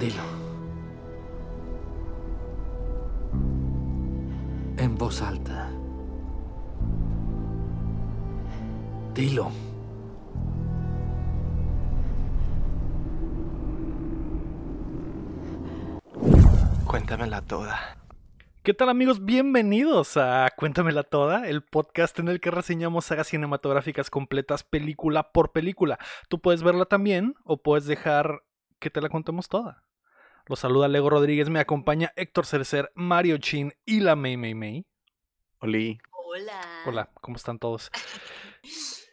Dilo. En voz alta. Dilo. Cuéntamela toda. ¿Qué tal amigos? Bienvenidos a Cuéntamela Toda, el podcast en el que reseñamos sagas cinematográficas completas película por película. Tú puedes verla también o puedes dejar que te la contemos toda. Los saluda Lego Rodríguez, me acompaña Héctor Cercer, Mario Chin y la May May May. Oli. Hola. Hola, ¿cómo están todos?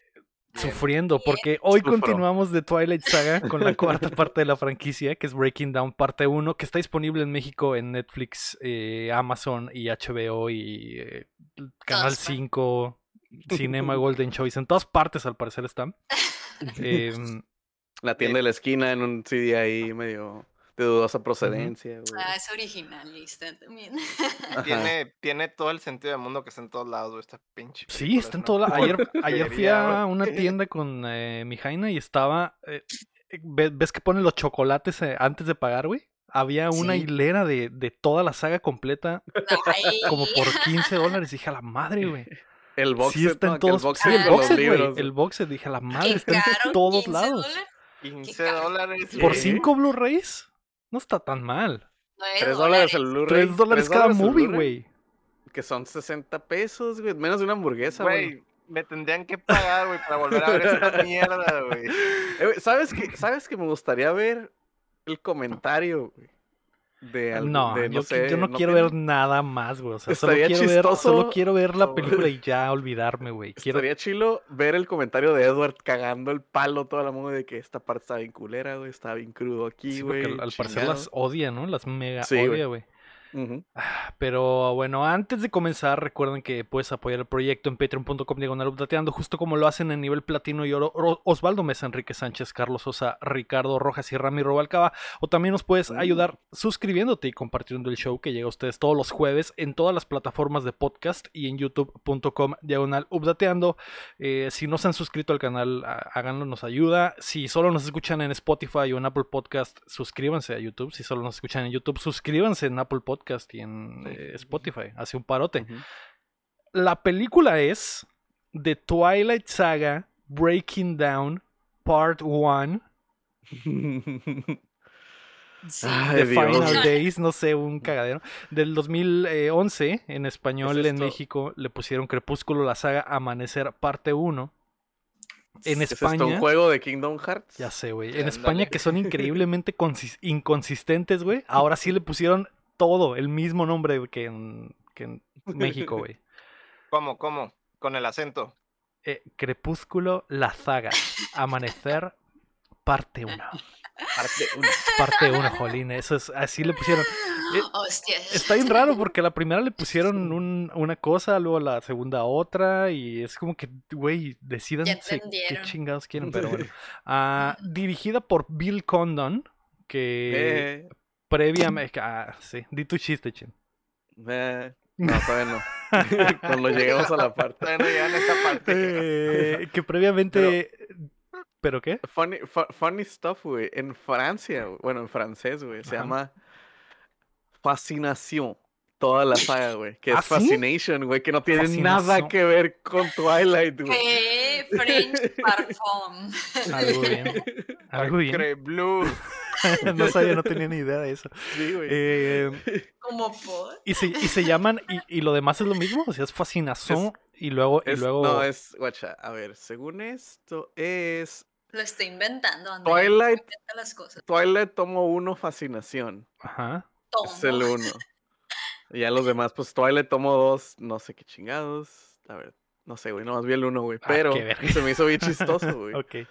Sufriendo, porque hoy Sufro. continuamos de Twilight Saga con la cuarta parte de la franquicia, que es Breaking Down parte 1, que está disponible en México en Netflix, eh, Amazon y HBO y eh, Canal Todas partes. 5, Cinema Golden Choice, en todas partes al parecer están. Em, La tienda de la esquina en un CD ahí medio de dudosa procedencia, güey. Ah, es original, lista también. Tiene, tiene todo el sentido del mundo que está en todos lados, güey, esta pinche. Sí, está es en una todo lado. Ayer, ayer fui a una tienda con eh, mi Jaina y estaba. eh, eh, ve- ¿Ves que ponen los chocolates eh, antes de pagar, güey? Había una Sí. hilera de, de toda la saga completa, Ay, como por 15 dólares. Dije, a la madre, güey. El box Sí, está en Que el todos. box el box güey. El box dije, a la madre, está en todos 15 lados. dólares. 15 caro. dólares. Por güey. 5 Blu-rays, no está tan mal. Nueve 3 dólares el Blu-ray. 3 dólares cada movie, güey. Que son 60 pesos, güey. Menos de una hamburguesa, güey. Me tendrían que pagar, güey, para volver a ver esta mierda, güey. Eh, ¿Sabes que, ¿Sabes que me gustaría ver el comentario, güey? De algo, No, de, yo, no sé, yo no, quiero tiene- ver nada más, güey. O sea, solo quiero, ver, solo chistoso, quiero ver la película y ya olvidarme, güey. Quiero, Estaría chilo ver el comentario de Edward cagando el palo toda la moda de que esta parte está bien culera, güey. Está bien crudo aquí, Sí, güey. al, al parecer las odia, ¿no? Las mega Sí, odia, güey. Ah, Pero bueno, antes de comenzar, recuerden que puedes apoyar el proyecto en patreon.com diagonal updateando, justo como lo hacen en nivel platino y oro Ro- Osvaldo Mesa, Enrique Sánchez, Carlos Sosa, Ricardo Rojas y Rami Robalcaba. O también nos puedes ayudar suscribiéndote y compartiendo el show que llega a ustedes todos los jueves en todas las plataformas de podcast y en youtube.com diagonal updateando. Eh, si no se han suscrito al canal, há- háganlo, nos ayuda. Si solo nos escuchan en Spotify o en Apple Podcast, suscríbanse a YouTube. Si solo nos escuchan en YouTube, suscríbanse en Apple Podcast y en Sí. eh, Spotify. Hace un parote. La película es The Twilight Saga Breaking Down Part 1. Sí. Ay, The Dios. Final Days, no sé, un cagadero. Del 2011, en español ¿Qué es en? México le pusieron Crepúsculo, la saga Amanecer, parte 1. En ¿Es España, un juego de Kingdom Hearts? ya sé, güey. En. España, que son increíblemente consis- inconsistentes, güey. Ahora sí le pusieron todo, el mismo nombre que en, que en México, güey. ¿Cómo, cómo? Con el acento. Eh, Crepúsculo, la saga. Amanecer, parte 1. Parte uno. Parte 1, jolín. Eso es, así le pusieron. Eh, Hostias. Está bien raro porque la primera le pusieron un- una cosa, luego la segunda otra, y es como que, güey, decidanse qué chingados quieren, pero bueno. Ah, dirigida por Bill Condon, que Eh, previamente. Ah, sí, di tu chiste, chin. eh, no, todavía no. Cuando lleguemos a la parte. Todavía no llegan a esa parte. Eh, que previamente. ¿Pero qué? Funny, fu- funny stuff, güey. En Francia, güey, bueno, en francés, güey, se Ajá. llama Fascinación. Toda la saga, güey. Que ¿Ah, es sí? Fascination, güey. Que no tiene nada que ver con Twilight, güey. ¿Qué? French Parfum. Algo bien. Algo bien. Cre Blue. no sabía, no tenía ni idea de eso. Sí, güey. Eh, Como por. y, se, y se llaman. Y, y lo demás es lo mismo? O sea, es fascinación. y luego. y luego No, es, guacha, a ver, según esto es Lo estoy inventando. Andrea. Twilight, Inventa las cosas. Twilight tomo uno, Fascinación. Ajá. Es el Tomo. uno. Y ya los demás, pues Twilight tomo dos, no sé qué chingados. A ver, no sé, güey, nomás vi el uno, güey. Ah, Pero verga. se me hizo bien chistoso, güey. Ok. Eh,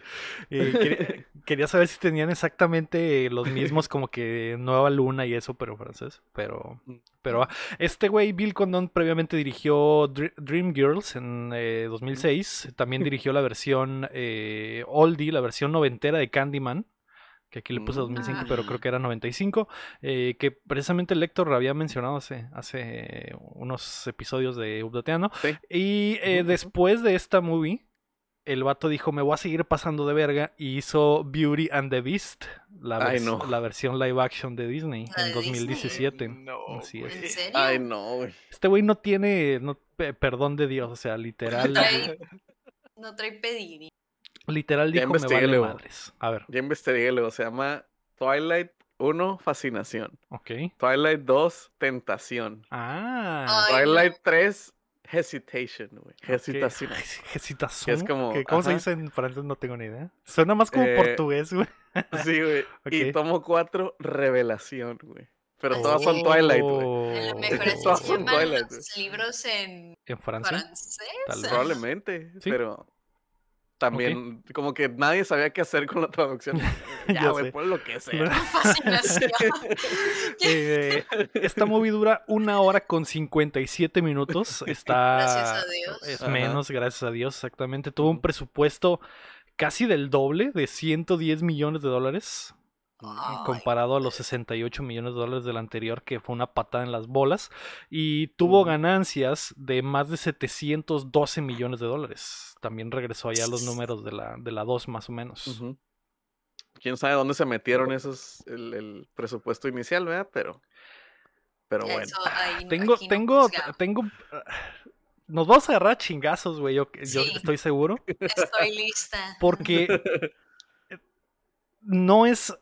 quería, quería saber si tenían exactamente los mismos, como que Nueva Luna y eso, pero francés. Pero, Mm. pero ah, este güey, Bill Condon, previamente dirigió Dr- Dream Girls en eh, 2006. También dirigió la versión eh, oldie, la versión noventera de Candyman. Que aquí le puse Mm. 2005, Ah. pero creo que era 95. eh, que precisamente el Lector había mencionado hace, hace unos episodios de Updateando. Sí. Y eh, después de esta movie, el vato dijo, me voy a seguir pasando de verga y hizo Beauty and the Beast, la, Ay, vers- no. la versión live action de Disney en de 2017. No, Así es. ¿En serio? Ay, no, güey. Este güey no tiene no, perdón de Dios, o sea, literal, No trae, no trae pedigrí. Literal Ya dijo me vale madres. A ver, Ya investigué luego. Se llama Twilight 1, Fascinación. ok. Twilight 2, Tentación. Ah, Ay. Twilight 3, Hesitation, güey. Hesitación. Hesitación. Es como, ¿Qué- ¿Cómo se ajá. dice en francés? No tengo ni idea. Suena más como Eh, portugués, güey. Sí, güey. Y Ok. tomo 4, Revelación, güey. Pero Ay, todas son. Twilight, güey. Oh. mejor así Todas se son Twilight, los libros en ¿En francés. Vez. Probablemente, Sí. pero también como que nadie sabía qué hacer con la traducción. Ya güey, pon lo que sea. Fascinación. Eh, esta movie dura una hora con 57 minutos. Está. Gracias a Dios. Es Ajá. menos, gracias a Dios, exactamente. Tuvo un presupuesto casi del doble, de 110 millones de dólares. Ay, comparado a los 68 millones de dólares del anterior, que fue una patada en las bolas, y tuvo ganancias de más de 712 millones de dólares. También regresó allá a los números de la, de la 2 más o menos. Quién sabe dónde se metieron esos, el, el presupuesto inicial, ¿verdad? Pero, pero bueno. eso ahí no- Tengo, no tengo, tengo... Nos vamos a agarrar chingazos, güey, yo, yo estoy seguro. Estoy lista. Porque no es.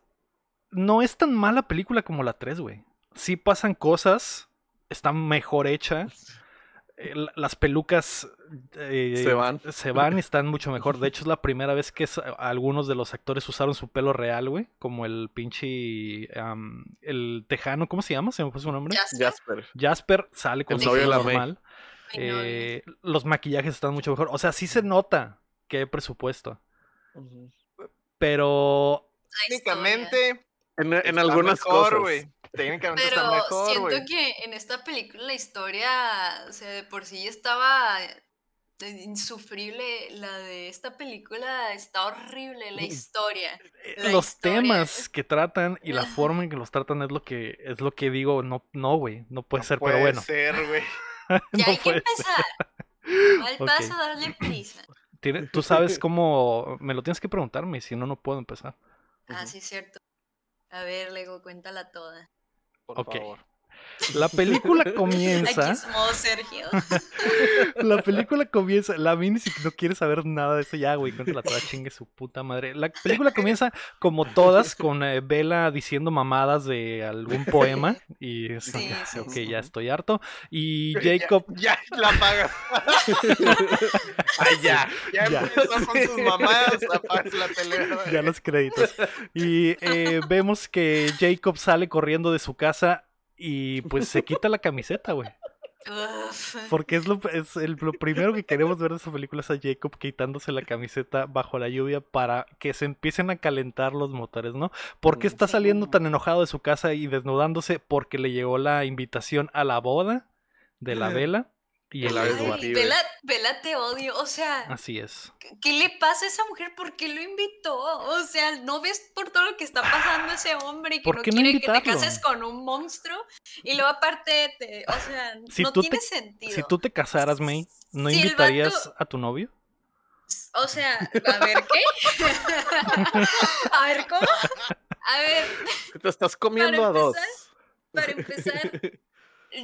No es tan mala película como la 3, güey. Sí pasan cosas. Está mejor hecha. eh, la- las pelucas eh, Se van. se van y están mucho mejor. De hecho, es la primera vez que es- algunos de los actores usaron su pelo real, güey. Como el pinche. el tejano, ¿cómo se llama? ¿Se me fue su nombre? Jasper. Jasper sale con El su pelo normal. Eh, los maquillajes están mucho mejor. O sea, sí se nota que hay presupuesto. Pero. Técnicamente, En, en algunas mejor, cosas. güey. Técnicamente Pero está mejor, siento que en esta película la historia, o sea, de por sí estaba eh, insufrible. La de esta película está horrible, la historia. eh, La los historia temas que tratan y la forma en que los tratan es lo que es lo que digo, no, no, güey, no puede ser, Puede pero bueno. ser, güey. Ya no hay que puede ser. empezar. Al Ok. paso, darle prisa. Tú sabes cómo, me lo tienes que preguntarme, si no, no puedo empezar. Ah, sí, es cierto. A ver, Lego, cuéntala toda. Por favor. La película Aquí comienza, es modo Sergio. la película comienza, la Mini si no quiere saber nada de eso ya, güey, cuéntala toda, chingue su puta madre. La película comienza como todas con eh, Bella diciendo mamadas de algún poema y es, Sí, sí, ok, sí. ya estoy harto. Y Jacob Ya, la apagas. Ay, ya. Ya, Ya. empezó con sus mamadas. Apagas la tele. güey. Ya los créditos. Y eh, vemos que Jacob sale corriendo de su casa y pues se quita la camiseta, güey. Porque es, lo, es el- lo primero que queremos ver de esa película es a Jacob quitándose la camiseta bajo la lluvia para que se empiecen a calentar los motores, ¿no? ¿Por qué Mm. está saliendo tan enojado de su casa y desnudándose? Porque le llegó la invitación a la boda de la vela y el güey. Vela, Vela, te odio. O sea, Así es. ¿qué le pasa a esa mujer? ¿Por qué lo invitó? O sea, ¿no ves por todo lo que está pasando ese hombre y que ¿Por no qué no quiere que te cases con un monstruo? Y luego aparte, te- o sea, Si no te- tiene sentido. Si tú te casaras, May, ¿no Si invitarías vato- a tu novio? O sea, a ver, ¿qué? a ver, ¿cómo? A ver, Te estás comiendo a dos. para empezar,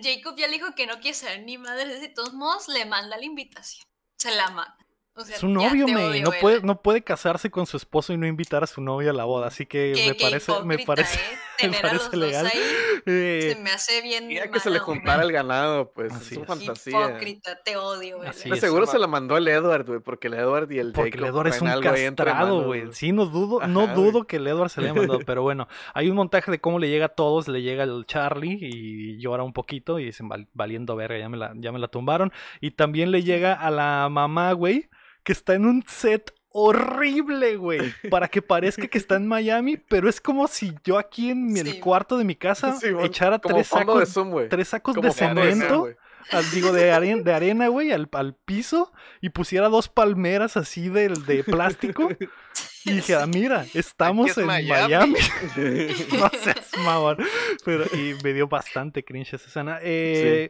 Jacob ya le dijo que no quiere ser ni madre, de todos modos le manda la invitación. Se la manda. O sea, Su novio, odio, no puede, no puede casarse con su esposo y no invitar a su novio a la boda, así que Qué- me qué parece, me parece, ¿eh? me Tener a los parece dos legal. ahí Eh, se me hace bien. Ya que se le juntara el ganado, pues Así es su es. fantasía. Hipócrita, te odio, güey. Seguro se la mandó el Edward, güey, porque el Edward y el Porque Jacob el Edward es un castrado, güey. Sí, no dudo, no Ajá, dudo que el Edward se le haya mandado, pero bueno, hay un montaje de cómo le llega a todos, le llega el Charlie y llora un poquito y dicen, "Val- valiendo verga, ya me la, ya me la tumbaron. Y también le llega a la mamá, güey, que está en un set horrible, güey, para que parezca que está en Miami, pero es como si yo aquí en mi- el Sí. cuarto de mi casa Sí, echara tres de sacos, Zoom, güey. tres sacos Como de de cemento al- digo, de, aren- de arena, güey, al, al piso y pusiera dos palmeras así de, de plástico. Y dije, ah, mira, estamos es en Miami". Miami. no seas mamón. Pero, y me dio bastante cringe esa escena. Eh,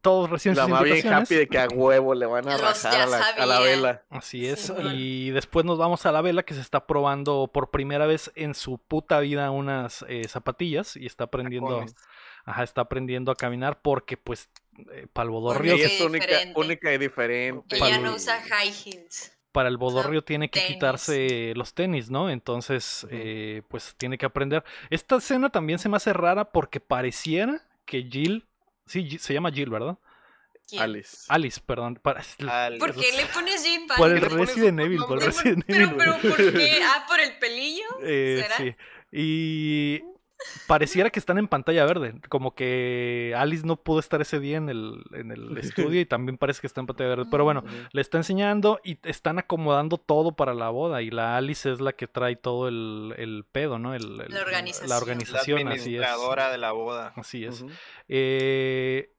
todos reciben La sus más bien happy de que a huevo le van a rajar a la, a la sabía. vela. Así es. Sí. Y después nos vamos a la vela que se está probando por primera vez en su puta vida unas eh, zapatillas y está aprendiendo, ajá, está aprendiendo a caminar porque pues eh, para el Sí, es única, única y diferente. Ella no usa high heels. para el bodorrio tiene que tenis. quitarse los tenis, ¿no? Entonces, eh, pues tiene que aprender. Esta escena también se me hace rara porque pareciera que Jill, sí, se llama Jill, ¿verdad? ¿Quién? Alice. Alice, perdón. para- ¿Por qué le pones Jim por Pal? el pones Resident Evil, por el? Resident Pero, Evil. pero, güey. ¿por qué? Ah, por el pelillo. Eh, ¿Será? sí. Y pareciera que están en pantalla verde, como que Alice no pudo estar ese día en el, en el estudio y también parece que está en pantalla verde. Pero bueno, Ujú. le está enseñando y están acomodando todo para la boda y la Alice es la que trae todo el, el pedo, ¿no? El- el- La organización. La la organización, así es. administradora de la boda. Así es. Eh,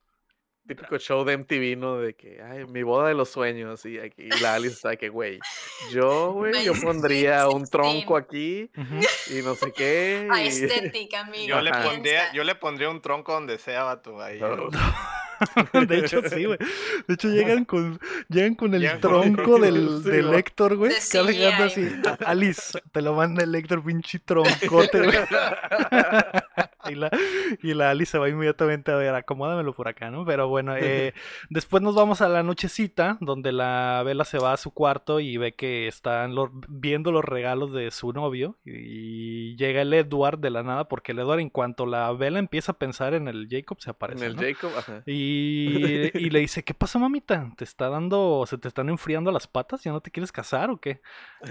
Típico show de MTV, ¿no? De que, ay, mi boda de los sueños. Y, aquí, y la Alice está que, güey, yo, güey, yo pondría un tronco 16. aquí y no sé qué. Y- estética, amigo. Yo le, pondría, yo le pondría un tronco donde sea, vato. Ahí. No. De hecho, sí, güey. De hecho, llegan con, llegan con el Llegan con- tronco del, Sí, del va. Héctor, güey. Cargando así. CGI. "A- Alice, te lo manda el Héctor, pinche troncote, güey. Y, la, y la Alice se va inmediatamente a ver, acomódamelo por acá, ¿no? Pero bueno, eh, después nos vamos a la nochecita, donde la Vela se va a su cuarto y ve que están los- viendo los regalos de su novio. Y llega el Edward de la nada, porque el Edward, en cuanto la Vela empieza a pensar en el Jacob, se En aparece. el ¿no? Jacob, ajá. Y, y le dice, ¿qué pasó, mamita? ¿Te está dando, se te están enfriando las patas? ¿Ya no te quieres casar o qué?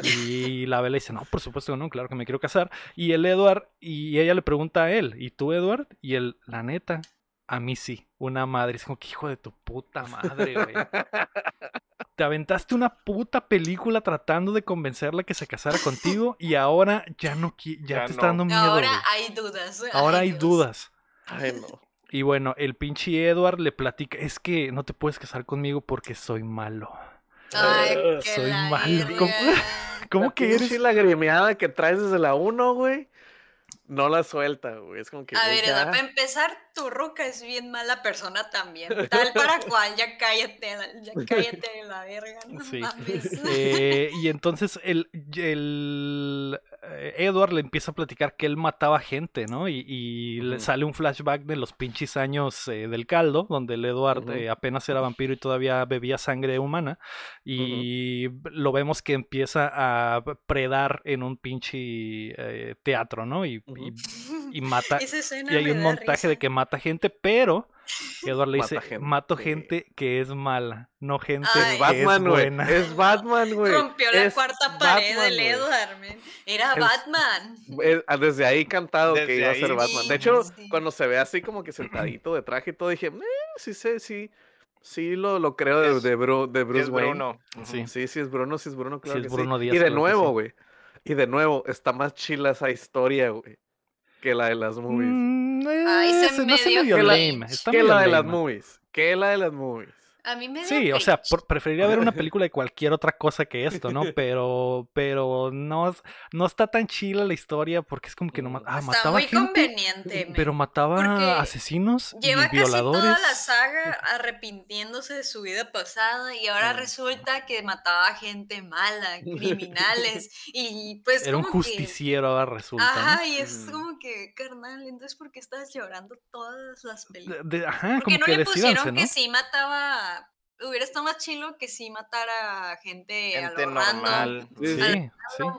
Y la Bella dice, no, por supuesto que no, claro que me quiero casar. Y el Edward, y ella le pregunta a él, ¿y tú, Edward? Y él, la neta, a mí sí, una madre. Es como que hijo de tu puta madre, güey. Te aventaste una puta película tratando de convencerla que se casara contigo y ahora ya no, ya, Ya te no. está dando miedo, Ahora güey. hay dudas. Ahora Ay, hay Dios. dudas. Ay, no. Y bueno, el pinche Edward le platica, es que no te puedes casar conmigo porque soy malo. Ay, que soy la mal, verga. ¿cómo- ¿Cómo La que eres? lagrimeada que traes desde la 1, güey. No la suelta, güey. Es como que. A ver, ya. Para empezar, tu ruca es bien mala persona también. Tal para cual, ya cállate, la- ya cállate de la verga, no Sí. mames. Eh, y entonces el, el Edward le empieza a platicar que él mataba gente, ¿no? Y, y le sale un flashback de los pinches años eh, del caldo, donde el Edward eh, apenas era vampiro y todavía bebía sangre humana. Y lo vemos que empieza a predar en un pinche eh, teatro, ¿no? Y, Ujú. y- y mata. Y hay un montaje de que mata gente, pero Edward le Mata dice, gente. mato gente que es mala, no gente Ay. que es Batman, buena. Es Batman, güey. Rompió la Es cuarta pared Batman, del güey. Edward, man. Era Es- Batman. Es- ah, Desde ahí cantado que iba a ser. Batman. Sí, De hecho, sí. cuando se ve así como que sentadito de traje y todo, dije, eh, sí sé, sí, sí lo, lo creo de, Es- de, Bru- de Bruce es Wayne. Bruno. Sí. Sí, sí es Bruno, sí es Bruno, claro es que Bruno sí. Díaz, y de nuevo, sí. güey. Y de nuevo, está más chila esa historia, güey, que la de las movies. Mm, Ay, se se me medio que la- lame. Está que medio la de las movies. Que la de las movies. A mí me dio Sí, o sea, preferiría ver una película de cualquier otra cosa que esto, ¿no? Pero, pero no, no está tan chila la historia porque es como que no ah, Está mataba muy gente, conveniente, pero mataba asesinos Lleva y casi violadores. toda la saga arrepintiéndose de su vida pasada y ahora resulta que mataba gente mala, criminales y pues Era un como que- justiciero ahora resulta, ¿no? Ajá, y es como que, carnal, entonces ¿por qué estás llorando todas las películas? De- de- ajá, Porque como no que le pusieron ¿no? que sí mataba, hubiera estado más chilo que sí matara gente, a Gente lo random. normal. Sí,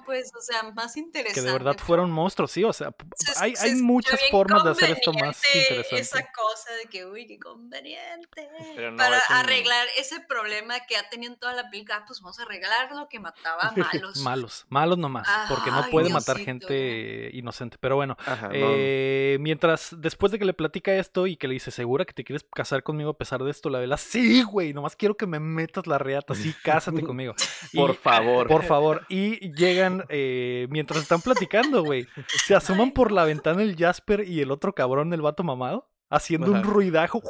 pues, o sea, más interesante. Que de verdad fuera un monstruo, sí, o sea, se- hay, se hay muchas formas de hacer esto más interesante. Esa cosa de que, uy, qué conveniente. No, para es un- arreglar ese problema que ha tenido en toda la película, ah, pues vamos a arreglar lo que mataba malos. Malos, malos nomás, porque no Ay, puede matar gente inocente. Pero bueno, Ajá, no, no. eh, mientras, después de que le platica esto y que le dice, ¿segura que te quieres casar conmigo a pesar de esto? La vela, sí, güey, nomás quiero que me metas la reata, sí, cásate conmigo. Por favor. Por favor. Y llegan, eh, mientras están platicando, güey, se asoman por la ventana el Jasper y el otro cabrón, el vato mamado. Haciendo un ruidajo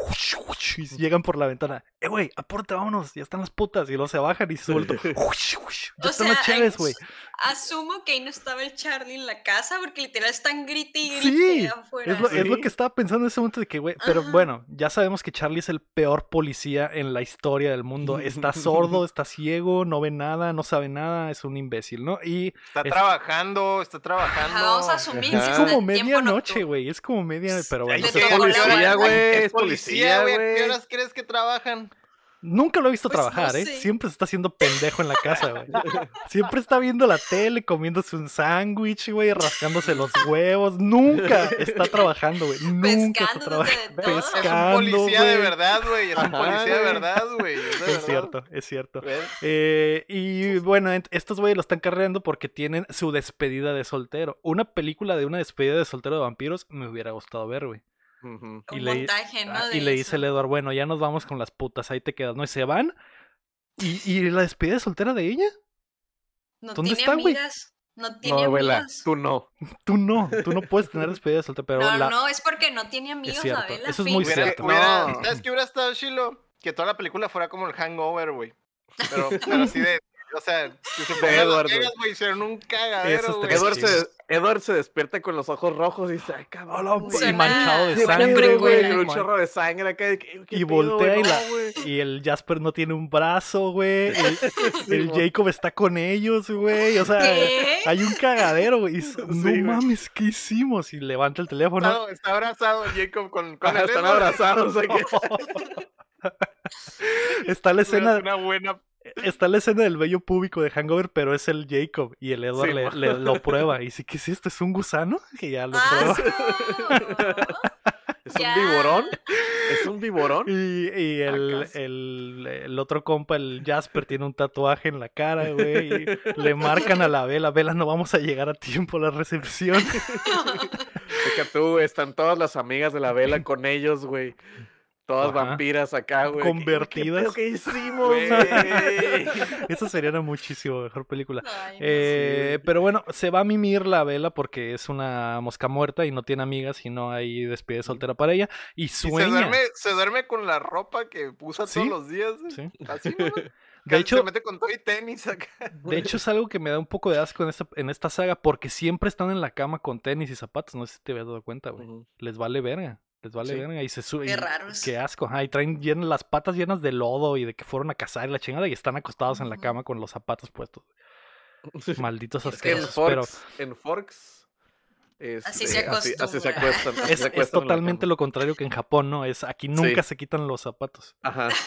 y llegan por la ventana. Eh, güey, apórtate, vámonos, ya están las putas. Y luego se bajan y se vuelven. Ya O están sea, las chaves, güey. Asumo que ahí no estaba el Charlie en la casa porque literal están grite y grite Sí, afuera. Es lo, es lo Sí. que estaba pensando en ese momento de que, güey, pero Ajá. bueno, ya sabemos que Charlie es el peor policía en la historia del mundo. Está sordo, está ciego, no ve nada, no sabe nada, es un imbécil, ¿no? Y Está Es- trabajando, está trabajando. Ajá, vamos a asumir es como medianoche, güey, es como media, pero bueno. Policía, güey. Es policía, ¿A qué güey. horas crees que trabajan? Nunca lo he visto Pues no trabajar, ¿eh? sé. Siempre se está haciendo pendejo en la casa, güey. Siempre está viendo la tele, comiéndose un sándwich, güey, rascándose los huevos. Nunca está trabajando, güey. Nunca está trabajando. Es un policía de güey. verdad, güey. Es un policía de güey. verdad, güey. Es, cierto, es cierto. Eh, y bueno, estos güeyes lo están carreando porque tienen su despedida de soltero. Una película de una despedida de soltero de vampiros me hubiera gustado ver, güey. Y Un le- montaje, ¿no? Ah, De y le dice el Edward, bueno, ya nos vamos con las putas, ahí te quedas, ¿no? Y se van. ¿Y, y la despedida de soltera de ella? No ¿Dónde tiene está, güey? amigas. No tiene No, abuela, tú no. Tú no, tú no puedes tener despedida de soltera, pero no, la... no, es porque no tiene amigos la cierto, vela. eso es muy Hubiera- cierto. hubiera- No. ¿Sabes qué hubiera estado chilo? Que toda la película fuera como el hangover, güey. Pero, pero así de. O sea, si se ponen Edward, güey. Hicieron un cagadero, güey. Edward se, Edward se despierta con los ojos rojos y dice, ay, cabrón. Hola, güey". y manchado de ¿Qué buena sangre, güey. Un chorro de sangre acá. de que, ¿qué Y pedo, voltea y, güey? la, No, güey. y el Jasper no tiene un brazo, güey. El, Sí, el mo- Jacob está con ellos, güey. O sea, ¿Qué? hay un cagadero, güey. Sí, no mames, ¿qué hicimos? Y levanta el teléfono. Está, está abrazado Jacob con, con Ajá, el están abrazados. aquí. Está la escena, Una buena. Está la escena del bello público de Hangover, pero es el Jacob. Y el Edward Sí, le, lo prueba. Y dice, ¿qué es esto? ¿Es un gusano? Que ya lo Ah, prueba. ¿Es un viborón? ¿Es un viborón? Y, y el, el, el otro compa, el Jasper, tiene un tatuaje en la cara, güey. Y le marcan a la vela. Vela, no vamos a llegar a tiempo a la recepción. Deja tú, güey, están todas las amigas de la vela con ellos, güey. Todas Ajá. vampiras acá, güey. Convertidas. ¿Qué, pedo que hicimos, Güey. Esa sería una muchísimo mejor película. Ay. Eh, pero bueno, se va a mimir la vela porque es una mosca muerta y no tiene amigas y no hay despedida soltera para ella. Y Y se sueña. duerme, se duerme con la ropa que usa Sí, todos los días. güey. sí. Así, ¿no? De hecho, Se mete con todo y tenis acá. de hecho, es algo que me da un poco de asco en esta, en esta saga porque siempre están en la cama con tenis y zapatos. No sé si te habías dado cuenta, güey. Les vale verga. Les vale Sí. verga y se suben. Qué raros. Qué asco. Ajá, y traen llenas, las patas llenas de lodo y de que fueron a cazar y la chingada y están acostados en la cama con los zapatos puestos. Malditos Es que en asquerosos. Pero Forks, en Forks Así este, se así, así se acuestan. así es, se es acuestan en la totalmente lo contrario que en Japón, ¿no? Es aquí nunca Sí. se quitan los zapatos. Ajá.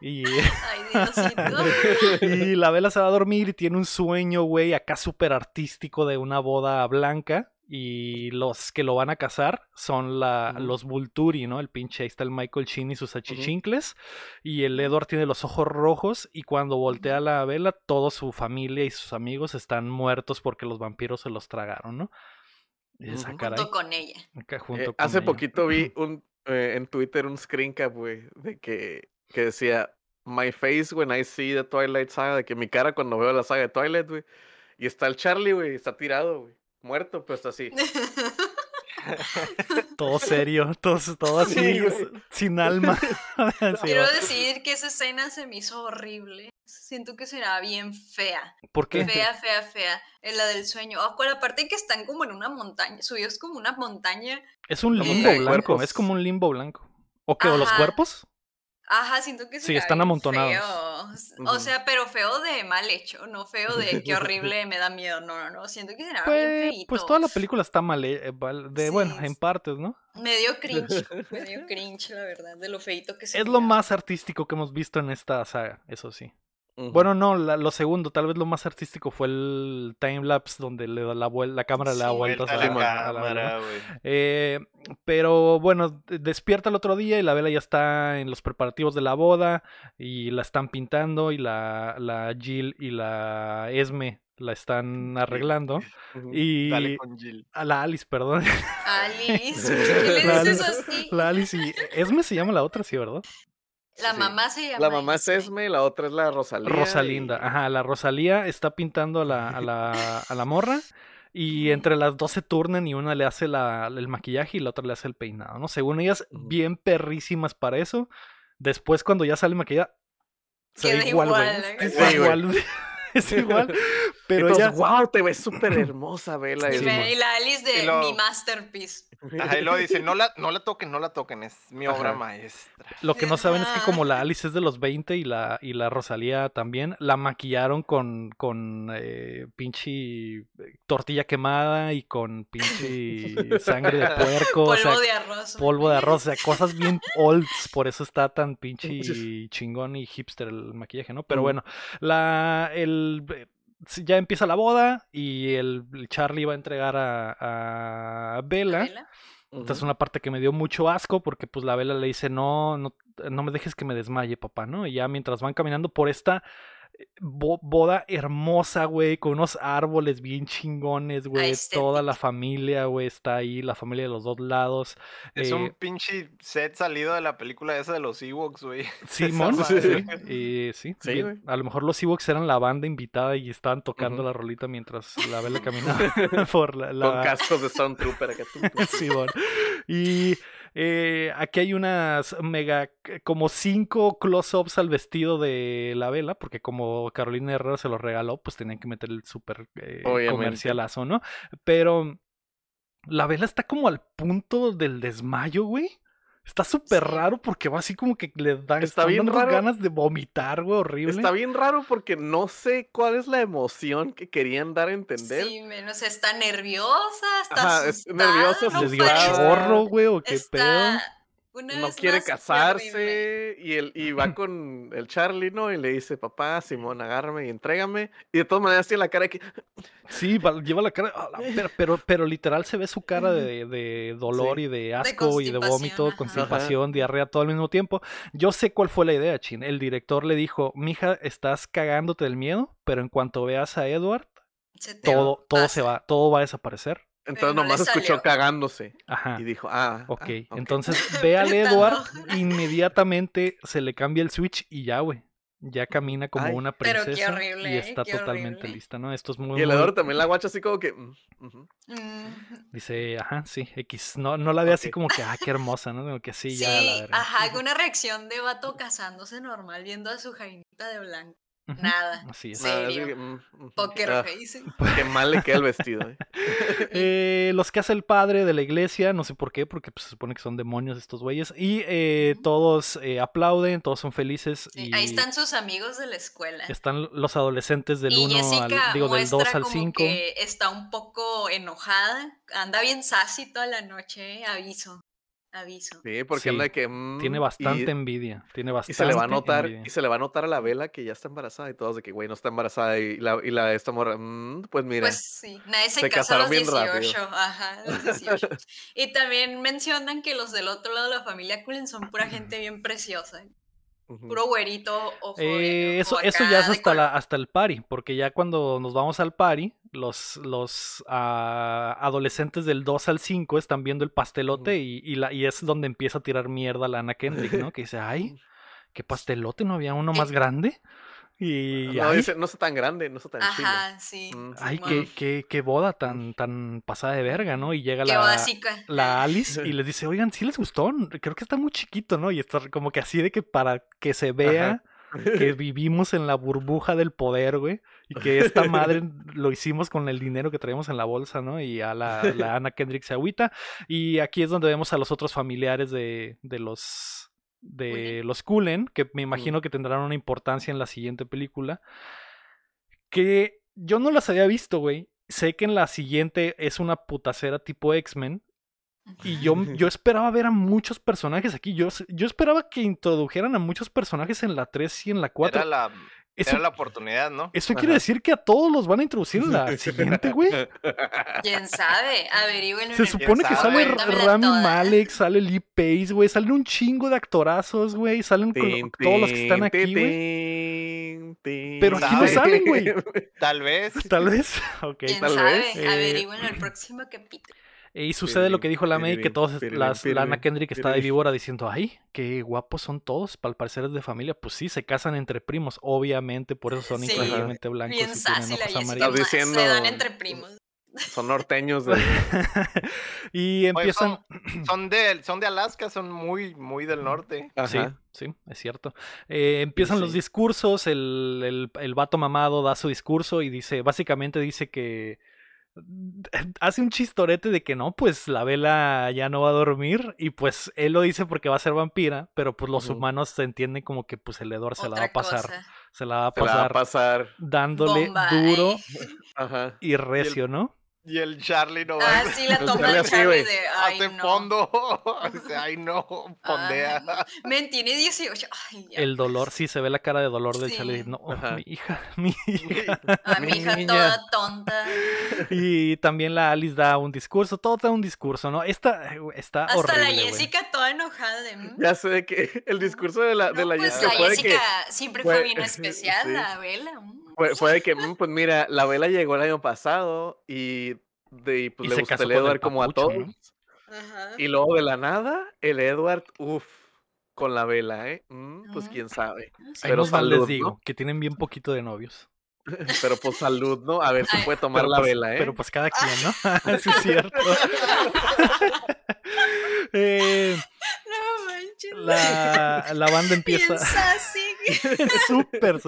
Y, Ay, y la vela se va a dormir y tiene un sueño, güey, acá súper artístico de una boda blanca. Y los que lo van a casar son la, los Vulturi, ¿no? El pinche, ahí está el Michael Sheen y sus achichincles. Y el Edward tiene los ojos rojos. Y cuando voltea la vela, toda su familia y sus amigos están muertos porque los vampiros se los tragaron, ¿no? Y dices, "Ah, Ujú. caray", Junto con ella. acá Eh, con hace ella. poquito vi un eh, en Twitter un screen cap, güey, de que, que decía My face when I see the Twilight Saga, de que mi cara cuando veo la saga de Twilight, güey. Y está el Charlie, güey, está tirado, güey. Muerto, pues así. Todo serio, todo, todo así, Sí, sin alma. Quiero decir que esa escena se me hizo horrible. Siento que será bien fea. ¿Por qué? Fea, fea, fea. Es la del sueño. Con la parte que están como en una montaña. Subidos como una montaña. Es un limbo blanco, cuerpos. es como un limbo blanco. ¿O qué? ¿O los cuerpos? Ajá, siento que Sí, será están bien amontonados. feo. O sea, pero feo de mal hecho, no feo de qué horrible me da miedo. No, no, no. Siento que será bien Pues, feito. pues toda la película está mal, eh, val- de, bueno, Sí, en es- partes, ¿no? Medio cringe. medio cringe, la verdad, de lo feito que se Es lo más artístico que hemos visto en esta saga, eso sí. Bueno, no, la- lo segundo, tal vez lo más artístico fue el timelapse donde le da la, vuel- la cámara le da Sí. vueltas a Vuelta la, la a la vela, cámara. Eh, pero bueno, de- despierta el otro día y la vela ya está en los preparativos de la boda y la están pintando y la, la Jill y la Esme la están arreglando. Y Dale con Jill. a la Alice, perdón. Alice, ¿por qué le La dices Alice- así? La Alice y Esme se llama la otra, sí, ¿verdad? La Sí. mamá se llama La mamá es Esme. Esme, la otra es la Rosalía. Rosalinda, y- ajá, la Rosalía está pintando a la, a la, a la morra Y entre las dos se turnan y una le hace la, el maquillaje y la otra le hace el peinado, ¿no? Según ellas, bien perrísimas para eso. Después, cuando ya sale maquillada, se ve igual, güey. ¿eh? Sí, igual, es igual. Pero Entonces, ya. wow, te ves súper hermosa, Vela. Sí, y la Alice de lo- mi masterpiece. Y luego dice, no la, no la toquen, no la toquen, es mi obra Ajá. maestra. Lo que no saben es que como la Alice es de los 20 y la, y la Rosalía también, la maquillaron con, con eh, pinche eh, tortilla quemada y con pinche sangre de puerco, Polvo o sea, de arroz. polvo de arroz, o sea, cosas bien olds, por eso está tan pinche chingón y hipster el maquillaje, ¿no? Pero Mm. bueno, la, el, eh, ya empieza la boda y el, el Charlie va a entregar a, a Bella. Esta es una parte que me dio mucho asco porque pues la vela le dice, no, no, no me dejes que me desmaye, papá, ¿no? Y ya mientras van caminando por esta bo- boda hermosa, güey, con unos árboles bien chingones, güey, toda la familia, güey, está ahí, la familia de los dos lados. Es eh, un pinche set salido de la película esa de los Ewoks, güey. Simón, sí, eh, sí, Sí, bien. güey. a lo mejor los Ewoks eran la banda invitada y estaban tocando la rolita mientras la vela caminaba por la, Con cascos de Stormtrooper acá. Simón. Y eh, aquí hay unas mega, como cinco close-ups al vestido de la vela, porque como Carolina Herrera se lo regaló, pues tenían que meter el súper eh, comercialazo, ¿no? Pero la vela está como al punto del desmayo, güey. Está súper Sí. raro porque va así como que le dan Está están bien dando raro. ganas de vomitar, güey, horrible. Está bien raro porque no sé cuál es la emoción que querían dar a entender. Sí, menos está nerviosa, está Ajá, es asustada, nerviosa, no Le dio chorro, güey, o qué pedo. Una no vez quiere más, casarse y, el, y va con el Charlie, ¿no? Y le dice, papá, Simón, agárrame y entrégame. Y de todas maneras tiene la cara que... Sí, va- lleva la cara, a la- pero, pero, pero literal se ve su cara de, de dolor Sí. y de asco y de vómito, ajá. constipación, diarrea, todo al mismo tiempo. Yo sé cuál fue la idea, Chin. El director le dijo, mija, estás cagándote del miedo, pero en cuanto veas a Edward, Se todo, todo se va, todo va a desaparecer. Entonces no nomás escuchó salió. cagándose. Ajá. Y dijo, ah, Ok, ah, entonces ve al. Edward, inmediatamente se le cambia el switch y ya, güey. Ya camina como Ay. una Pero qué princesa horrible, y ¿eh? está Qué totalmente horrible. lista, ¿no? Esto es muy, Y el muy- Edward también la guacha así como que... mm. Mm, Dice, ajá, sí, X. No, no la ve así como que, ah, qué hermosa, ¿no? Como que sí, Sí, ya, la verdad. ajá, con una reacción de vato casándose normal, viendo a su jainita de blanco. Nada. Así es. Nada, así que, mm. Poker Ah, face. Qué mal le queda el vestido, ¿eh? Eh, los que hace el padre de la iglesia, no sé por qué, porque pues, se supone que son demonios estos güeyes. Y eh, todos eh, aplauden, todos son felices. Sí, y ahí están sus amigos de la escuela. están los adolescentes del y 1 Jessica al, digo, del 2 muestra al como 5. que está un poco enojada, anda bien sassy toda la noche, aviso, aviso. Sí, porque Sí, anda de que... mm, Tiene y- bastante envidia. Tiene Y bastante se le va a notar, envidia. y se le va a notar a la vela que ya está embarazada y todos de que, güey, no está embarazada y la, y la esta morra, "Mm, pues mira, Pues sí, nadie se, se casa a los casaron bien 18, rápido. ajá, a los 18. Y también mencionan que los del otro lado de la familia Cullen son pura gente bien preciosa, ujú. puro güerito, ojo, Eh, ojo eso, eso ya es hasta, la, hasta el party, porque ya cuando nos vamos al party, los, los ah, adolescentes del 2 al 5 están viendo el pastelote y, y, la, y es donde empieza a tirar mierda la Ana Kendrick, ¿no? Que dice, ay, qué pastelote, ¿no había uno más grande? Y, no, ay, dice, no está tan grande, no está tan chilo. Ajá, sí. Mm. ay, qué, qué, qué boda tan, tan pasada de verga, ¿no? Y llega la, la Alice y les dice, oigan, sí les gustó, creo que está muy chiquito, ¿no? Y está como que así de que para que se vea que vivimos en la burbuja del poder, güey, y que esta madre lo hicimos con el dinero que traemos en la bolsa, ¿no? Y a la, la Ana Kendrick se agüita. Y aquí es donde vemos a los otros familiares de, de los de los Cullen, que me imagino que tendrán una importancia en la siguiente película. Que yo no las había visto, güey. Sé que en la siguiente es una putacera tipo X-Men. Y yo, yo esperaba ver a muchos personajes aquí. Yo, yo esperaba que introdujeran a muchos personajes en la 3 y en la 4. Era la, Eso, era la oportunidad, ¿no? eso quiere decir que a todos los van a introducir en la siguiente, güey. ¿Quién sabe? Averigüen. Se supone que sale Rami Malek, sale Lee Pace, güey. Salen un chingo de actorazos, güey. Salen con- todos los que están aquí, güey. Pero aquí no salen, güey. Tal vez. Tal vez. Ok. ¿Quién tal sabe? vez. Eh, Averigüen el próximo capítulo. Y sucede lo que dijo la May, que todos, pirirín, las, la Ana pirirín, Kendrick está de víbora diciendo, ay, qué guapos son todos, al parecer es de familia. Pues sí, se casan entre primos, obviamente, por eso son Sí. increíblemente blancos Bien y tienen ojos amarillos. Diciendo- Se dan entre primos. Son norteños de... y Oye, empiezan... son, son de, son de Alaska, son muy, muy del norte. Sí, Ajá. sí, es cierto. Eh, empiezan los sí. discursos, el, el, el vato mamado da su discurso y dice, básicamente dice que hace un chistorete de que no, pues la vela ya no va a dormir y pues él lo dice porque va a ser vampira, pero pues los humanos se entienden como que pues el Edward se la va a pasar, cosa. se la va a va pasar dándole Bomba, duro eh. Ajá. y recio, ¿no? Y el Charlie no va Ah, sí, la El toma así, Charlie de. Ay, hace no. fondo. Dice, ay no, pondea. Ay, no. Men, tiene 18. Ay, ya. El dolor, sí, se ve la cara de dolor del Sí. Charlie. No, Ajá. mi hija, mi hija. A Mi mi hija niña. toda tonta. Y también la Alice da un discurso, todo da un discurso, ¿no? Esta está Hasta horrible. la. Jessica toda enojada de. "Mm, Ya sé que el discurso de la, de la pues Jessica la Jessica que... siempre fue- fue bien especial, sí. la vela. Fue, fue de que, "Mm, pues mira, la vela llegó el año pasado y, de, y, pues Y le gusta el Edward como a todos. ¿no? Ajá. Y luego de la nada, el Edward, uff, con la vela, ¿eh? Mm, pues Ujú. quién sabe. Ahí Pero mal les salud, digo, ¿no? que tienen bien poquito de novios. Pero pues salud, ¿no? A ver si puede tomar Pero la pues, vela, ¿eh? pero pues cada quien, ¿no? sí, es cierto. Eh, No manches. la, la banda empieza. Súper.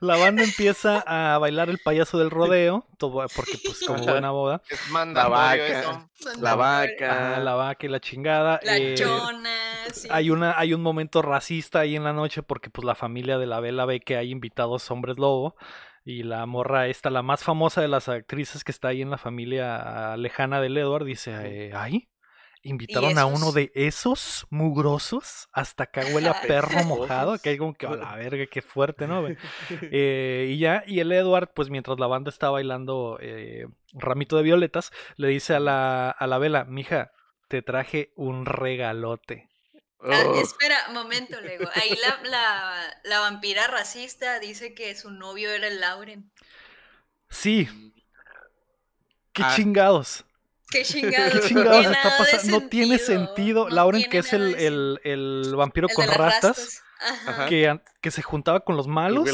La banda empieza a bailar el payaso del rodeo, todo, porque pues como buena boda. Es mandatorio vaca. eso. La vaca. Ajá, la vaca y la chingada. La eh, chona. sí. Hay una, hay un momento racista ahí en la noche porque pues la familia de la vela ve que hay invitados hombres lobo y la morra esta, la más famosa de las actrices que está ahí en la familia lejana del Edward, dice, eh, ay, invitaron a uno de esos mugrosos, hasta acá huele a perro mojado, que hay como que a la verga, qué fuerte, ¿no? Eh, y ya, y el Edward, pues mientras la banda está bailando eh, Ramito de Violetas, le dice a la, a la vela, mija, te traje un regalote. Ah, Ugh. espera, momento, Lego. Ahí la, la, la vampira racista dice que su novio era el Lauren. Sí, qué Ah. chingados. Qué chingados. ¿Qué chingados tiene está pasando? No tiene sentido. no Lauren, tiene que es el, el, el vampiro con rastas, Ajá. Ajá. que, que se juntaba con los malos.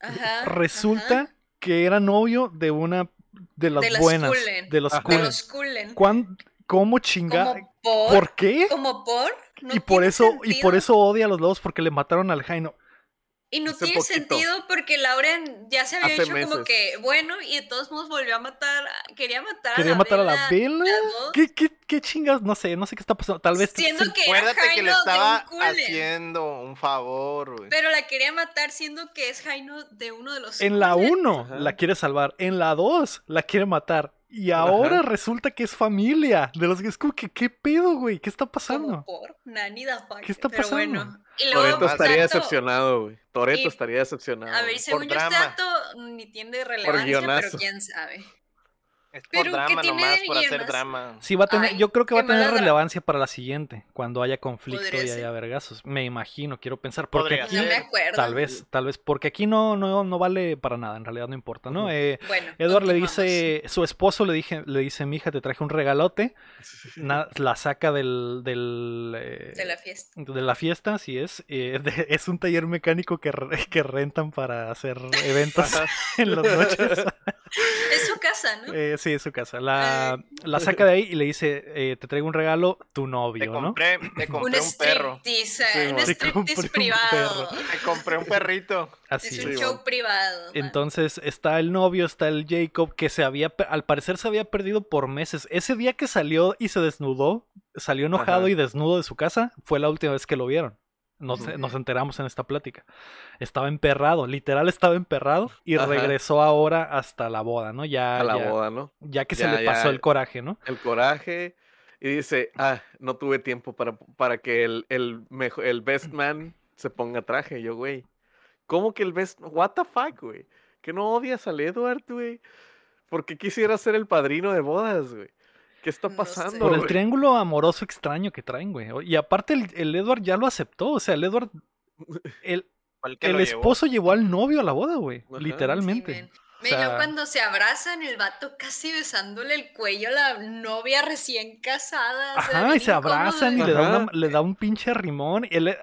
Ajá, resulta ajá. que era novio de una de las De las buenas, de los Cullen. los Cullen. ¿Cuán- ¿Cómo chinga? Como por. ¿Por qué? Como por. No y por eso y por eso odia a los lobos porque le mataron al Jaino. Y no tiene poquito. sentido porque Lauren ya se había Hace hecho como meses. que bueno y de todos modos volvió a matar, quería matar Quería a la matar a la Bella, ¿Qué, qué, qué chingas? No sé, no sé qué está pasando. Tal vez siendo que era Acuérdate que le Jaino estaba de un haciendo un favor, güey. Pero la quería matar siendo que es Jaino de uno de los En la Cullen. 1 Ajá. la quiere salvar, en la 2 la quiere matar. Y ahora Ajá. resulta que es familia. De los que es como que, ¿qué pedo, güey? ¿Qué está pasando? Como por Nani da fuck. ¿Qué está Pero pasando? bueno. Y luego Toreto estaría Tato- decepcionado, güey. Toreto y- estaría decepcionado. A ver, según yo este dato ni tiene relevancia, pero quién sabe. Es por Pero, ¿qué drama tiene nomás, por hacer drama. Sí, va a tener, Ay, yo creo que va a tener relevancia para la siguiente, cuando haya conflicto Podría y ser. haya vergazos. Me imagino, quiero pensar. Porque Podría aquí, No me acuerdo. tal vez, tal vez, porque aquí no, no, no vale para nada, en realidad no importa, ¿no? Eh, Bueno, Edward le dice, su esposo le dije, le dice, mija, te traje un regalote, na- la saca del, del eh, de la fiesta. de la fiesta, así es. eh, de- es un taller mecánico que, re- que rentan para hacer eventos en las noches. Es su casa, ¿no? Eh, sí, es su casa. La, la saca de ahí y le dice, eh, te traigo un regalo, tu Te novio, ¿no? compré, te un compré un perro. striptease, Sí, un. Te striptease un privado. Te compré un perrito. Así Es un Sí, show privado. man. Entonces está el novio, está el Jacob, que se había, al parecer se había perdido por meses. Ese día que salió y se desnudó, salió enojado Ajá. y desnudo de su casa, fue la última vez que lo vieron. Nos, nos enteramos en esta plática. Estaba emperrado, literal estaba emperrado y Ajá. regresó ahora hasta la boda, ¿no? Ya, a la ya, boda, ¿no? ya que se le pasó el coraje, ¿no? El coraje. Y dice, ah, no tuve tiempo para, para que el, el, mejo- el best man se ponga traje. Yo, güey, ¿cómo que el best? What the fuck, güey? ¿Que no odias al Edward, güey? Porque quisiera ser el padrino de bodas, güey. ¿Qué está No sé. pasando, Por el güey? triángulo amoroso extraño que traen, güey. Y aparte el, el Edward ya lo aceptó. O sea, el Edward. El, el llevó. esposo llevó al novio a la boda, güey. Ajá. Literalmente. Sí. O yo cuando se abrazan, el vato casi besándole el cuello a la novia recién casada. o sea, Ajá, y se abrazan y le da, una- le da un pinche rimón. Él, eh,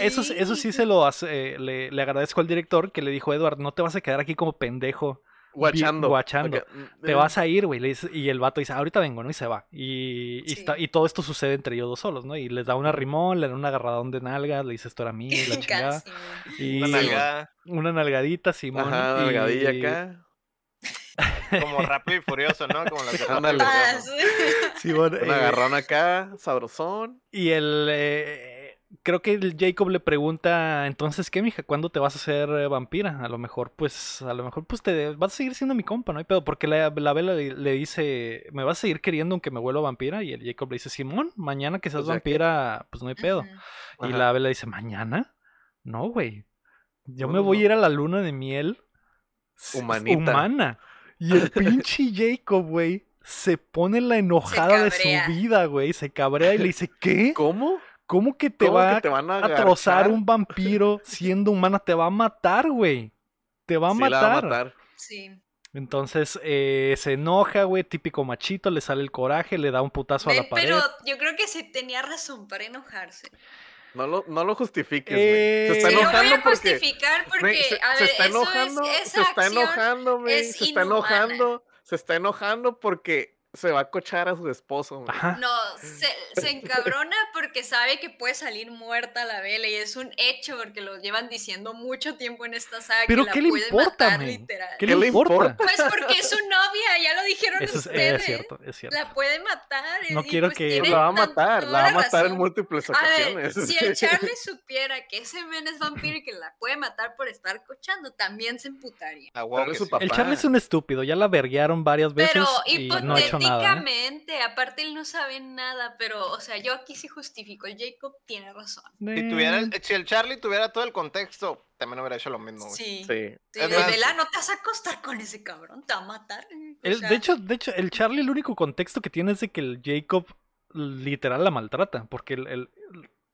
eso, sí- eso sí se lo hace, eh, le, le agradezco al director que le dijo, Edward, no te vas a quedar aquí como pendejo Guachando. guachando. Mm, te eh, vas a ir, güey. Y el vato dice, ahorita vengo, ¿no? Y se va. Y, y, Sí. está- y todo esto sucede entre ellos dos solos, ¿no? Y les da una rimón, le da un agarradón de nalgas, le dice, esto era mío, y la chingada. Y Una nalgada, una nalgadita, Simón. Ajá, nalgadilla acá. como rápido y furioso, ¿no? Como Rápido y Ándale. Ah, sí. Simón, Un agarrón acá, sabrosón. Y el. eh, creo que el Jacob le pregunta, entonces, ¿qué, mija? ¿Cuándo te vas a hacer eh, vampira? A lo mejor, pues, a lo mejor, pues, te vas a seguir siendo mi compa, ¿no hay pedo? Porque la, la Bella le, le dice, ¿me vas a seguir queriendo aunque me vuelva vampira? Y el Jacob le dice, Simón, mañana que seas O sea que- vampira, pues no hay pedo. Y Ajá. la Bella dice, ¿mañana? No, güey. Yo No, me no, voy a no. ir a la luna de miel. Humanita. Humana. Y el pinche Jacob, güey, se pone la enojada de su vida, güey. Se cabrea y le dice, ¿qué? ¿Cómo? ¿Cómo que te ¿Cómo va que te van a a trozar un vampiro siendo humana? Te va a matar, güey. Te va a, Sí, matar. la va a matar. Sí. Entonces eh, se enoja, güey, típico machito, le sale el coraje, le da un putazo a la pared. pero yo creo que sí tenía razón para enojarse. No lo, no lo justifiques, güey. Eh, Se está Sí, lo voy enojando a porque. justificar porque, güey, se, a se ver, está eso enojando, es, se está enojando, güey. es Se está inhumana. enojando, se está enojando porque se va a cochar a su esposo. No, se, se encabrona porque sabe que puede salir muerta la vela y es un hecho porque lo llevan diciendo mucho tiempo en esta saga Pero que la ¿qué le importa, matar men? literal. ¿Qué, ¿Qué le le importa? Pues porque es su novia, ya lo dijeron Eso es, ustedes. es cierto, es cierto. La puede matar. No y quiero pues que- la va a matar, la va a matar en múltiples A ver, ocasiones. si el Charlie supiera que ese men es vampiro y que la puede matar por estar cochando, también se emputaría. A huevo Pero que es su sí. papá. El Charlie es un estúpido, ya la verguearon varias veces Pero y no ha hecho nada. ¿eh? hipotéticamente, aparte él no sabe nada, pero, o sea, yo aquí sí justifico, el Jacob tiene razón. Si, tuviera Eh, el, si el Charlie tuviera todo el contexto, también hubiera hecho lo mismo, güey. Sí. Sí. De vela no te vas a acostar con ese cabrón, te va a matar. el- sea, de hecho, de hecho, el Charlie el único contexto que tiene es de que el Jacob literal la maltrata, porque el, el-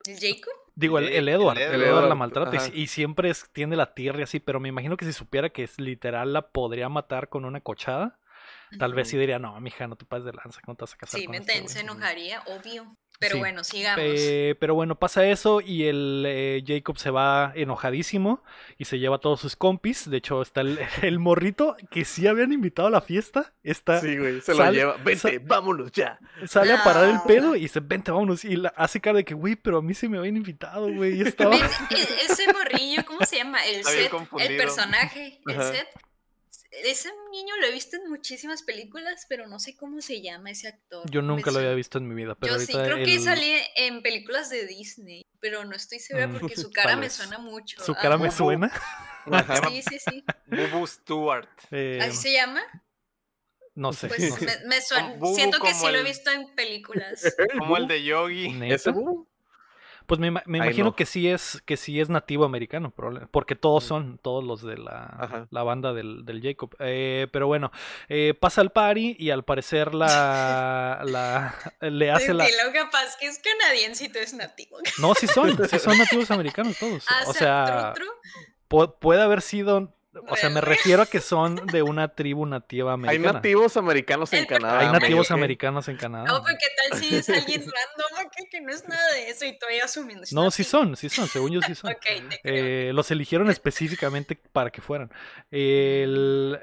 ¿El Jacob? digo, el, el el Edward, el Edward, Edward la maltrata y, siempre es- tiene la tierra y así, pero me imagino que si supiera que es literal la podría matar con una cochada, tal vez sí diría, no, mija, no te pases de lanza, ¿cómo te vas a casar Sí, con me este se güey?" enojaría, obvio. Pero Sí. bueno, sigamos. Eh, pero bueno, pasa eso y el eh, Jacob se va enojadísimo y se lleva a todos sus compis. De hecho, está el, el morrito que sí habían invitado a la fiesta. Está, Sí, güey. Se sale- lo lleva. Vente, vámonos ya. Sale a parar el No. pedo y dice, vente, vámonos. Y la- hace cara de que, güey, pero a mí se me habían invitado, güey. Estaba... E- ese morrillo, ¿cómo se llama? El Seth, el personaje, el Ajá. Seth. Ese niño lo he visto en muchísimas películas, pero no sé cómo se llama ese actor. Yo nunca lo suena- había visto en mi vida, pero Yo sí, creo que salí en películas de Disney, pero no estoy segura Mm, porque su cara me suena mucho. su cara me suena. Ajá. Sí, sí, sí. Bubu Stewart. Eh, ¿Así se llama? no sé. Pues no sé. me, me suena. Siento que sí lo he visto en películas. Como el de Yogi. ¿Ese Bubu? Pues me, imagino no. que sí es que sí es nativo americano, porque todos son, todos los de la, la banda del, del Jacob. Eh, pero bueno, eh, pasa el party y al parecer la, la le hace la. Lo que pasa es que es canadiense y tú es nativo. No, sí son, sí son nativos americanos todos. Ah, O sea, tru, tru. pu- puede haber sido, o sea, me Re- refiero a que son de una tribu nativa Hay americana. nativos americanos en Canadá. Hay nativos americanos en Canadá. No, porque tal si es alguien random que, que no es nada de eso y estoy asumiendo. No, sí son, sí son, según yo sí son. Ok, te creo. Eh, los eligieron específicamente para que fueran. El-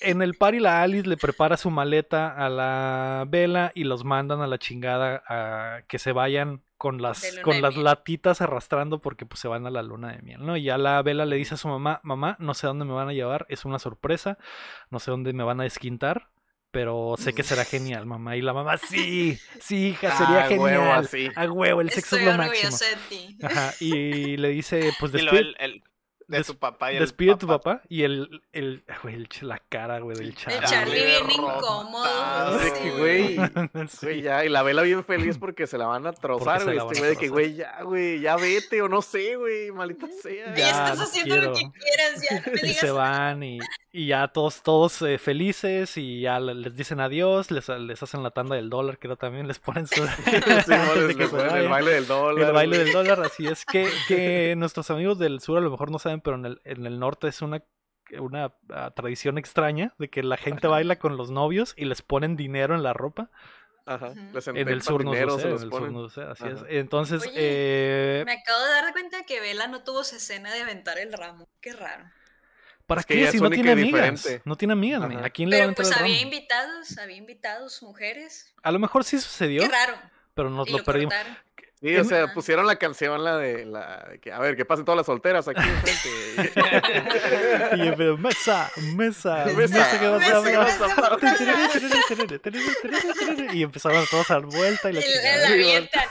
en el party la Alice le prepara su maleta a la Vela y los mandan a la chingada a que se vayan con las con las latitas arrastrando porque pues se van a la luna de miel, ¿no? Y ya la Vela le dice a su mamá, mamá, no sé dónde me van a llevar, es una sorpresa, no sé dónde me van a desquintar. Pero sé que será genial, mamá. Y la mamá, sí, sí, hija, sería Ah, huevo, genial. A huevo, el sexo Estoy es lo máximo. orgullosa de ti. Ajá, y le dice, pues Y de des- tu papá y el despide a tu papá. Y el, el, güey, el la cara, güey, del El Charlie. Charlie bien incómodo. De que, güey, Sí. güey, ya, y la vela bien feliz porque se la van a trozar, güey. Este güey de que, güey, ya, güey, ya vete, o no sé, güey, maldita sea. Ya, Ya, estás haciendo lo que quieras, ya no me Y se van y, y ya todos, todos eh, felices y ya le- les dicen adiós, les, les hacen la tanda del dólar, creo también les ponen su... Sí, les- les ponen el baile del dólar. El baile güey. del dólar, así es que, que nuestros amigos del sur a lo mejor no saben, pero en el, en el norte es una, una ah, tradición extraña de que la gente baila con los novios y les ponen dinero en la ropa. Ajá. Ujú. les En el sur no sucede, en los el sur ponen. no sucede, así Ajá. es. Entonces, Oye, eh, Me acabo de dar cuenta que Vela no tuvo su escena de aventar el ramo. Qué raro. ¿Para Es que qué si no tiene amigas? No tiene amigas. Ajá. ¿A quién le va a Pero entrar pues el había invitados, había invitados, mujeres. A lo mejor sí sucedió, Qué raro. pero nos y lo lo perdimos. cortaron. Sí, o sea, pusieron la canción, la de la de que, a ver, que pasen todas las solteras aquí enfrente. Y empezó, mesa, mesa, Mesa, mesa que vas a hablar. Y empezaron todos a dar vuelta y la avientan.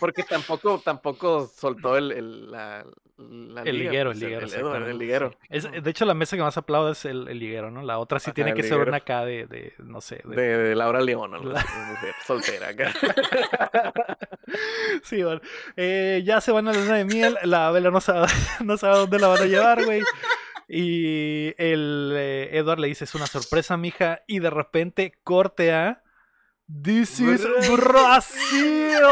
Porque tampoco, tampoco soltó el, el, la, la El liga, liguero, pues, el liguero, El, liguero. Es- de hecho, la mesa que más aplaude es el, el liguero, ¿no? La otra sí Ajá, tiene que ser una acá de, de, no sé, de- De, de Laura León, La- mujer soltera acá. Sí, bueno. Eh, ya se van a la luna de miel. La vela no sabe, no sabe dónde la van a llevar, güey. Y el eh, Edward le dice, es una sorpresa, mija. Y de repente corte a... This is Brazil.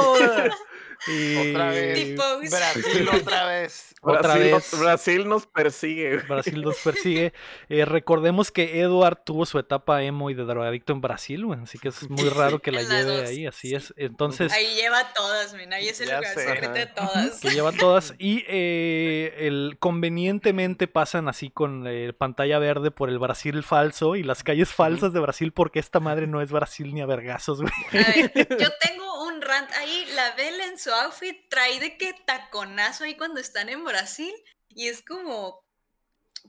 Y Otra vez. Brasil otra vez. Otra Brasil, vez. Brasil nos persigue. Brasil nos persigue. Eh, recordemos que Edward tuvo su etapa emo y de drogadicto en Brasil, güey. Así que es muy raro que la lleve ahí. Así es. Entonces... Ahí lleva todas, men. Ahí es el lugar sé, secreto de todas. que lleva todas y eh, el convenientemente pasan así con eh, pantalla verde por el Brasil falso y las calles falsas de Brasil porque esta madre no es Brasil ni a vergazos, güey. A ver, yo tengo un rant ahí. La Bella en su outfit trae de que taconazo ahí cuando están en Brasil. Y es como.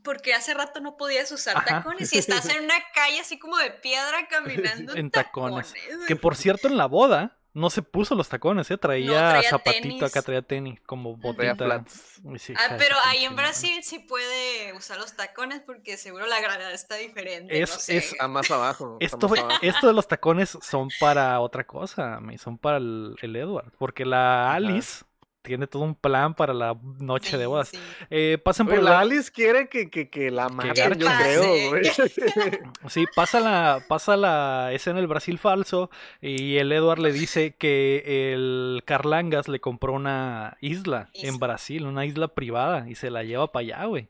Porque hace rato no podías usar Ajá. tacones y estás en una calle así como de piedra caminando En tacones. Que por cierto en la boda no se puso los tacones, ¿eh? Traía, traía zapatito tenis. acá, traía tenis como botita. flats. Sí, Ah, pero ahí en. Brasil sí puede usar los tacones porque seguro la gravedad está diferente. Es- no sé. es- Está más abajo. Esto, más abajo. esto de los tacones son para otra cosa, son para el, el Edward, porque la Ajá. Tiene todo un plan para la noche de bodas. sí. Eh, pasan por Oye, la- la Alice quiere que, que, que la maten, yo creo, güey. Sí, pasa la, pasa la escena del Brasil falso y el Edward le dice que el Carlangas le compró una isla en Isla. Brasil, una isla privada y se la lleva para allá, güey.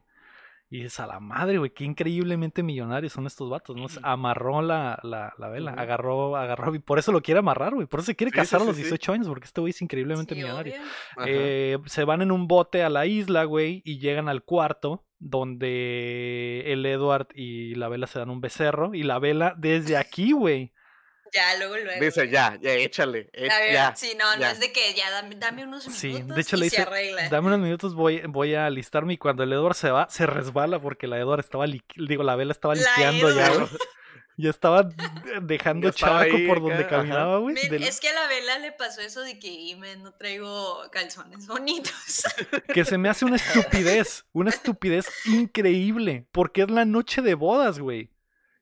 Y dices, a la madre, güey, qué increíblemente millonarios son estos vatos, ¿no? Amarró la, la, la vela, agarró, agarró, y por eso lo quiere amarrar, güey, por eso se quiere Sí, casar sí, a los sí, sí. 18 años, porque este güey es increíblemente millonario. Eh, se van en un bote a la isla, güey, y llegan al cuarto donde el Edward y la vela se dan un becerro. Y la vela desde aquí, güey. Ya, luego, luego. Dice, ya, ya, échale. e- A ver, ya. sí, no, no ya. es de que ya dame, dame unos minutos Sí, de hecho y le se dice, arregla. dame unos minutos, voy, voy a alistarme. Y cuando el Edward se va, se resbala porque la Edward estaba, li- digo, la vela estaba liqueando ya, güey. Ya estaba dejando Ya estaba charco ahí por donde caminaba, güey. Del- Es que a la vela le pasó eso de que "Y, men, no traigo calzones bonitos. Que se me hace una estupidez, una estupidez increíble. Porque es la noche de bodas, güey.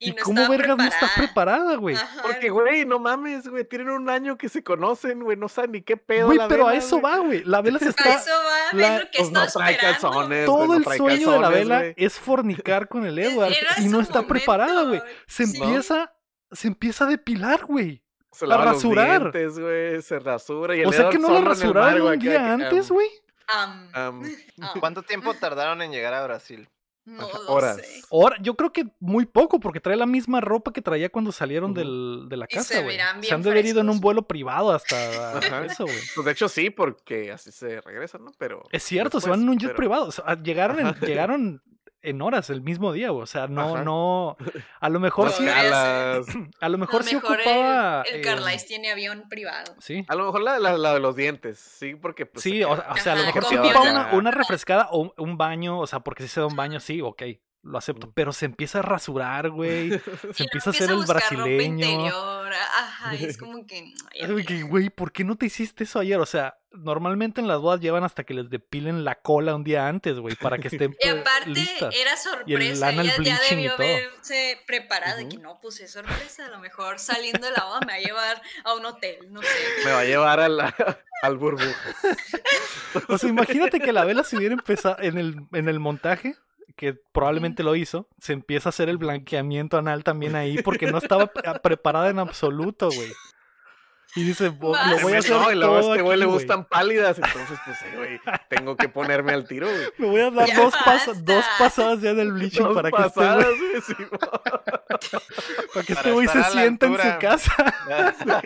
Y ¿Y, no cómo vergas no estás preparada, güey? Porque, güey, no mames, güey. Tienen un año que se conocen, güey. No saben ni qué pedo. Güey, pero a eso va, güey. La vela se A está... eso va, la- es lo que Pues no trae calzones. Todo no el trae sueño de la vela es fornicar con el Edward y no está momento, preparada, güey. Se sí. empieza, se empieza a depilar, güey. Se a lava los rasurar. dientes, güey. Se rasura. Y el O sea que no la rasuraron un día antes, güey. ¿Cuánto tiempo tardaron en llegar a Brasil? No Ajá, lo horas. sé. Ahora, yo creo que muy poco, porque trae la misma ropa que traía cuando salieron del, de la Y casa, se güey. Se han de haber ido en un vuelo privado hasta Ajá. eso, güey. Pues de hecho sí, porque así se regresan, ¿no? Pero. Es cierto, se van en un jet pero- privado. O sea, llegaron, en, llegaron en horas el mismo día. O sea, no, Ajá. no. A lo mejor sí, a lo mejor A sí lo mejor ocupaba. el, el eh, Carlisle tiene avión privado. Sí. A lo mejor la, la, la de los dientes, sí, porque. Pues, Sí, o, sea, a lo mejor sí comió ocupa ya. una, una refrescada o un, un baño, o sea, porque si se da un baño, sí, ok, lo acepto. Mm. Pero se empieza a rasurar, güey. Se Y empieza a hacer el brasileño. Ajá, y es como que. güey, ¿por qué no te hiciste eso ayer? O sea, normalmente en las bodas llevan hasta que les depilen la cola un día antes, güey, para que estén Y pues, aparte listas. era sorpresa, anal ella ya y debió haberse preparado de que no, pues es sorpresa, a lo mejor saliendo de la boda me va a llevar a un hotel, no sé. Me va a llevar a la- al burbujo. O sea, imagínate que la vela se hubiera empezado en el, en el montaje, que probablemente lo hizo, se empieza a hacer el blanqueamiento anal también ahí, porque no estaba pre- preparada en absoluto, güey. Y dice, "Bo- lo voy a hacer no, y luego a todo este güey le gustan pálidas, entonces, pues, eh, güey, tengo que ponerme al tiro, güey. Me voy a dar dos, pas- dos pasadas ya del bleaching Dos para que este sí, para que este Para güey se sienta en su casa.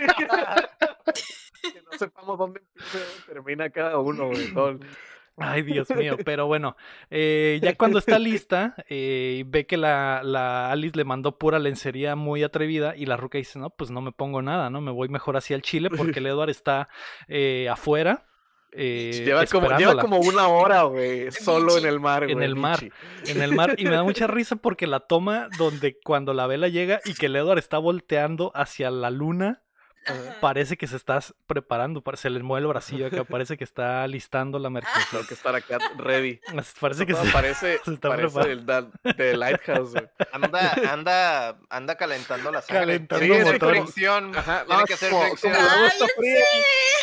que no sepamos dónde empieza y dónde termina cada uno, güey. Ay, Dios mío, pero bueno, eh, ya cuando está lista, eh, ve que la, la Alice le mandó pura lencería muy atrevida y la ruca dice, no, pues no me pongo nada, ¿no? Me voy mejor hacia el Chile porque el Edward está eh, afuera. eh, Lleva como, lleva como una hora, güey, solo en el mar, güey. en el mar, en el mar, y me da mucha risa porque la toma donde cuando la vela llega y que el Edward está volteando hacia la luna, Ajá. parece que se está preparando, se le mueve el bracillo acá, parece que está listando la mercancía. Tengo que estar acá ready. Parece que No, se, parece, se está parece preparando. del, da- del Lighthouse, güey. Anda, anda, anda calentando la sangre. Calentando Tiene que hacer motores. fricción. Ajá, Tiene no, que hacer como, fricción. como el agua está ¡Cállense! fría,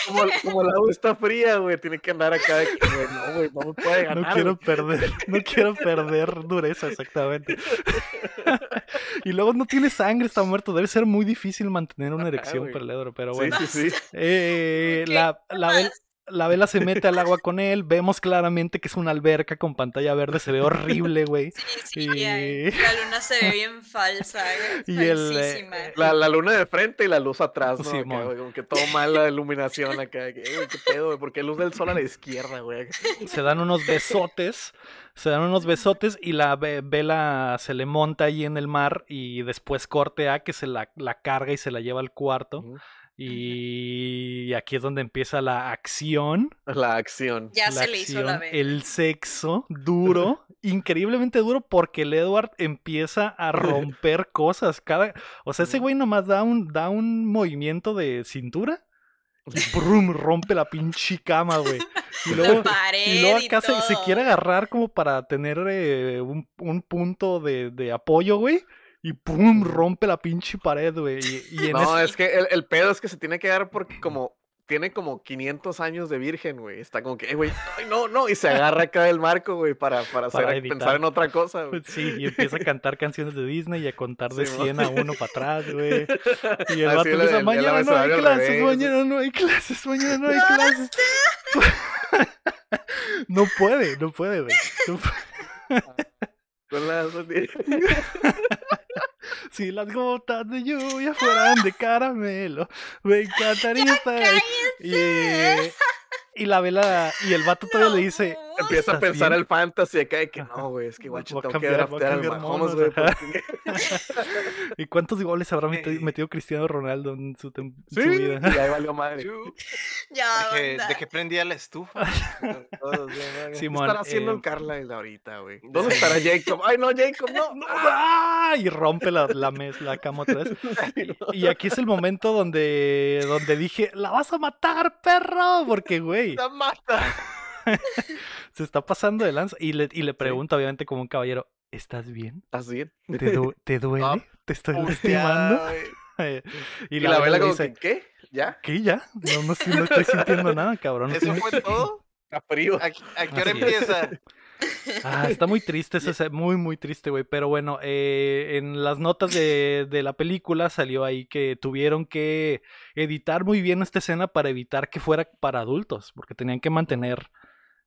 como, como el agua está fría, güey, tiene que andar acá de güey, no, güey, no me puede ganar. No quiero güey. perder, no quiero perder dureza, exactamente. y luego no tiene sangre, está muerto. Debe ser muy difícil mantener una erección para el Pero bueno. sí, sí. Eh, ¿Qué la, la? La vela se mete al agua con él. Vemos claramente que es una alberca con pantalla verde. Se ve horrible, güey. Sí, sí, Y- la luna se ve bien falsa, Y el, eh, falsísima. La, la luna de frente y la luz atrás, ¿no? Güey, como que todo mal la iluminación acá. que, "Eh, güey, qué pedo, güey, ¿por qué luz del sol a la izquierda, güey? Se dan unos besotes. Se dan unos besotes y la ve- vela se le monta ahí en el mar. Y después corte a que se la, la carga y se la lleva al cuarto. Y aquí es donde empieza la acción. La acción. ya la se le hizo la vela. El sexo duro, increíblemente duro, porque el Edward empieza a romper cosas. Cada, o sea, ese güey nomás da un, da un movimiento de cintura y brum, rompe la pinche cama, güey. Y luego, la pared y luego y acá se, quiere agarrar como para tener eh, un, un punto de, de apoyo, güey. Y pum, rompe la pinche pared, güey. Y, y No, ese- es que el, el pedo es que se tiene que dar porque como tiene como 500 años de virgen, güey. Está como que, eh, güey, no, no. Y se agarra acá del marco, güey, para, para, hacer, Para evitar. pensar en otra cosa, güey. Sí, y empieza a cantar canciones de Disney y a contar de Sí, mo. 100 a 1 para atrás, güey. Y el Así vato el mañana no hay clases, revés, mañana no hay clases, mañana no hay clases. No puede, no puede, güey. No puede. Las- Si las gotas de lluvia fueran de caramelo, me encantaría estar ahí. Y, y la vela, y el vato todavía le dice. Empieza a ¿Estás pensar bien? el fantasy acá de que no, güey, es que guacho, tengo que cambiar- a draftear al Mahomes, güey. porque- ¿y cuántos goles habrá meti- metido Cristiano Ronaldo en su, tem- Sí, su vida? y ahí valió madre. Ya, ¿De que, de que prendía la estufa? Todos, ¿no? ¿Qué Simón, estará haciendo eh, el Carlisle ahorita, güey? ¿Dónde estará Jacob? Ay, no, Jacob, no. no. ¡Ah! Y rompe la, la, mes- la cama otra vez. Y aquí es el momento donde, donde dije, la vas a matar, perro. Porque, güey, ¡La mata! Se está pasando de lanza. Y le, y le pregunta, obviamente, como un caballero, ¿estás bien? ¿Estás bien? ¿Te, du- te duele? Ah, ¿Te estoy Hostia, lastimando? güey. y, Y, la, vela como dice, que, ¿qué? ¿Ya? ¿qué ya? No, no, estoy, no estoy sintiendo nada, cabrón. ¿Eso fue todo? Está frío. ¿A, a qué hora Así es. empieza? Ah, está muy triste, ese, ese- muy, muy triste, güey. Pero bueno, eh, en las notas de, de la película salió ahí que tuvieron que editar muy bien esta escena para evitar que fuera para adultos, porque tenían que mantener,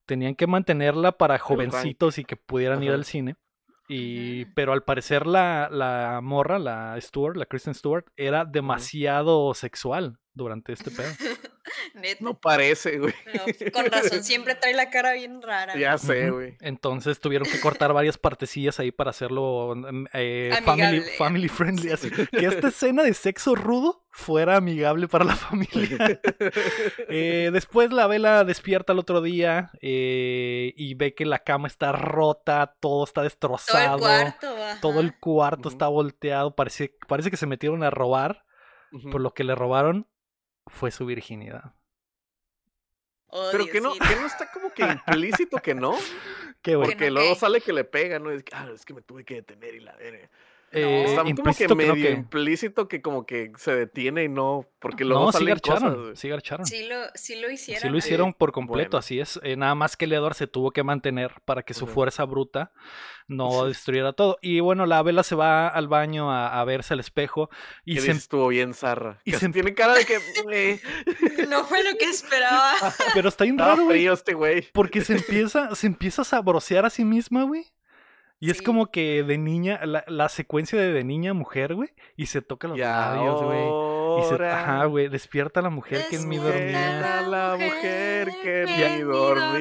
tenían que mantenerla para jovencitos y que pudieran ir al cine. Y, pero al parecer la, la morra, la Stewart, la Kristen Stewart, era demasiado sexual durante este pedo. No parece, güey. No, con razón, siempre trae la cara bien rara. Ya sé, güey. Entonces tuvieron que cortar varias partecillas ahí para hacerlo mm, eh, family, family friendly. así, que esta escena de sexo rudo fuera amigable para la familia. Eh, después la vela despierta el otro día eh, y ve que la cama está rota, todo está Todo destrozado. el cuarto, ajá. todo el cuarto está volteado. Parece, parece que se metieron a robar. Por lo que le robaron fue su virginidad. Oh, Pero que no, que no está como que implícito que no. Qué. Porque no, luego ¿qué? sale que le pega, ¿no? Es que, ah, es que me tuve que detener y la verga. Eh, Está como que implícito creo medio que- implícito que como que se detiene y no. Porque luego No, sí salen cosas, garcharon, güey. sí garcharon. Sí lo, sí lo hicieron. Sí lo hicieron por completo, Bueno. así es. Eh, nada más que el Edward se tuvo que mantener para que su fuerza bruta no destruyera todo. Y bueno, la vela se va al baño a, a verse al espejo y Que se, estuvo bien zarra. y Que se- tiene cara de que. No fue lo que esperaba. pero está bien raro, frío este güey. porque se empieza, se empieza a sabrosear a sí misma, güey. Y es Sí. como que de niña, la, la secuencia de de niña a mujer, güey, y se toca los Ya, labios, güey. hora. ajá, güey, despierta a la mujer que en mí Despierta dormía. a la mujer que en mí mí dormí.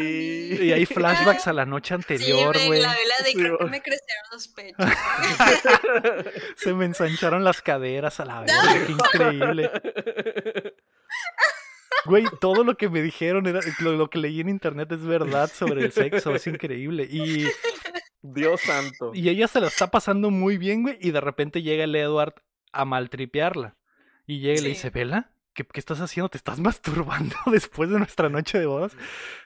Y hay flashbacks a la noche anterior, sí, güey. la vela de Sí, creo que güey. me crecieron los pechos. Se me ensancharon las caderas a la vez, qué increíble. Güey, todo lo que me dijeron, era, lo, lo que leí en internet es verdad sobre el sexo, es increíble. Y, Dios santo. y ella se la está pasando muy bien, güey, y de repente llega el Edward a maltripearla. Y llega y le dice, Vela, ¿qué, qué estás haciendo? ¿Te estás masturbando después de nuestra noche de bodas?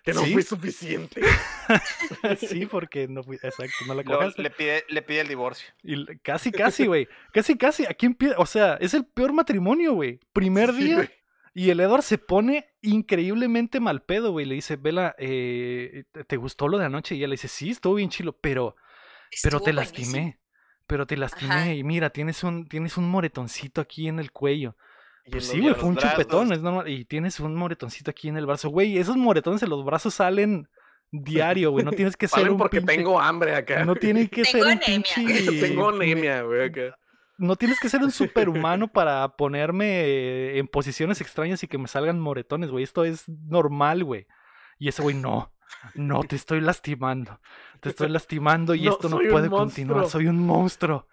Que no Sí. fui suficiente. sí, porque no fui, exacto, no la cojaste. le pide, le pide el divorcio. Y casi, casi, güey. Casi, casi. Aquí empieza. O sea, es el peor matrimonio, güey. Primer Sí, día. Y el Edward se pone increíblemente mal pedo, güey. Le dice, Vela, eh, ¿te- ¿te gustó lo de anoche? Y ella le dice, sí, estuvo bien chilo, pero, pero te buenísimo. lastimé. Pero te lastimé. Ajá. Y mira, tienes un, tienes un moretoncito aquí en el cuello. Y Pues sí, güey, fue un brazos. chupetón, es normal. Y tienes un moretoncito aquí en el brazo. Güey, esos moretones en los brazos salen diario, güey. No tienes que ser Salen un porque pinche- tengo hambre acá. No tiene que ser un pinche... Tengo anemia, güey, acá. No tienes que ser un superhumano para ponerme en posiciones extrañas y que me salgan moretones, güey. Esto es normal, güey. Y ese güey, no, no, te estoy lastimando. Te estoy lastimando y No, esto no puede continuar. Soy un monstruo.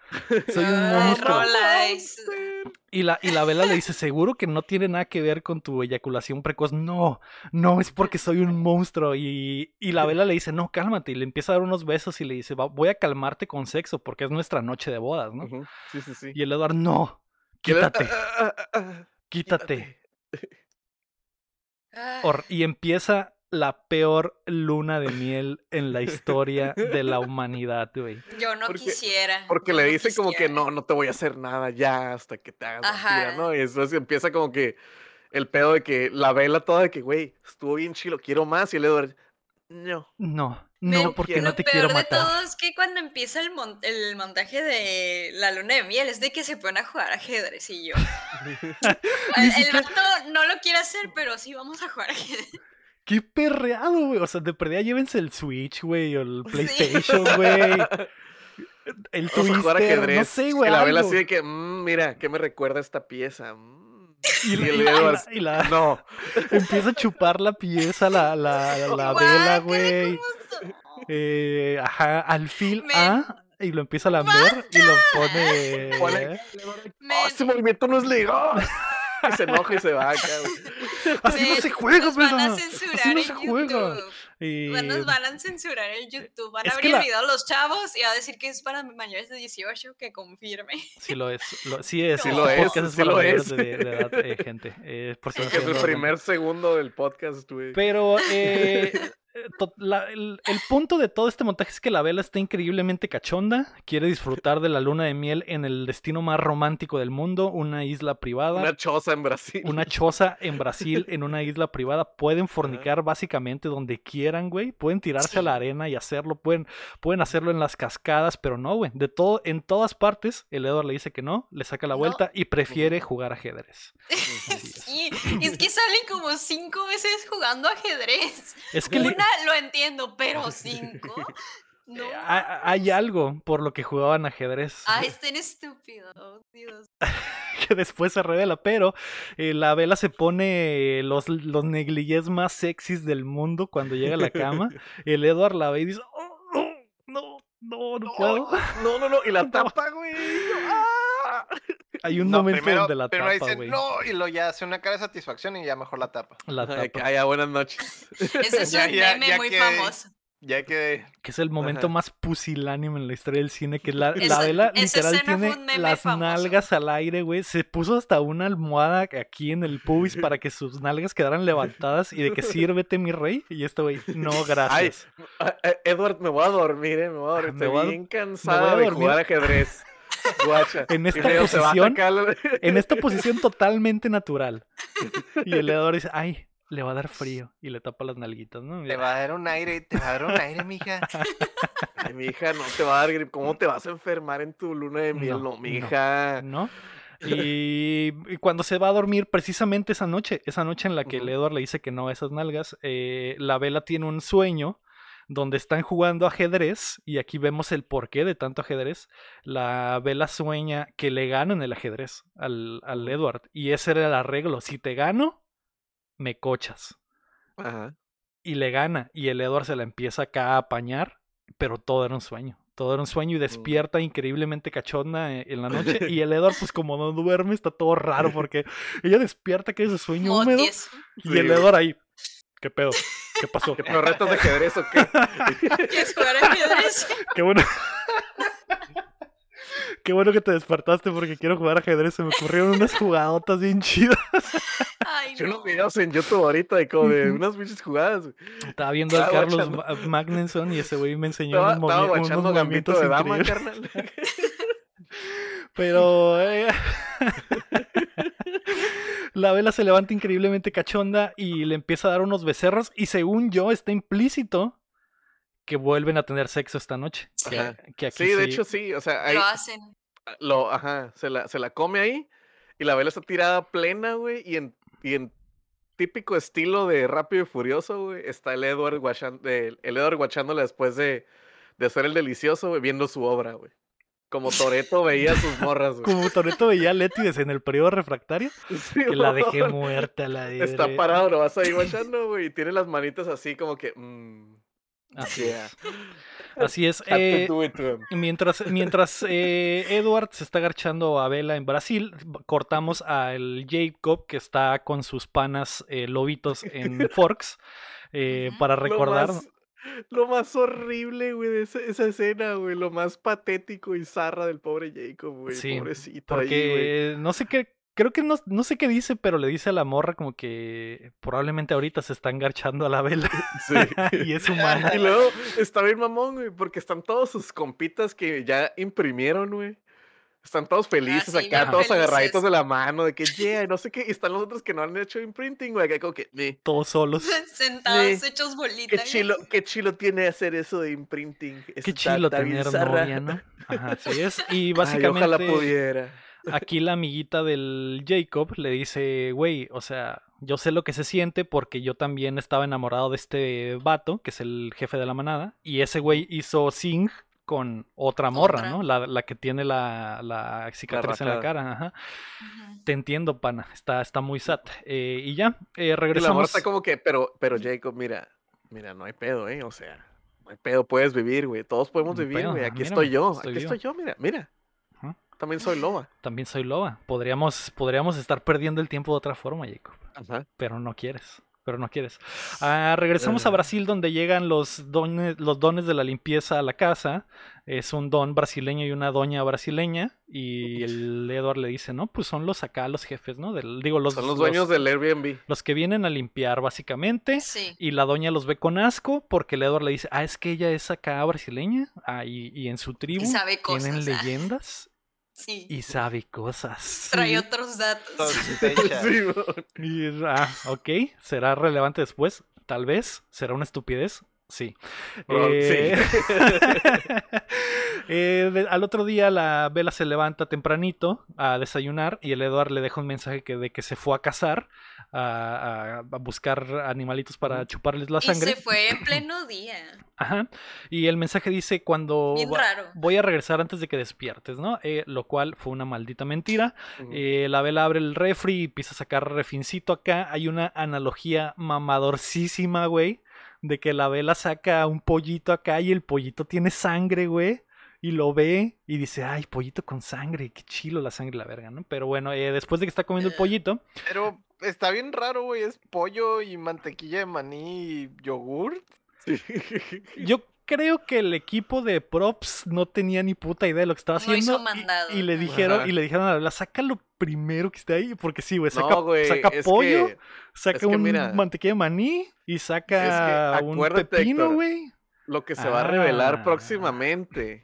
Soy un monstruo. Y la, y la vela le dice, seguro que no tiene nada que ver con tu eyaculación precoz. No, no, es porque soy un monstruo. Y, y la vela le dice, no, cálmate. Y le empieza a dar unos besos y le dice, "Va- voy a calmarte con sexo porque es nuestra noche de bodas, ¿no? Sí, sí, sí. Y el Edward, no, quítate, ah, ah, ah, ah, quítate. Ah, Hor- y empieza la peor luna de miel en la historia de la humanidad, güey. Yo no Porque- quisiera. Porque le no dice como que no, no te voy a hacer nada ya hasta que te hagas Ajá. ¿no? Y entonces empieza como que el pedo de que la vela toda de que, güey, estuvo bien chilo, quiero más. Y el Edward, no. No, no, porque quiero- no Lo te peor quiero de matar. todo es que cuando empieza el, mon- el montaje de la luna de miel es de que se pone a jugar ajedrez y yo. el, el siquiera- vato no lo quiere hacer, pero sí vamos a jugar ajedrez. Qué perreado, güey. O sea, de perdida llévense el Switch, güey, o el. PlayStation, güey. El Vamos a jugar Twister, ajedrez. no sé, güey. Y la vela así de que, "Mm, mira, ¿qué me recuerda esta pieza? Mm". Y, Y la- el y la- y la- no. empieza a chupar la pieza, la, la, la Guau, vela, güey. Eh, ajá, alfil Me- A y lo empieza a lamer y lo pone. Pone- Me- "Oh, ese movimiento no es legal. Y se enoja y se va acá, güey. Así no se juega, nos van a ¿verdad? censurar Así no en se juega. YouTube. Y- Nos van a censurar en YouTube. Van Es a que abrir la- el video a los chavos y a decir que es para mayores de 18, que confirme. Sí lo es, lo- sí es. Sí lo es, sí para lo es. De, de edad, eh, gente. Eh, por si no Que es el primer segundo del podcast, güey. Pero eh, eh, la- el, el punto de todo este montaje es que la vela está increíblemente cachonda. Quiere disfrutar de la luna de miel en el destino más romántico del mundo, una isla privada. Una choza en Brasil. Una choza en Brasil, en una isla privada. Pueden fornicar básicamente donde quieran, güey. Pueden tirarse a la arena y hacerlo. Pueden, pueden hacerlo en las cascadas, pero no, güey. De todo, en todas partes, el Edward le dice que no, le saca la No. vuelta y prefiere jugar ajedrez. Sí, es que salen como cinco veces jugando ajedrez. Es que Una lo entiendo, pero cinco. No. eh, ha- hay algo por lo que jugaban ajedrez. Ay, estén estúpidos, Dios. que después se revela, pero eh, la vela se pone los, los negligés más sexys del mundo cuando llega a la cama. El Edward la ve y dice, "Oh, no, no, no, no puedo. No, no, no. Y la tapa, güey. ¡Ah! Hay un No, momento primero, donde la primero tapa, dice güey. no y lo ya hace una cara de satisfacción y ya mejor la tapa. La Ay, que- tapa. ay, ya, buenas noches. Ese es Ya, un ya, meme ya muy que- famoso. Ya que Que es el momento Ajá. más pusilánime en la historia del cine. Que la, la vela literal tiene las famoso. nalgas al aire, güey. Se puso hasta una almohada aquí en el pubis para que sus nalgas quedaran levantadas. Y de que sírvete, mi rey. Y esto, güey, no, gracias. Ah, eh, Edward, me voy a dormir, eh. Me voy a dormir. Me Estoy voy a- bien cansado a de dormir. jugar ajedrez. Guacha. En esta luego se va a posición, la- en esta posición totalmente natural. Y el Edward dice, ay, le va a dar frío. Y le tapa las nalguitas, ¿no? te va a dar un aire, te va a dar un aire, mija. Ay, mi hija, no te va a dar grip. ¿Cómo te vas a enfermar en tu luna de miel? No, No, no. mi hija. ¿No? Y, y cuando se va a dormir, precisamente esa noche, esa noche en la que el. Edward le dice que no a esas nalgas, eh, la vela tiene un sueño donde están jugando ajedrez, y aquí vemos el porqué de tanto ajedrez. La Vela sueña que le ganan el ajedrez al, al Edward, y ese era el arreglo. Si te gano, me cochas. Ajá. Y le gana, y el Edward se la empieza acá a apañar, pero todo era un sueño. Todo era un sueño y despierta increíblemente cachonda eh, en la noche. Y el Edward, pues como no duerme, está todo raro porque ella despierta que es ese sueño húmedo. Y el. Edward ahí. ¿Qué pedo? ¿Qué pasó? ¿Pero retos de ajedrez o qué? ¿Quieres jugar ajedrez? Qué bueno. Qué bueno que te despertaste porque quiero jugar ajedrez. Se me ocurrieron unas jugadotas bien chidas. Ay, Yo no. unos videos en YouTube ahorita de como de unas pinches jugadas. Estaba viendo Estaba Carlos Magnuson y ese güey me enseñó Estaba, unos, estaba movi- unos guachando Gambito movimientos de Dama, increíbles. carnal. Pero eh, la vela se levanta increíblemente cachonda y le empieza a dar unos becerros y según yo está implícito que vuelven a tener sexo esta noche. Que, Ajá. que aquí Sí, de hecho sí. O sea, ahí Lo hacen. lo, ajá, se la, se la come ahí y la vela está tirada plena, güey, y en, y en típico estilo de Rápido y Furioso, güey, está el Edward, guachan- el, el Edward guachándola después de, de hacer el delicioso, güey, viendo su obra, güey. Como Toreto veía a sus morras, güey. Como Toreto veía a Leti desde en el periodo refractario, Sí, que la dejé muerta. La Está veré. parado, lo vas ahí guachando, güey, y tiene las manitas así como que, mmm, Así yeah. es. Así es. Eh. Mientras, mientras eh, Edward se está garchando a Vela en Brasil, cortamos al Jacob que está con sus panas eh, lobitos en Forks eh, para Lo recordar. más- Lo más horrible, güey, de esa, esa escena, güey. Lo más patético y zarra del pobre Jacob, güey. Sí, Pobrecito ahí, güey. Porque no sé qué, creo que no, no sé qué dice, pero le dice a la morra como que probablemente ahorita se están garchando a la vela Sí. y es humano. y luego está bien mamón, güey, porque están todos sus compitas que ya imprimieron, güey. Están todos felices Ah, sí, acá, todos felices. agarraditos de la mano, de que, yeah, no sé qué. Y están los otros que no han hecho imprinting, güey, que como que, "Meh, Todos solos. Sentados Sí. hechos qué bolitas. chilo, qué chilo tiene hacer eso de imprinting. Qué Está- chilo tener zarra". novia, ¿no? Ajá, así es. Y Ay, básicamente. ojalá pudiera. Aquí la amiguita del Jacob le dice, güey, o sea, yo sé lo que se siente porque yo también estaba enamorado de este vato, que es el jefe de la manada, y ese güey hizo Sing con otra morra, Otra. ¿no? La, la que tiene la, la cicatriz en la cara, ajá. Te entiendo, pana, está, está muy sad. Eh, y ya, eh, Y la morra regresamos. está como que, pero, pero Jacob, mira, mira, no hay pedo, ¿eh? O sea, no hay pedo, puedes vivir, güey. Todos podemos No vivir, güey. ah, Aquí mírame, estoy yo, estoy aquí vivo. estoy yo, mira, mira. También soy loba. También soy loba. Podríamos, podríamos estar perdiendo el tiempo de otra forma, Jacob. Ajá. pero no quieres. Pero no quieres. Ah, regresamos a Ah. Brasil donde llegan los dones, los dones de la limpieza a la casa. Es un don brasileño y una doña brasileña. Y el Edward le dice, no, pues son los acá los jefes, ¿no? Del, digo, los, Son los dueños del Airbnb. los que vienen a limpiar básicamente. Sí. Y la doña los ve con asco porque el Edward le dice, ah, es que ella es acá brasileña. Ah, y, y en su tribu Y sabe tienen cosas. ah. leyendas Sí. y sabe cosas. Trae Sí. otros datos. Sí. Y, ah, ok, ¿será relevante después? Tal vez, ¿será una estupidez? Sí. Bro, Eh, eh, de- al otro día la Vela se levanta tempranito a desayunar y el Edward le deja un mensaje que, de que se fue a cazar, a, a- a buscar animalitos para chuparles la Y sangre. se fue en pleno día. Ajá. Y el mensaje dice cuando Bien va- raro. voy a regresar antes de que despiertes, ¿no? Eh, lo cual fue una maldita mentira. Eh, la vela abre el refri y empieza a sacar refincito acá. Hay una analogía mamadorcísima, güey. De que la vela saca un pollito acá y el pollito tiene sangre, güey. Y lo ve y dice, ay, pollito con sangre, qué chilo la sangre, la verga, ¿no? Pero bueno, eh, después de que está comiendo el pollito, Pero está bien raro, güey. Es pollo y mantequilla de maní y yogur. Sí. yo creo que el equipo de props no tenía ni puta idea de lo que estaba haciendo. hizo mandado, y, y le dijeron, Ajá. y le dijeron a la vela, saca lo primero que esté ahí, porque sí, güey, saca, No, güey, saca es pollo. que- Saca es que un mira, mantequilla de maní y saca un acuérdate, pepino, Héctor, güey. Lo que se va a revelar Ah. próximamente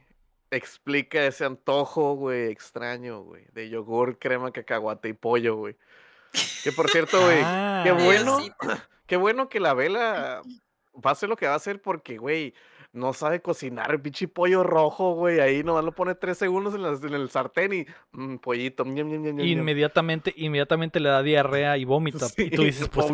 explica ese antojo, güey, extraño, güey, de yogur, crema, cacahuate y pollo, güey. Que por cierto, güey, Ah. qué bueno, Diosito. qué bueno que la vela va a hacer lo que va a hacer porque, güey, no sabe cocinar el pinche pollo rojo, güey. Ahí nomás lo pone tres segundos en, las- en el sartén y mm, pollito. ñam, ñam, ñam, ñam, ñam. Inmediatamente, inmediatamente le da diarrea y vómito. Sí, y tú dices, pues,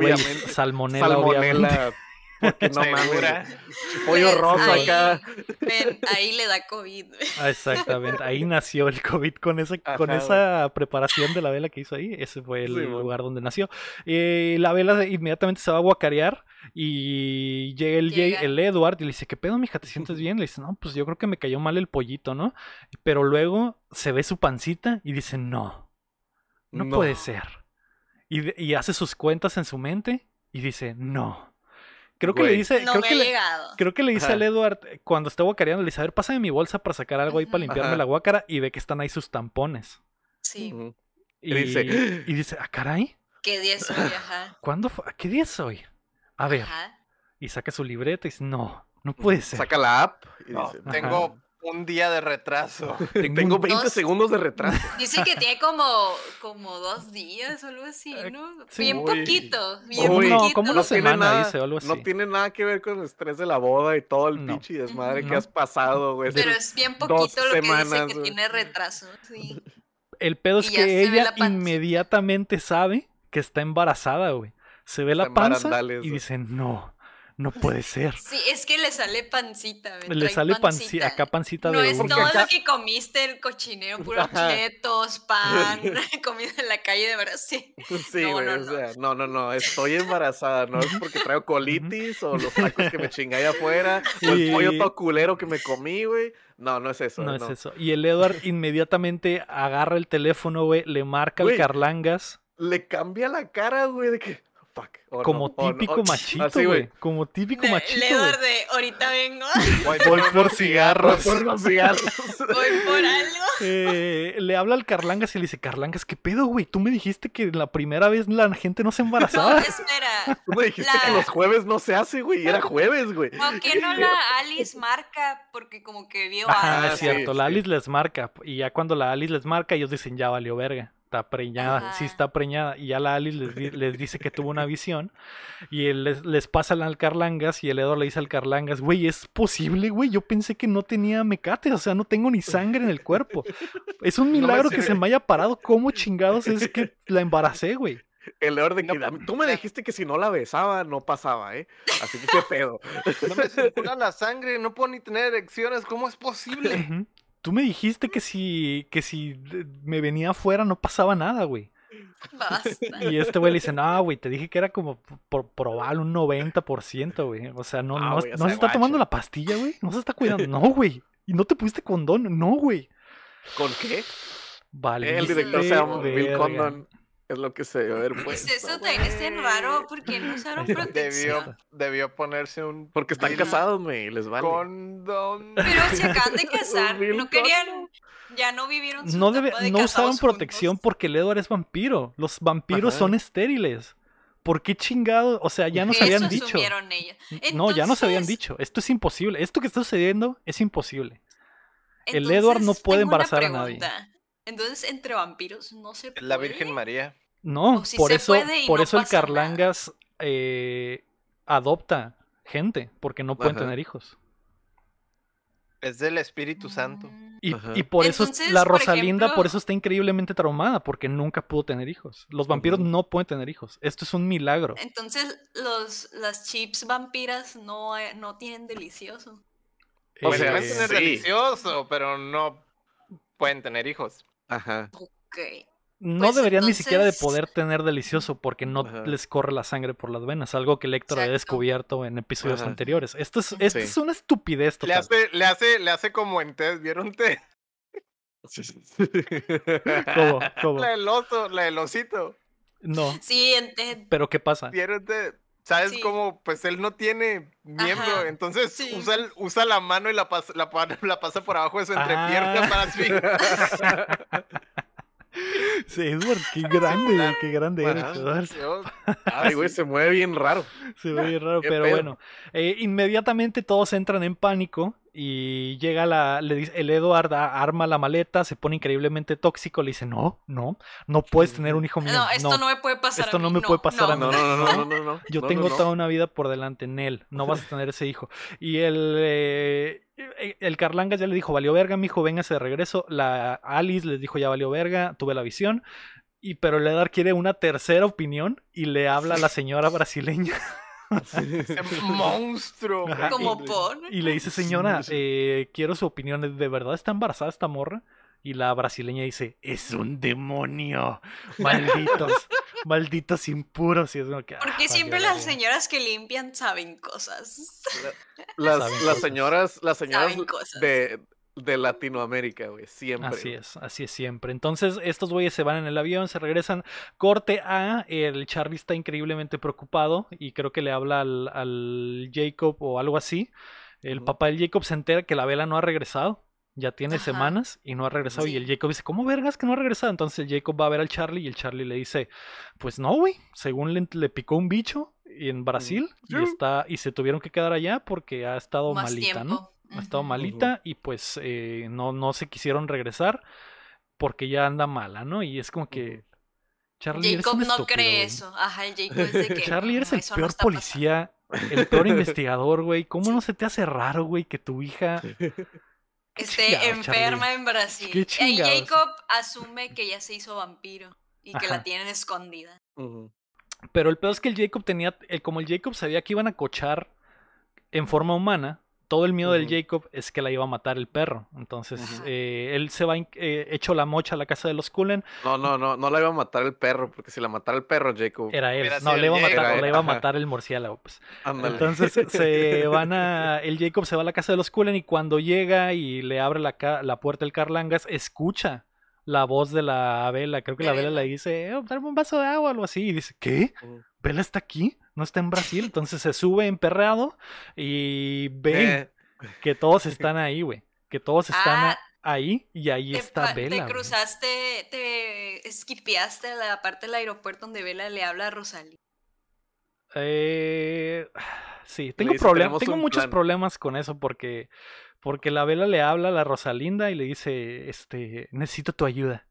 salmonela, obviamente. Salmonela Porque no mames. Pollo ahí- acá. Ven, ahí le da COVID. güey. Ah, Exactamente, ahí nació el COVID con esa, con esa preparación de la vela que hizo ahí. Ese fue el Sí, bueno. lugar donde nació. Eh, la vela inmediatamente se va a guacarear y llega el, Llega. el Edward y le dice, ¿qué pedo, mija? ¿Te sientes bien? Le dice, no, pues yo creo que me cayó mal el pollito, ¿no? Pero luego se ve su pancita y dice, no, no, No. puede ser. Y, y hace sus cuentas en su mente y dice, no. Creo que le dice, No creo me que ha le, llegado. Creo que le dice Ajá. al Edward eh, cuando está guacareando, le dice, a ver, pásame mi bolsa para sacar algo ahí para limpiarme Ajá. la guácara y ve que están ahí sus tampones. Sí. Y, Y dice, y dice, ah, caray, ¿Qué día soy? Ajá. ¿cuándo fue? ¿Qué día es hoy? A ver, Ajá. y saca su libreta y dice, no, no puede ser. Saca la app y No, dice, tengo un día de retraso. tengo un- 20 Dos. segundos de retraso. Dice que tiene como, como dos días o algo así, ¿no? sí. Bien Uy. poquito, bien Uy. poquito. No, como una no tiene semana, nada, dice, o algo No así. tiene nada que ver con el estrés de la boda y todo el No. pinche desmadre que No. has pasado, güey. Pero es bien poquito lo que dice que güey. tiene retraso. Sí. El pedo es Y que ella inmediatamente sabe que está embarazada, güey. Se ve la panza y güey. dice, no, no puede ser. Sí, es que le sale pancita. güey, Le sale pancita, acá pancita No de es uva. todo acá- lo que comiste el cochinero, puros Ajá. chetos, pan, comida en la calle de Brasil. Sí, No, güey, no, o no. sea, no, no, no, estoy embarazada, no es porque traigo colitis o los tacos que me chingué allá afuera o el pollo todo culero que me comí, güey. No, no es eso. No es eso. Y el Edward inmediatamente agarra el teléfono, güey, le marca al Güey. Carlangas Le cambia la cara, güey, de que, fuck. como no, o no, típico machito, así. Como típico machito, Le güey. doy de ahorita vengo, Voy Voy por Por cigarros. por los cigarros. voy por algo. Eh, le habla al Carlangas y le dice, Carlangas, ¿qué pedo, güey? Tú me dijiste que la primera vez la gente no se No, embarazaba. espera. Tú me dijiste que los jueves no se hace, güey, y era jueves, güey. ¿Por qué no la Alice marca? Porque como que vio algo. es Ah, sí, cierto. La sí. Alice les marca. Y ya cuando la Alice les marca, ellos dicen, ya valió verga. Está preñada. Sí Ajá. está preñada. Y ya la Alice les, di- les dice que tuvo una visión. Y él les, les pasa al Carlangas. Y el Edward le dice al Carlangas, güey, ¿es posible, güey? Yo pensé que no tenía mecate. O sea, no tengo ni sangre en el cuerpo. Es un milagro que sé. se me haya parado. ¿Cómo chingados es que la embaracé, güey? El leor de que No, a mí- tú me dijiste que si no la besaba, no pasaba, ¿eh? Así que qué pedo. No me circula la sangre, no puedo ni tener erecciones. ¿Cómo es posible? Tú me dijiste que si, que si de- me venía afuera no pasaba nada, güey. Basta. Y este güey le dice, no, güey, te dije que era como por probar un 90%, güey. O sea, no, Ah, no, sea, se está tomando la pastilla, güey. No se está cuidando. No, güey. Y no te pusiste condón. No, güey. ¿Con qué? Vale. El director se llama Bill. Condon. Es lo que se debe haber Pues puesto. eso también es bien raro porque no usaron Debió, protección. debió ponerse un Porque están casados, güey, y les vale. condón. Pero se acaban de casar, no querían, ya no vivieron su No, debe, de no usaron protección juntos. porque el Edward es vampiro. Los vampiros Ajá. son estériles. ¿Por qué chingado? O sea, ya nos Eso habían dicho. ellas. No, ya nos habían Entonces- dicho. Esto es imposible. Esto que está sucediendo es imposible. El Entonces, Edward no puede embarazar a nadie. Entonces, entre vampiros no se puede. La Virgen María. No, si por eso, por no eso el. Carlangas eh, adopta gente, porque no pueden Ajá. tener hijos. Es del Espíritu Santo. Y, por eso la Rosalinda, por ejemplo- eso está increíblemente traumada, porque nunca pudo tener hijos. Los vampiros no pueden tener hijos. Esto es un milagro. Entonces, los, las chips vampiras no, eh, no tienen delicioso. O sea, pueden Eh, tener sí. delicioso, pero no pueden tener hijos. Ajá. Ok. no pues deberían ni siquiera de poder tener delicioso, porque no Ajá. les corre la sangre por las venas, algo que Lector había descubierto en episodios Ajá. anteriores. Esto es, esto Sí. es una estupidez Le total. hace, le hace, le hace como en Ted, ¿vieron Ted? ¿Cómo? ¿Cómo? La del oso, la del osito. No, Sí, en Ted. pero ¿qué pasa? ¿Vieron Ted? ¿Sabes Sí. cómo? Pues él no tiene miembro, Ajá, entonces sí. usa, el- usa la mano y la pasa, la, pa- la pasa por abajo de su Ah. entrepierna para asfixiar. Sí, Edward, qué grande, qué grande eres. Edward. Yo- Ay, güey, se mueve bien raro. Se ve bien raro, ¿Qué pero pedo? bueno. Eh, inmediatamente todos entran en pánico y llega la, le dice, el Edward a- arma la maleta, se pone increíblemente tóxico, le dice, no, no, no puedes tener un hijo mío. No, esto no, me puede pasar esto a mí. no me puede pasar a No, mí. no, no, no, no, no. Yo no, tengo no, no. toda una vida por delante en él, no vas a tener ese hijo. Y el, eh, el Carlangas ya le dijo, valió verga, mi hijo, véngase de regreso. La Alice les dijo, ya valió verga, tuve la visión. Y pero el Edward quiere una tercera opinión y le habla a la señora brasileña. Ese monstruo. Ajá, Como y- por. Y le dice, señora, eh, quiero su opinión. ¿De verdad está embarazada esta morra? Y la brasileña dice, es un demonio. Malditos, malditos impuros. Y es como que, ah, Porque siempre las señoras que limpian saben cosas. Las, Saben las cosas. señoras, las señoras Saben cosas. De, Latinoamérica, güey, siempre. Así es, así es siempre. Entonces, estos güeyes se van en el avión, se regresan. Corte A, el Charlie está increíblemente preocupado y creo que le habla al, al Jacob o algo así. El papá del Jacob se entera que la vela no ha regresado. Ya tiene Ajá. semanas y no ha regresado. Y el Jacob dice, ¿cómo vergas que no ha regresado? Entonces el Jacob va a ver al Charlie y el Charlie le dice, pues no, güey. Según le, le picó un bicho en Brasil y, está, y se tuvieron que quedar allá porque ha estado Más malita, ¿no? Ha estado malita y pues eh, no, no se quisieron regresar porque ya anda mala, ¿no? Y es como que Charlie eres Jacob un no estúpido, cree güey. eso. Ajá, el Jacob es de que. Charlie eres "No, el no peor está pasando". policía, el peor investigador, güey. ¿Cómo no se te hace raro, güey, que tu hija ¿Qué Esté enferma Charlie? en Brasil. ¿Qué Y? Jacob asume que ya se hizo vampiro y que Ajá. la tienen escondida. Pero el peor es que el Jacob tenía, el, como el Jacob sabía que iban a cochar en forma humana, todo el miedo del. Jacob es que la iba a matar el perro. Entonces, eh, él se va eh, hecho la mocha a la casa de los Cullen. No, no, no, no la iba a matar el perro, porque si la matara el perro, Jacob. Era él. No, le iba a matar, le iba a matar el murciélago, pues. Entonces se van a. El Jacob se va a la casa de los Cullen y cuando llega y le abre la, ca- la puerta el Carlangas, escucha la voz de la Vela. Creo que la Vela le dice, "Eh, dame un vaso de agua o algo así. Y dice, ¿qué? ¿Vela está aquí? ¿No está en Brasil? Entonces se sube emperrado y ve Eh, que todos están ahí, güey. Que todos están Ah, ahí y ahí Te, está te Vela. güey. cruzaste, te esquipeaste la parte del aeropuerto donde Vela le habla a Rosalía. Eh, sí, tengo, problem- "Tenemos tengo muchos plan". problemas con eso porque, porque la vela le habla a la Rosalinda y le dice, este, necesito tu ayuda.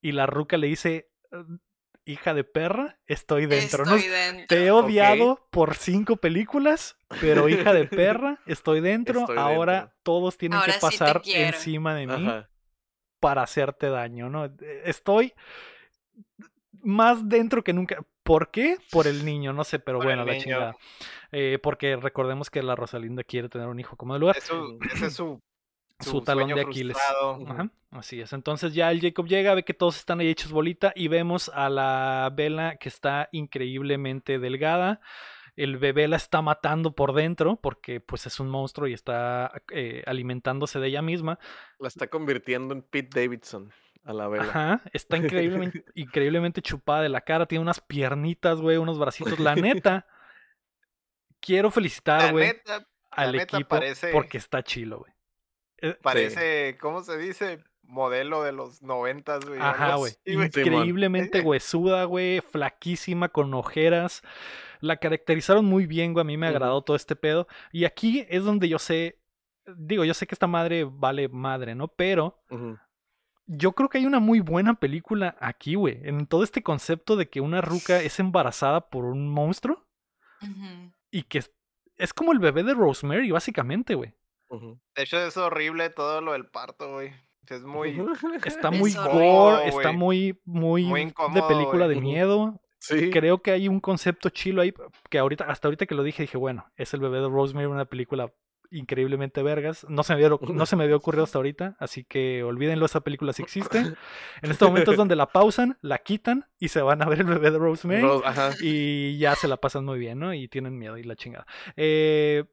Y la ruca le dice, "Mm, hija de perra, estoy dentro. ¿no? Estoy dentro. Te he odiado por cinco películas, pero hija de perra, estoy dentro. Estoy Ahora dentro. todos tienen Ahora que pasar encima de mí Ajá. para hacerte daño, ¿no? Eh, Estoy más dentro que nunca. ¿Por qué? Por el niño, no sé, pero Por bueno, la chingada. Eh, porque recordemos que la Rosalinda quiere tener un hijo como de lugar. Es su- ese es su, Su talón de Aquiles. Ajá, así es. Entonces ya el Jacob llega, ve que todos están ahí hechos bolita y vemos a la Vela que está increíblemente delgada. El bebé la está matando por dentro porque pues es un monstruo y está eh, alimentándose de ella misma. La está convirtiendo en Pete Davidson a la vela. Ajá, está increíblemente, increíblemente chupada de la cara, tiene unas piernitas, güey, unos bracitos. La neta, quiero felicitar, La güey, neta, al la neta equipo parece- porque está chilo, güey. Eh, parece, ¿cómo se dice? Modelo de los noventas, güey. Ajá, güey. Increíblemente huesuda, güey. Flaquísima, con ojeras. La caracterizaron muy bien, güey. A mí me agradó todo este pedo. Y aquí es donde yo sé. Digo, yo sé que esta madre vale madre, ¿no? Pero Ujú. Yo creo que hay una muy buena película aquí, güey. En todo este concepto de que una ruca es embarazada por un monstruo. Y que es, es como el bebé de Rosemary, básicamente, güey. De hecho, es horrible todo lo del parto, güey. Es muy... Está Es muy gore, está muy, muy, Muy de incómodo, película de miedo. Sí. creo que hay un concepto chilo ahí que ahorita, hasta ahorita que lo dije, dije, bueno, es el bebé de Rosemary, una película increíblemente vergas. No se me había, no se me había ocurrido hasta ahorita, así que olvídenlo, esa película sí existe. En este momento es donde la pausan, la quitan y se van a ver el bebé de Rosemary. Y ya se la pasan muy bien, ¿no? Y tienen miedo y la chingada. Eh,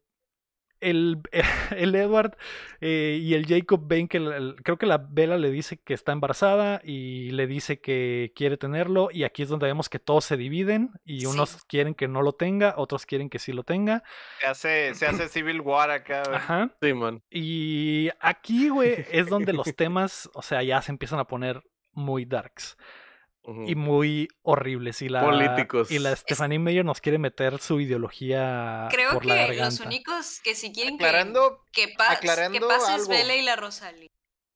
el, el Edward eh, y el Jacob ven que el- creo que la Bella le dice que está embarazada y le dice que quiere tenerlo y aquí es donde vemos que todos se dividen y Sí. unos quieren que no lo tenga, otros quieren que sí lo tenga. Se hace, se hace Civil War acá, güey. Ajá. Sí, man. Y aquí, güey, es donde los temas, o sea, ya se empiezan a poner muy darks Y muy horribles. Y la, Políticos. Y la Stephanie Meyer nos quiere meter su ideología Creo por la que garganta. los únicos que si quieren que, Aclarando que, pas- que aclarando pases algo. Vela y la Rosalía.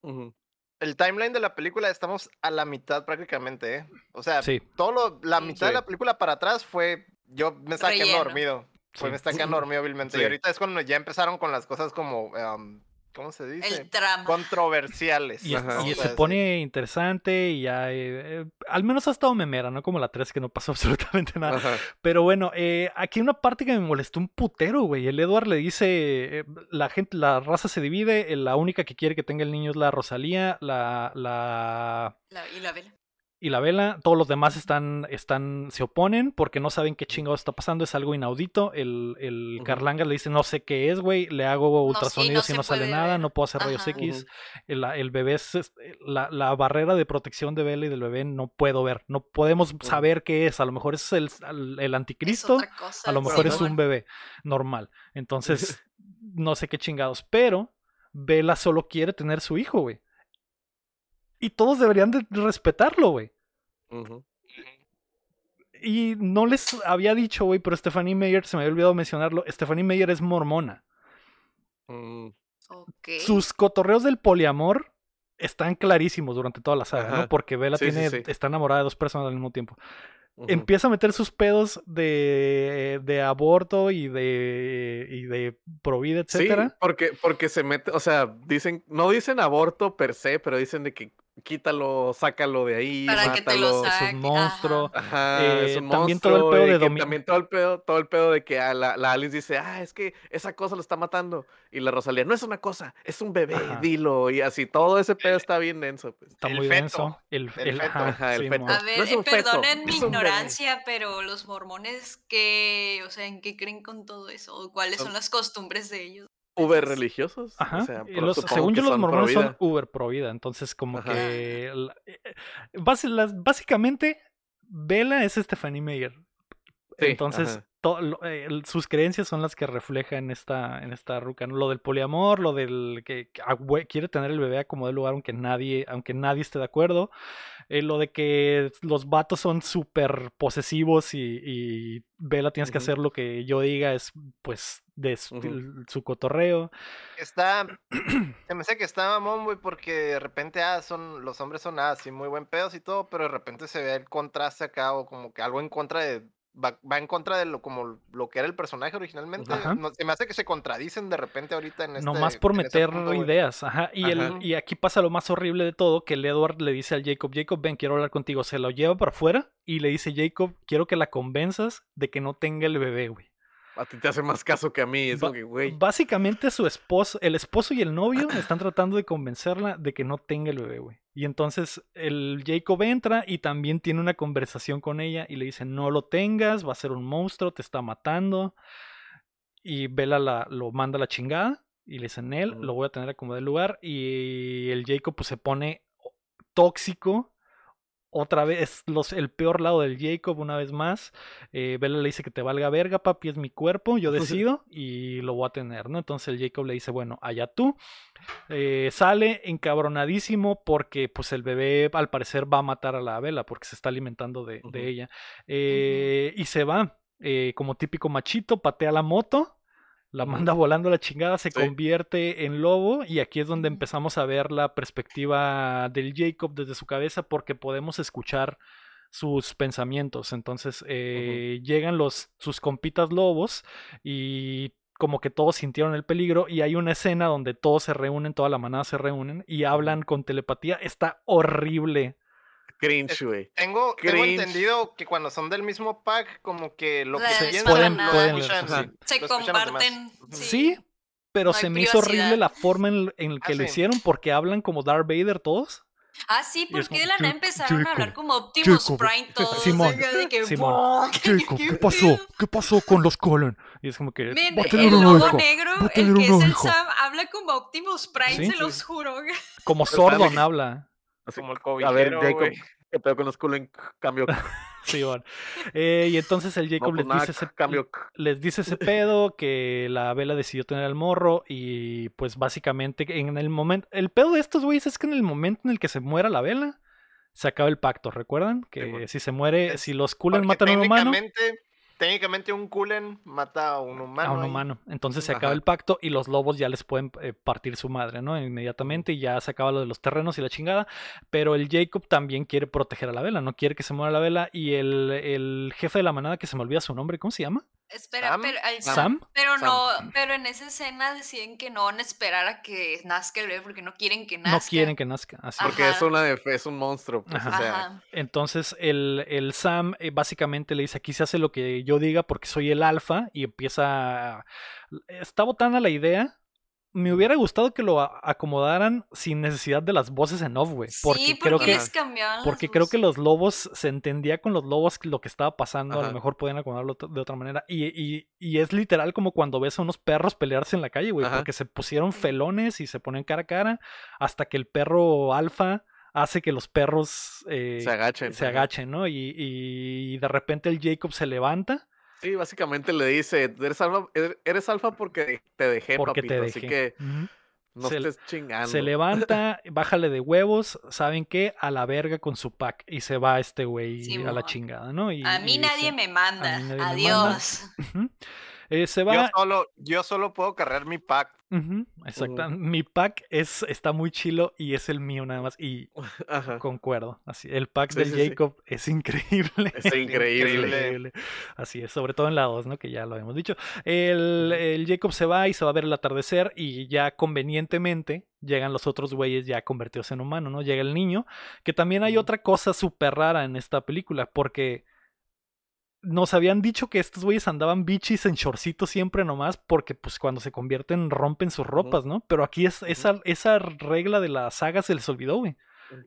Ujú. el timeline de la película estamos a la mitad prácticamente, ¿eh? O sea, Sí, todo lo- la Sí. mitad de la película para atrás fue yo me estaba quedando Relleno. dormido. Pues Sí. me estaba quedando dormido vilmente. Sí. Y ahorita es cuando ya empezaron con las cosas como em, ¿cómo se dice? El trama. Controversiales. Y, Ajá. se pone interesante y ya, eh, eh, al menos ha estado memera, no como la 3 que no pasó absolutamente nada. Ajá. Pero bueno, eh, aquí hay una parte que me molestó un putero, güey. El Edward le dice, eh, la gente, la raza se divide, eh, la única que quiere que tenga el niño es la Rosalía, la, la La- y la vela. Y la Vela. Todos los demás están, están, se oponen porque no saben qué chingados está pasando. Es algo inaudito. El, el. Carlanga le dice, no sé qué es, güey. Le hago ultrasonidos no y no sale nada. No puedo hacer rayos Ajá. X. El, el bebé es, la, la barrera de protección de Vela y del bebé no puedo ver. No podemos saber qué es. A lo mejor es el, el, Es anticristo. cosa. A lo mejor es un bebé normal. Entonces, no sé qué chingados. Pero Vela solo quiere tener su hijo, güey. Y todos deberían de respetarlo, güey. Y no les había dicho, güey, pero Stephanie Meyer, se me había olvidado mencionarlo, Stephanie Meyer es mormona. Mm, Ok. Sus cotorreos del poliamor están clarísimos durante toda la saga, ¿no? Porque Bella Sí, tiene, sí. está enamorada de dos personas al mismo tiempo. Empieza a meter sus pedos de, de aborto y de, y de provida, Sí, etcétera. porque, porque se mete, o sea, dicen, no dicen aborto per se, pero dicen de que quítalo, sácalo de ahí, Para que te lo mátalo. es saque. un monstruo. Ajá, Eh, es un también todo el monstruo, pedo y de que domi- También todo el pedo, todo el pedo de que a la, la Alice dice, ah, es que esa cosa lo está matando. Y la Rosalía, no es una cosa, es un bebé, Ajá. dilo. Y así, todo ese pedo está bien denso, pues. Está El muy feto. denso. El, El el- feto. ajá, el sí, feto. mon. A ver, No es eh, feto, perdonen mi es un bebé. ignorancia, pero los mormones, ¿qué, o sea, en qué creen con todo eso? ¿O ¿Cuáles Son- las costumbres de ellos? Uber religiosos. Ajá. O sea, los- según yo, los mormones son uber pro vida. Entonces, como Ajá. que. la- eh, eh, las- básicamente, Vela es Stephanie Meyer. Sí, Entonces, ajá. to- lo- eh, sus creencias son las que refleja en esta, en esta ruca. Lo del poliamor, lo del que, que a hue- quiere tener el bebé a como de lugar, aunque nadie, aunque nadie esté de acuerdo. Eh, lo de que los vatos son súper posesivos y, y Vela tienes que hacer lo que yo diga, es pues de su, cotorreo. Está. Se me hace que está mamón, güey, porque de repente, ah, son. Los hombres son ah, así muy buen pedos y todo, pero de repente se ve el contraste acá, o como que algo en contra de. Va, va en contra de lo como lo que era el personaje originalmente. No, se me hace que se contradicen de repente ahorita en este. Nomás por ese meter punto, ideas, ajá. Y, el- y aquí pasa lo más horrible de todo, que el Edward le dice al Jacob, Jacob, ven, quiero hablar contigo. Se lo lleva para afuera y le dice, Jacob, quiero que la convenzas de que no tenga el bebé, güey. A ti te hace más caso que a mí. Es Ba- como que, güey. Básicamente su esposo, el esposo y el novio están tratando de convencerla de que no tenga el bebé, güey. Y entonces el Jacob entra y también tiene una conversación con ella y le dice, no lo tengas, va a ser un monstruo, te está matando. Y Bella la, lo manda a la chingada y le dice, él, lo voy a tener como del lugar. Y el Jacob pues se pone tóxico. Otra vez, los, el peor lado del Jacob, una vez más. Eh, Bella le dice que te valga verga, papi, es mi cuerpo, yo decido y lo voy a tener, ¿no? Entonces el Jacob le dice, bueno, allá tú. Eh, sale encabronadísimo porque pues el bebé al parecer va a matar a la Bella porque se está alimentando de, ella. Eh, Y se va, eh, como típico machito, patea la moto. La manda volando a la chingada, se Sí. convierte en lobo y aquí es donde empezamos a ver la perspectiva del Jacob desde su cabeza porque podemos escuchar sus pensamientos. Entonces eh, llegan los sus compitas lobos y como que todos sintieron el peligro y hay una escena donde todos se reúnen, toda la manada se reúnen y hablan con telepatía. Está horrible. Cringe, güey. Tengo, entendido que cuando son del mismo pack, como que lo que La piensan Pueden- lo pueden escuchan, leer, sí, Se comparten. Sí, pero No se me hizo horrible la forma en, en la que Ah, lo sí. hicieron porque hablan como Darth Vader todos. Ah, sí, porque de la nada "Jacob, empezaron a hablar como Optimus Jacob, Prime todos. Simón, acá de que, Simón. "Buah, Jacob, ¿qué pasó? pedo?". ¿Qué pasó con los Cullen? Y es como que Men, va a tener el lobo negro, Va a tener el que es el hijo. Sam, habla como Optimus Prime, ¿Sí? se los juro. Como Sordon que- habla. Así, Como el a ver, Jacob. ¿qué pedo con los en cambio? Sí, bueno. Eh, y entonces el Jacob No, pues les, nada, dice ese, cambio. les dice ese pedo que la vela decidió tener al morro y pues básicamente en el momento... El pedo de estos güeyes es que en el momento en el que se muera la vela, se acaba el pacto, ¿recuerdan? Que bueno. si se muere, Es- si los Porque matan a un humano... técnicamente- Técnicamente un Kulen mata a un humano. a un humano. Entonces se acaba el pacto y los lobos ya les pueden eh, partir su madre, ¿no? Inmediatamente y ya se acaba lo de los terrenos y la chingada. Pero el Jacob también quiere proteger a la vela, no quiere que se muera la vela. Y el, el jefe de la manada, que se me olvida su nombre, ¿cómo se llama? Espera, Sam, pero, al- Sam. pero Sam. no, pero en esa escena deciden que no van a esperar a que nazca el bebé porque no quieren que nazca. No quieren que nazca. Así. Ajá. Porque es una de- es un monstruo, pues, Ajá. o sea, Ajá. Entonces el, el Sam eh, básicamente le dice, aquí se hace lo que yo diga porque soy el alfa y empieza... a- Está botando la idea. Me hubiera gustado que lo acomodaran sin necesidad de las voces en off, güey. Porque sí, creo porque que... les cambiaban las Porque creo que los lobos, se entendía con los lobos lo que estaba pasando, a lo mejor podían acomodarlo de otra manera. Y, y, y es literal como cuando ves a unos perros pelearse en la calle, güey, porque se pusieron felones y se ponen cara a cara hasta que el perro alfa hace que los perros eh, se agachen. se agachen, ¿no? Y, y de repente el Jacob se levanta Sí, básicamente le dice, eres alfa, eres- eres alfa porque te dejé, porque te papito, dejé. así que no Se- estés chingando. Se levanta, bájale de huevos, ¿saben qué? A la verga con su pack. Y se va este güey a la chingada, ¿no? Y, A mí y nadie me manda. a mí nadie me manda. Adiós. Eh, se Yo va. solo, yo solo puedo cargar mi pack. Ujú, exacta- Mi pack es, está muy chilo y es el mío nada más. Y Ajá. concuerdo. Así, el pack Sí, del sí, sí. Jacob es increíble. Es increíble. Increíble. Así es, sobre todo en la 2, ¿no? Que ya lo hemos dicho. El, el Jacob se va y se va a ver el atardecer y ya convenientemente llegan los otros güeyes ya convertidos en humano, ¿no? Llega el niño, que también hay otra cosa súper rara en esta película, porque nos habían dicho que estos güeyes andaban bichis en shortcitos siempre nomás, porque pues cuando se convierten rompen sus ropas, ¿no? Pero aquí es, esa, esa regla de la saga se les olvidó, güey.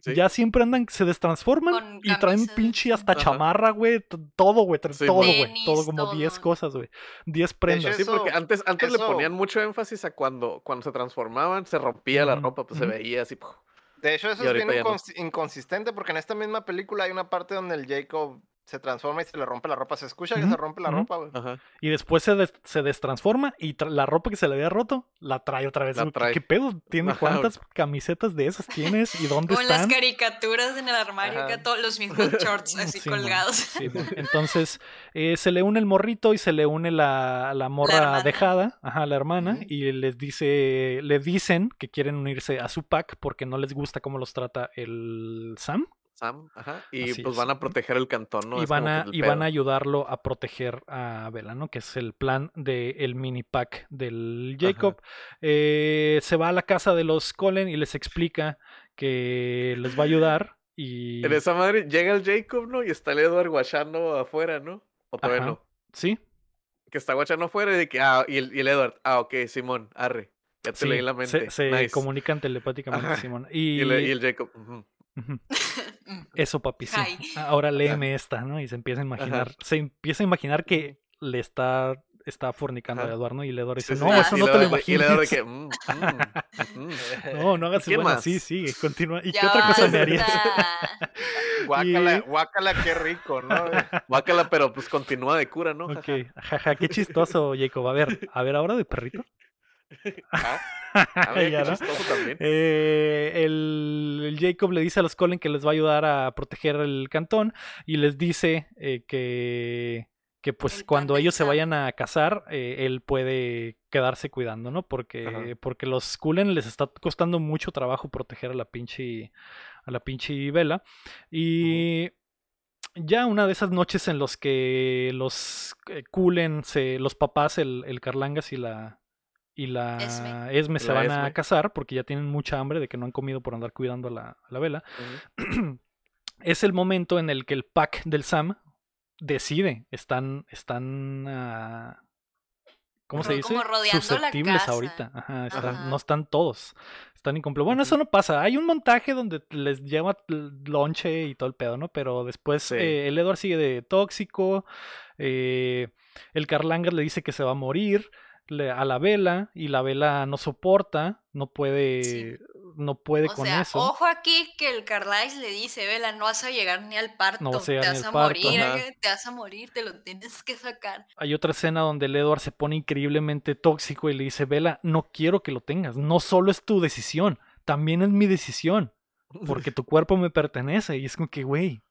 Sí. Ya siempre andan, se destransforman y traen pinche hasta Ajá. chamarra, güey. Todo, güey. Sí, todo, güey. Todo, como 10 todo. cosas, güey. 10 hecho, prendas. Sí, porque antes, antes le ponían mucho énfasis a cuando, cuando se transformaban, se rompía la ropa, pues se veía así. De hecho, eso es bien no. incons- inconsistente porque en esta misma película hay una parte donde el Jacob se transforma y se le rompe la ropa. Se escucha que se rompe la ropa, güey. Ajá. Y después se, des- se destransforma y tra- la ropa que se le había roto la trae otra vez. La ¿Qué- trae. ¿Qué, pedo? ¿Tiene Ajá, cuántas camisetas de esas tienes? ¿Y dónde Como en las están? caricaturas en el armario, que todos los mismos shorts así Sí, colgados. Sí. Entonces eh, se le une el morrito y se le une la, la morra dejada, ajá, la hermana, y les dice, le dicen que quieren unirse a su pack porque no les gusta cómo los trata el Sam. Sam, ajá. Y Así pues es. van a proteger el cantón, ¿no? y van a, y van ayudarlo a proteger a Bella, ¿no? Que es el plan del mini pack del Jacob. Eh, se va a la casa de los Cullen y les explica que les va a ayudar. Y. En esa madre llega el Jacob, ¿no? Y está el Edward guachando afuera, ¿no? O todavía Ajá. no. Sí, Que está guachando afuera y de que, ah, y el, y el Edward, ah, ok, Simón, arre. Ya te sí, leí la mente. se, se nice. comunican telepáticamente. Simón. Y, Y, el, y el Jacob. Ujú. Mm. Eso, papi, sí. Ay. Ahora léeme esta, ¿no? Y se empieza a imaginar, se empieza a imaginar que le está, está fornicando a. Eduardo, ¿no? Y Eduardo dice, Sí, sí, no, sí. eso Y no te lo de- y imagines. que, mm, mm, mm. No, no hagas ¿Qué bueno, más? sí, sigue, continúa. ¿Y Ya qué otra cosa me harías? Guácala, Y- guácala, qué rico, ¿no? Guácala, pero pues continúa de cura, ¿no? Ok, jaja, qué chistoso, Jacob. A ver, a ver, ahora de perrito. Ah, ah, Ya, ¿no? también. Eh, el, el Jacob le dice a los Colin que les va a ayudar a proteger el cantón y les dice eh, que, que pues El cuando ellos se vayan a casar, eh, él puede quedarse cuidando, ¿no? Porque, Ajá. porque los Cullen les está costando mucho trabajo proteger a la pinche a la pinche vela y ya una de esas noches en los que los eh, Cullen se los papás el, el Carlangas y la y la Esme. Esme, se La van a casar porque ya tienen mucha hambre de que no han comido por andar cuidando a la, a la vela. Es el momento en el que el pack del Sam decide. Están, están, ah, ¿cómo se dice? como rodeando la Susceptibles casa. ahorita. Ajá, están- Ajá. no están todos. Están incompletos. Bueno, eso no pasa. Hay un montaje donde les lleva lonche y todo el pedo, ¿no? Pero después Sí. eh, el Edward sigue de tóxico. eh, el Carlanger le dice que se va a morir le- a la vela y la vela no soporta, no puede, Sí. no puede O con sea, eso. ojo aquí que el Carlisle le dice, Vela, no vas a llegar ni al parto, vas a llegar te vas a parto". morir, eh, te vas a morir, te lo tienes que sacar. Hay otra escena donde el Edward se pone increíblemente tóxico y le dice, Vela, no quiero que lo tengas, no solo es tu decisión, también es mi decisión, porque tu cuerpo me pertenece. Y es como que, güey,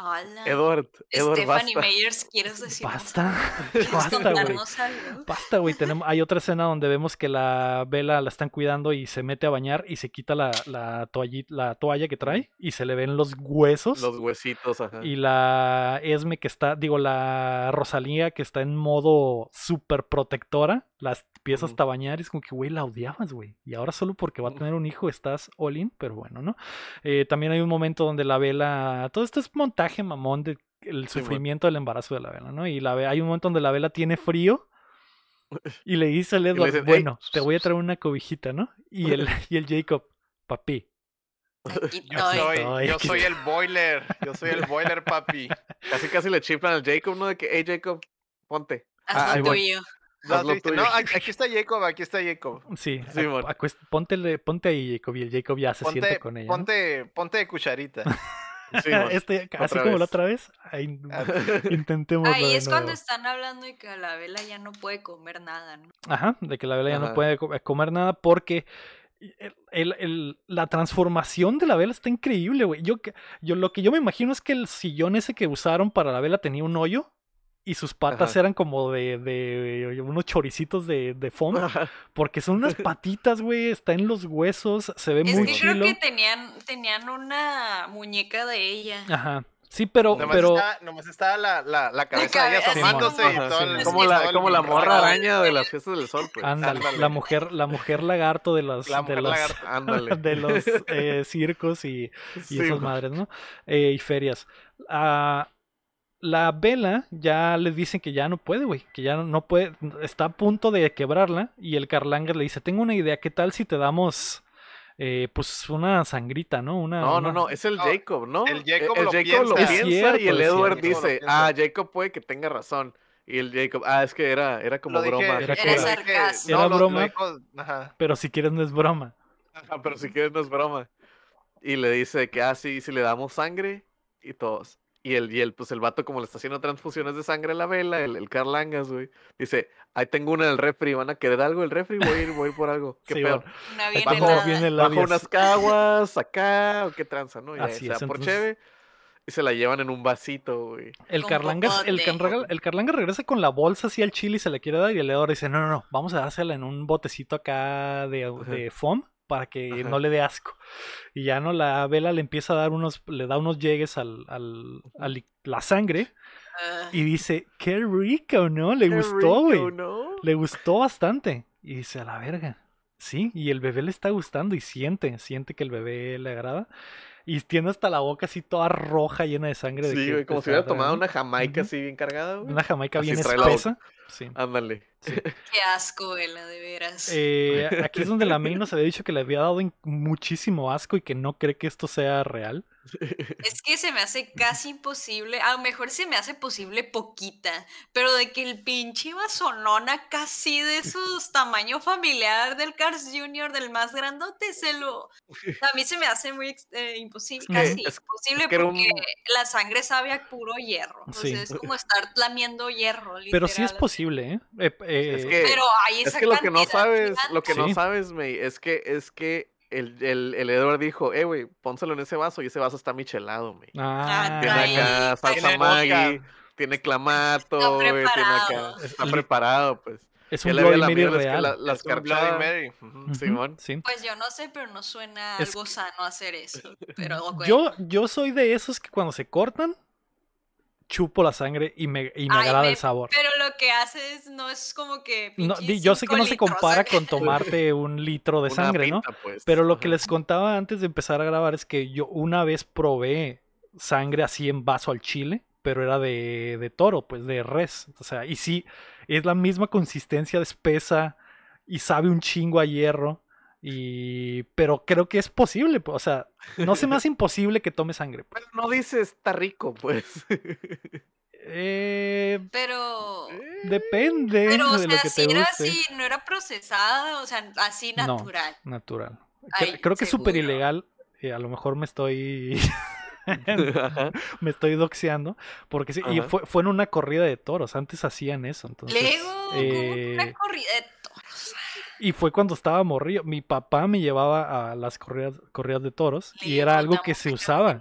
Hola. Edward, Edward, Stephanie basta. Meyers, ¿quieres decirnos Basta, ¿Quieres basta, güey. contarnos algo? Basta, güey. Tenemos, hay otra escena donde vemos que la Vela la están cuidando y se mete a bañar y se quita la, la, toalli- la toalla que trae y se le ven los huesos. Los huesitos, ajá. Y la Esme que está, digo, la Rosalía que está en modo súper protectora, las empieza hasta a bañar y es como que, güey, la odiabas, güey. Y ahora solo porque va a tener un hijo estás all in, pero bueno, ¿no? Eh, también hay un momento donde la vela, todo esto es montaje mamón de el Sí, mon. sufrimiento del embarazo de la vela, ¿no? Y la hay un momento donde la vela tiene frío y le dice al le Edward, bueno, te voy a traer una cobijita, ¿no? Y el, y el Jacob, papi, Yo soy, estoy. yo soy el boiler. Yo soy el boiler, papi. Casi casi le chiflan al Jacob, ¿no? De que, hey Jacob, ponte. Haz lo tuyo. No, dice, aquí está Jacob, aquí está Jacob. sí, póntele- ponte ahí, Jacob, y el Jacob ya se siente Ponte, con ella. ¿no? ponte, ponte de cucharita. Sí, este, así como la otra vez, ahí, Ah, intentemos. Ahí es cuando están hablando de que la vela ya no puede comer nada, ¿no? Ajá, de que la vela ya no puede eh, comer nada porque el- el- el- la transformación de la vela está increíble, güey. Yo lo que yo me imagino es que el sillón ese que usaron para la vela tenía un hoyo y sus patas Ajá. eran como de, de unos choricitos de, de foam, Ajá. porque son unas patitas, güey, está en los huesos, se ve Es muy que chilo. creo que tenían, tenían una muñeca de ella. Ajá. Sí, pero, nomás, pero está, nomás estaba la, la, la cabeza de ella asomándose y todo sí, el- como la, el como la morra araña de las fiestas del sol, pues. ándale, ándale. la mujer, la mujer lagarto de los, La de los, lagarto. Ándale. de los eh, circos y, y Sí, esas madres, ¿no? Eh, y ferias. Ah, la vela ya les dicen que ya no puede, güey, que ya no, no puede, está a punto de quebrarla y el Carlanger le dice, tengo una idea, ¿qué tal si te damos, eh, pues, una sangrita, ¿no? Una, No, no, una- no, es el Jacob, ¿no? el E- Jacob el lo Jacob lo piensa. Es piensa cierto, y el Edward cierto. dice, lo ah, Jacob puede que tenga razón. Y el Jacob, ah, es que era, era como Lo dije- broma. Era lo sarcasmo. no, Era lo- lo broma. dijo- ajá. Pero si quieres no es broma. Ajá, pero si quieres no es broma. Y le dice que, ah, sí, si le damos sangre y todos. Y el, y el, pues el vato, como le está haciendo transfusiones de sangre a la vela, el, el Carl Langas, güey, dice, ahí tengo una en el refri, ¿van a querer algo el refri? Voy a ir, voy a ir por algo. ¿Qué Sí, pedo? bueno. Una bien Bajo- unas caguas, acá, o qué tranza, ¿no? Y ahí Así se da es, por entonces- cheve. Y se la llevan en un vasito, güey. El Con Carlanga, el, el Carlanga regresa con la bolsa así al chile y se le quiere dar y el Edward dice, no, no, no, vamos a dársela en un botecito acá de, de foam para que Ajá. no le dé asco. Y ya no, la vela le empieza a dar unos, le da unos llegues al, al, a li- la sangre Ah, y dice, qué rico, ¿no? Le Qué gustó, güey. ¿no? Le gustó bastante. Y dice, a la verga. Sí, y el bebé le está gustando y siente, siente que el bebé le agrada. Y tiene hasta la boca así toda roja, llena de sangre. de Sí, que güey, como si hubiera tomado una jamaica así bien cargada, güey. Una jamaica Así bien la Sí. Ándale. qué asco, vela, de veras. Eh, aquí es donde la May nos había dicho que le había dado muchísimo asco y que no cree que esto sea real. Es que se me hace casi imposible, a lo mejor se me hace posible poquita, pero de que el pinche vasonona casi de esos tamaño familiar del Cars Jr., del más grandote, se lo... A mí se me hace muy eh, imposible, casi es- imposible es que un- porque la sangre sabe a puro hierro. O Sí. sea, es como estar lamiendo hierro, Pero sí es literal. Posible, ¿eh? Eh, eh, Es que- Pero hay Es que lo que no sabes, lo que Sí. no sabes, May, es que, es que el, el, el Edward dijo, eh, güey, pónselo en ese vaso y ese vaso está michelado, May. Ah, Tiene Ay, acá salsa tiene Maggi, tiene clamato, güey, tiene acá, preparado. está El- preparado, pues. es un Bloody Mary real. la- las Es un Bloody carchadas. Mary. Ujú. Ujú, Simón. sí. Pues yo no sé, pero no suena Es algo sano hacer eso. Pero ok. Yo, yo soy de esos que cuando se cortan, chupo la sangre y me, y me Ay, agrada me- el sabor. Pero lo que haces no es como que. No, yo sé que no se compara acá. con tomarte un litro de Una sangre, ¿no? pues. Pero lo que les contaba antes de empezar a grabar es que yo una vez probé sangre así en vaso al chile, pero era de, de toro, pues de res. O sea, y sí, es la misma consistencia de espesa y sabe un chingo a hierro. Y... Pero creo que es posible, pues, o sea, no se me hace imposible que tome sangre. pues. Pero no dices está rico, pues. Eh, Pero. depende Pero, o de lo sea, que si te era guste. así, no era procesada, o sea, así No. natural. Natural. Ay, creo que es súper ilegal. eh, a lo mejor me estoy me estoy doxeando. Porque sí, y fue, fue en una corrida de toros. Antes hacían eso. Entonces, Lego, que eh, una corrida de toros. Y fue cuando estaba morrillo. Mi papá me llevaba a las corridas, corridas de toros y era algo que se usaba.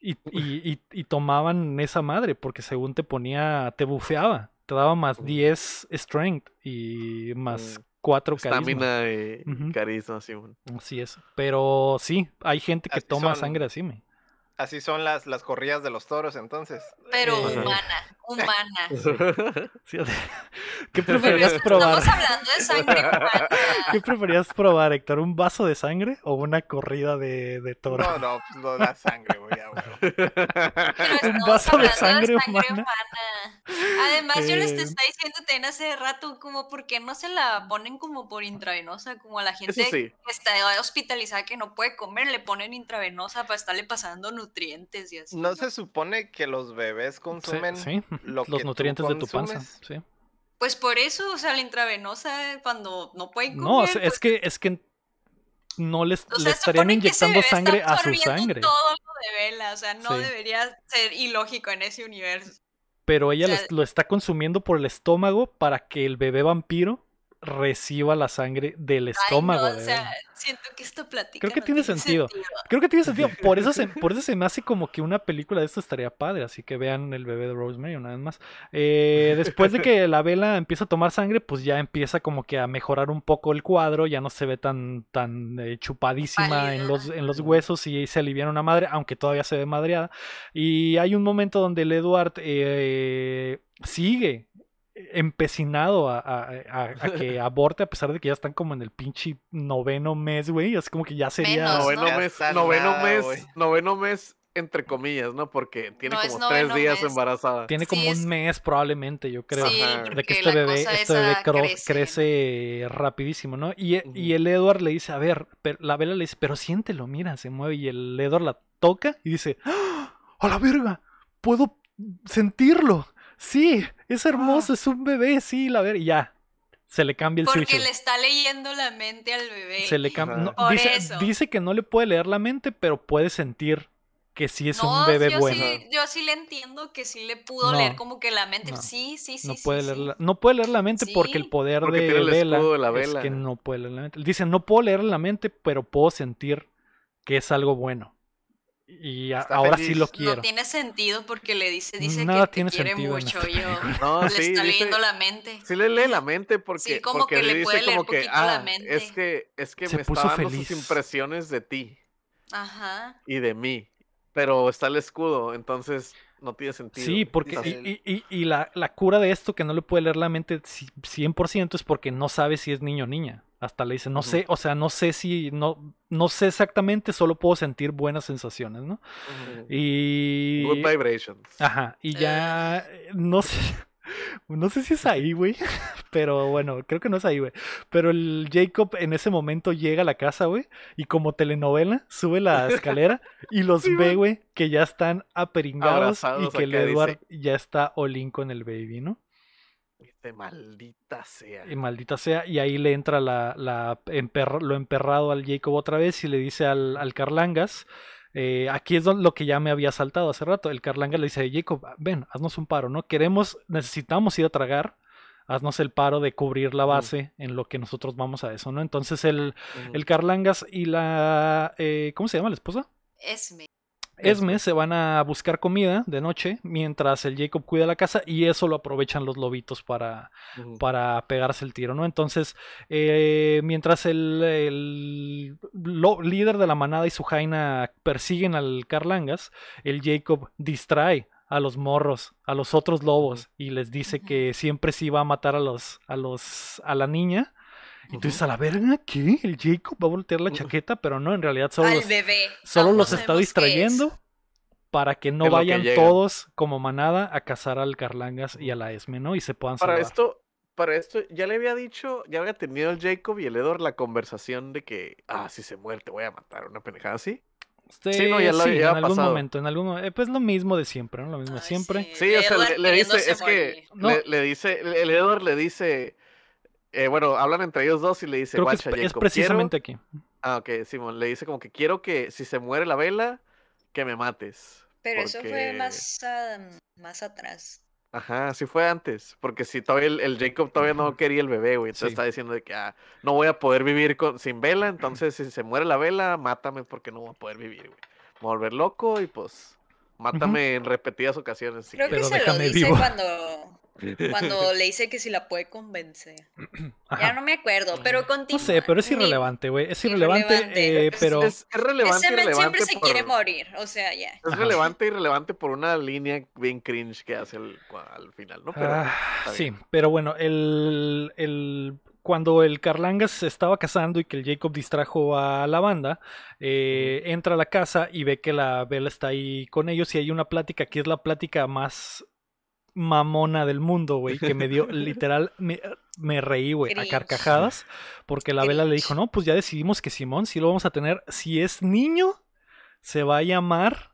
Y, y, y, y tomaban esa madre porque según te ponía, te bufeaba, te daba más Mm. 10 strength y más Mm. 4 carisma. Estamina y carisma, sí. Así es. Pero sí, hay gente que Así toma son. sangre así, me. Así son las, las corridas de los toros, entonces. Pero Eh, humana, humana. Sí, o sea, ¿Qué preferías probar? Estamos hablando de sangre humana. ¿Qué preferías probar, Héctor? ¿Un vaso de sangre o una corrida de, de toro? No, no, pues no da sangre, güey. estamos vaso de sangre humana. Además, yo les Eh. estaba diciendo también hace rato, como, ¿por qué no se la ponen como por intravenosa? Como a la gente sí. que está hospitalizada que no puede comer, le ponen intravenosa para estarle pasando nutrientes y así. No se supone que los bebés Sí, consumen sí, lo los que tú nutrientes de tu panza. Sí. Pues por eso, o sea, la intravenosa, cuando no pueden comer. No, es, pues, es que es que no les o le estarían inyectando sangre a su sangre. Todo lo de vela, o sea, no Sí. debería ser ilógico en ese universo. Pero ella o sea- lo está consumiendo por el estómago para que el bebé vampiro reciba la sangre del Ay, estómago. no, o sea, siento que esta plática Creo que no tiene sentido. Creo que tiene sentido. Por eso, se, por eso se me hace como que una película de esto estaría padre. Así que vean el bebé de Rosemary una vez más. Eh, después de que la vela empieza a tomar sangre, pues ya empieza como que a mejorar un poco el cuadro. Ya no se ve tan, tan eh, chupadísima en Pálida. los, en los huesos y se aliviana una madre, aunque todavía se ve madreada. Y hay un momento donde el Edward eh, sigue empecinado a, a- a- a que aborte a pesar de que ya están como en el pinche noveno mes, güey. Es como que ya sería... Menos, noveno mes, noveno nada, mes, noveno mes, entre comillas, ¿no? Porque tiene No como tres días mes. embarazada. Tiene como Sí, un es- mes probablemente, yo creo. Sí, Ajá. de que este bebé, este bebé crece. crece rapidísimo, ¿no? Y, y el Edward le dice, a ver, pero, la vela le dice, pero siéntelo, mira, se mueve. Y el Edward la toca y dice, ¡Ah! ¡a la verga! Puedo sentirlo. Sí, es hermoso, es un bebé, sí, la ver. Y ya, se le cambia el Porque switch. le está leyendo la mente al bebé. Se le cambia. No, Por dice, eso. dice que no le puede leer la mente, pero puede sentir que sí es no, un bebé yo bueno. Sí, yo sí le entiendo que sí le pudo No, leer como que la mente. no, sí, sí, sí. no sí, puede sí. leer la, no puede leer la mente porque el poder Porque de el Vela, de la es que no puede leer la mente. Dice, no puedo leer la mente, pero puedo sentir que es algo bueno. Y a- ahora sí lo quiero. No tiene sentido porque le dice, dice Nada que tiene te quiere mucho. esta Yo No, le sí, está dice- leyendo la mente. Sí le lee la mente porque, Sí, como porque que le dice puede leer como que, poquito la ah, mente". es que, es que Se me puso está dando feliz. sus impresiones de ti Ajá. y de mí. Pero está el escudo, entonces no tiene sentido. Sí, porque y, y- y- y la, la cura de esto que no le puede leer la mente ci- 100% es porque no sabe si es niño o niña. Hasta le dice, no sé, o sea, no sé si, no, no sé exactamente, solo puedo sentir buenas sensaciones, ¿no? Y... Good vibrations. Ajá, y ya eh, no sé, no sé si es ahí, güey, pero bueno, creo que no es ahí, güey. Pero el Jacob en ese momento llega a la casa, güey, y como telenovela sube la escalera y los Sí, ve, güey. que ya están aperingados y que el dice. Edward ya está olín con el baby, ¿no? Este maldita sea. Y maldita sea, y ahí le entra la, la lo emperrado al Jacob otra vez y le dice al, al Carlangas, eh, aquí es lo que ya me había saltado hace rato, el Carlangas le dice, Jacob, ven, haznos un paro, ¿no? Queremos, necesitamos ir a tragar, haznos el paro de cubrir la base en lo que nosotros vamos a eso, ¿no? Entonces el, el Carlangas y la, eh, ¿cómo se llama la esposa? Esme. Esme se van a buscar comida de noche mientras el Jacob cuida la casa y eso lo aprovechan los lobitos para, para pegarse el tiro, ¿no? Entonces, eh, mientras el, el lo- líder de la manada y su jaina persiguen al Carlangas, el Jacob distrae a los morros, a los otros lobos, y les dice que siempre sí va a matar a los, a los, a la niña. Dices, a la verga, ¿qué? El Jacob va a voltear la chaqueta, pero no, en realidad solo Al los, bebé. solo los está es. distrayendo para que no que vayan todos como manada a cazar al Carlangas y a la Esme, ¿no? Y se puedan Para salvar. esto, para esto, ya le había dicho, ya había tenido el Jacob y el Edward la conversación de que, ah, si se muere te voy a matar, una pendejada así. Sí, Sí, no, ya lo- sí, ya en algún pasado. momento, en algún mo- eh, pues lo mismo de siempre, ¿no? Lo mismo de siempre. Sí, o sea, le, le dice, es que. No. le, le dice, el Edward le dice, eh, bueno, hablan entre ellos dos y le dice, Creo que es, Jacob, precisamente quiero-" aquí. Ah, ok, Simón, le dice como que quiero que si se muere la vela, que me mates. Pero eso fue más, más atrás. Ajá, sí fue antes, porque si todavía el, el Jacob todavía no quería el bebé, güey, entonces Sí. está diciendo de que ah, no voy a poder vivir con, sin vela, entonces si se muere la vela, mátame porque no voy a poder vivir, güey. Me voy a volver loco y pues Mátame en repetidas ocasiones. si Creo que Pero quieres". se lo dice vivo. cuando, cuando le dice que si la puede convencer. Ajá. Ya no me acuerdo, pero No continúa. sé, pero es irrelevante, güey. Es irrelevante, Irrelevante. eh, pero es, es relevante Ese relevante siempre se por- quiere morir, o sea, ya. Es Ajá. relevante y relevante por una línea bien cringe que hace el- al final, ¿no? Pero Ah, sí, pero bueno, el, el- cuando el Carlangas se estaba casando y que el Jacob distrajo a la banda, eh, entra a la casa y ve que la Bella está ahí con ellos y hay una plática que es la plática más mamona del mundo, güey, que me dio literal, me, me reí, güey, a carcajadas, porque la Bella le dijo, no, pues ya decidimos que Simón sí lo vamos a tener, si es niño, se va a llamar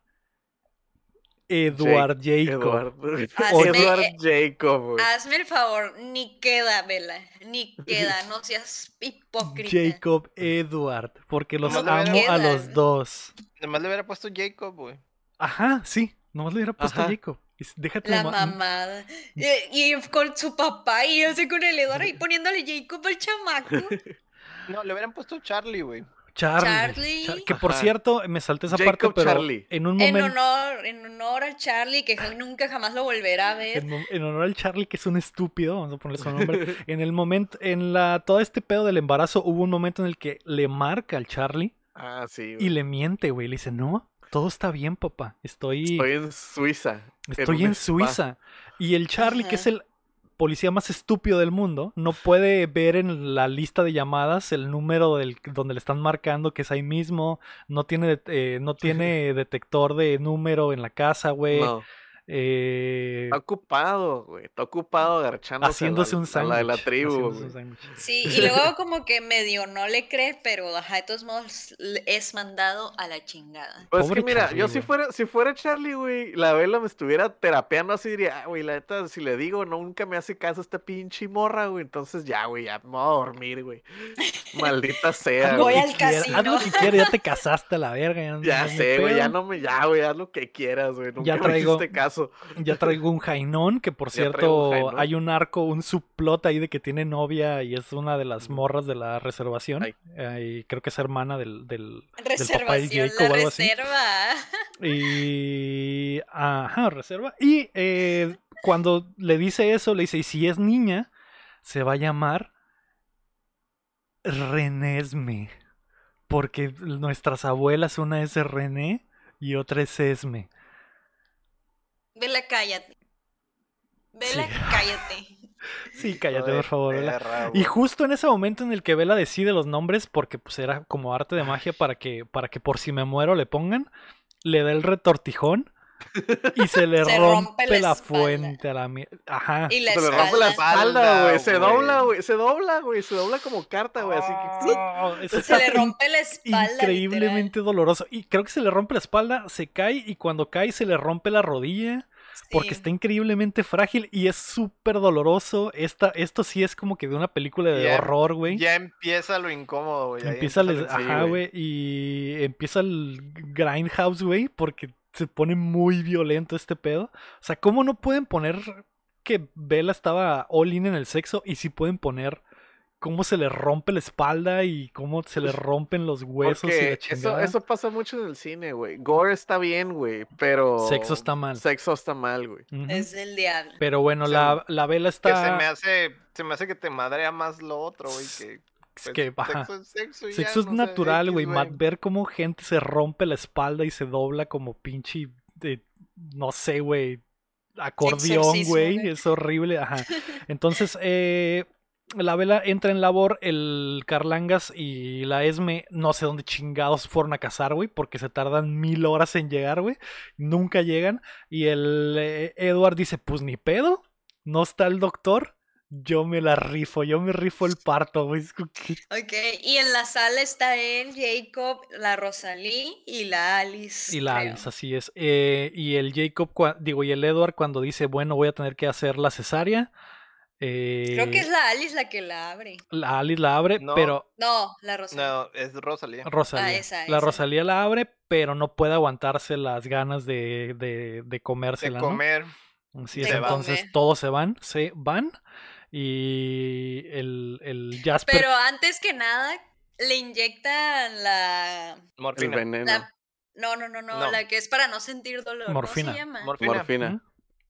Eduard Jacob. Eduard, Hazme- Eduard Jacob, güey. Hazme el favor, ni queda, Vela, ni queda, no seas hipócrita. Jacob Edward, porque los amo a los dos. Además le hubiera puesto Jacob, güey. Ajá, sí, nomás le hubiera puesto Ajá. Jacob. Déjate La mamada. Y, y con su papá y yo sé con el Eduardo y poniéndole Jacob al chamaco. No, le hubieran puesto Charlie, güey. Charlie. Charlie. Char- que por Ajá. cierto, me salté esa Jacob parte, pero Charlie. en un En momento. honor, en honor al Charlie, que nunca jamás lo volverá a ver. En, en honor al Charlie, que es un estúpido, vamos a ponerle su nombre. En el momento, en la, todo este pedo del embarazo, hubo un momento en el que le marca al Charlie Ah, sí. y le miente, güey. Le dice, no, todo está bien, papá. Estoy, Estoy en Suiza. Estoy en. Suiza. Y el Charlie, que es el policía más estúpido del mundo, no puede ver en la lista de llamadas el número del, donde le están marcando que es ahí mismo. No tiene, eh, no tiene detector de número en la casa, güey. No, Eh, está ocupado, güey. Está ocupado agarchándose haciéndose a un la, a la de la sándwich. tribu, haciéndose güey. un sándwich. Sí, y luego como que medio no le cree, pero ajá, de todos modos es mandado a la chingada. Pues es que mira, Charlie, yo si fuera, si fuera Charlie, güey, la vela me estuviera terapeando así, diría, ah, güey, la neta, si le digo, nunca me hace caso esta pinche morra, güey, entonces ya, güey, ya me voy a dormir, güey. Maldita sea, Voy al casino. Haz lo que quieras, ya te casaste a la verga. Ya, sé, güey, ya no me, ya, güey, haz lo que quieras, güey, nunca Ya me traigo- hiciste caso. Ya traigo un Jainón, que por Ya traigo un cierto hay un arco, un subplot ahí de que tiene novia y es una de las morras de la reservación. Eh, y creo que es hermana del, del, del papá de o la algo así. reserva. Y. Ajá, reserva. Y eh, cuando le dice eso, le dice: Y si es niña, se va a llamar Renesme. Porque nuestras abuelas, una es René y otra es Esme. Vela, cállate. Vela, Sí. cállate. Sí, cállate, por favor. Vela. Y justo en ese momento en el que Vela decide los nombres, porque pues era como arte de magia para que, para que por si me muero le pongan, le da el retortijón y se le Se rompe, rompe la fuente a la mierda. Ajá. Y la Se le rompe la espalda. güey, se dobla, güey. se dobla, güey, se dobla como carta, güey, así que... Oh, Se está le rompe la espalda. increíblemente doloroso. Y creo que se le rompe la espalda, se cae y cuando cae se le rompe la rodilla. Porque está increíblemente frágil y es súper doloroso. Esta, esto sí es como que de una película de Ya- horror, güey. Ya empieza lo incómodo, güey. ahí Empieza, el, ajá, güey, y empieza el grindhouse, güey, porque se pone muy violento este pedo. O sea, ¿cómo no pueden poner que Bella estaba all in en el sexo y sí pueden poner cómo se le rompe la espalda y cómo se le rompen los huesos y la Porque eso, chingada? eso pasa mucho en el cine, güey. Gore está bien, güey, pero... Sexo está mal. Sexo está mal, güey. Es del diablo. Pero bueno, la, la Bella Que está... se me hace, se me hace que te madrea más lo otro, güey, que... es pues, que. Sexo es sexo Sexo es no natural, güey. Ver cómo gente se rompe la espalda y se dobla como pinche. de- no sé, güey. Acordeón, güey. Es horrible. Ajá. Entonces, eh, la vela entra en labor. El Carlangas y la Esme, no sé dónde chingados fueron a cazar, güey. Porque se tardan mil horas en llegar, güey. Nunca llegan. Y el eh, Edward dice: Pues ni pedo. No está el doctor. Yo me la rifo, yo me rifo el parto, güey. Ok, y en la sala está él, Jacob, la Rosalí y la Alice. Y la creo. Alice, así es. Eh, y el Jacob, digo, y el Edward cuando dice, bueno, voy a tener que hacer la cesárea. eh, Creo que es la Alice la que la abre. la Alice la abre, No. pero No, la Rosalí. No, es Rosalía. Rosalía. Ah, esa, la. Rosalía la abre, pero no puede aguantarse las ganas de, de, de De comérsela, ¿no? comer. Así es, entonces comer. todos se van, se van. Y el, el Jasper. Pero antes que nada, le inyectan la, El Morfina. veneno. la, No, no, no, no, No. la que es para no sentir dolor. Morfina. ¿Cómo se llama? Morfina. Morfina.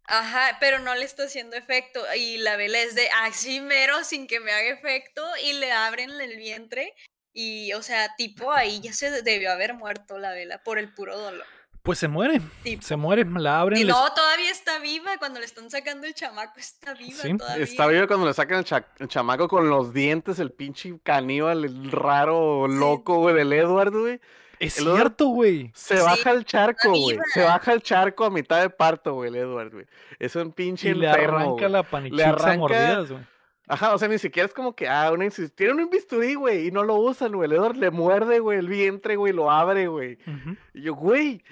Ajá, pero no le está haciendo efecto. Y la vela es de así mero sin que me haga efecto y le abren el vientre. Y, o sea, tipo ahí ya se debió haber muerto la vela por el puro dolor. Pues se muere, Tipo. se muere, la abren. Y les- no, todavía está viva. Cuando le están sacando el chamaco, está viva Sí, todavía. Está vivo cuando le sacan el, cha- el chamaco con los dientes, el pinche caníbal, el raro, Sí. loco, güey, del Edward, güey. Es el cierto, güey. Se Sí, baja el charco, güey. viva. Se baja el charco a mitad de parto, güey, el Edward, güey. Es un pinche Y le enfermo, arranca güey. la panichita a arranca- mordidas, güey. Ajá, o sea, ni siquiera es como que, ah, una tiene un bisturí, güey, y no lo usan, güey. El Edward le muerde, güey, el vientre, güey, lo abre, güey. Y yo, güey,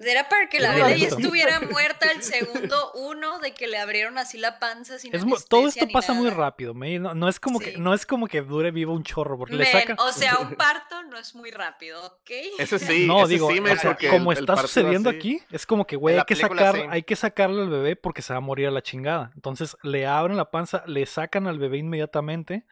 Era para que la vela ya estuviera muerta el segundo uno de que le abrieron así la panza sin Es todo esto ni pasa muy rápido, me- no, no es como que no es como que dure vivo un chorro porque le Men, sacan o sea, un parto no es muy rápido, ¿ok? ese sí, no, ese digo, sí, o me sea, porque como el- está sucediendo así. aquí, es como que, güey, hay que sacar, sí. hay que sacarle al bebé porque se va a morir a la chingada. Entonces le abren la panza, le sacan al bebé inmediatamente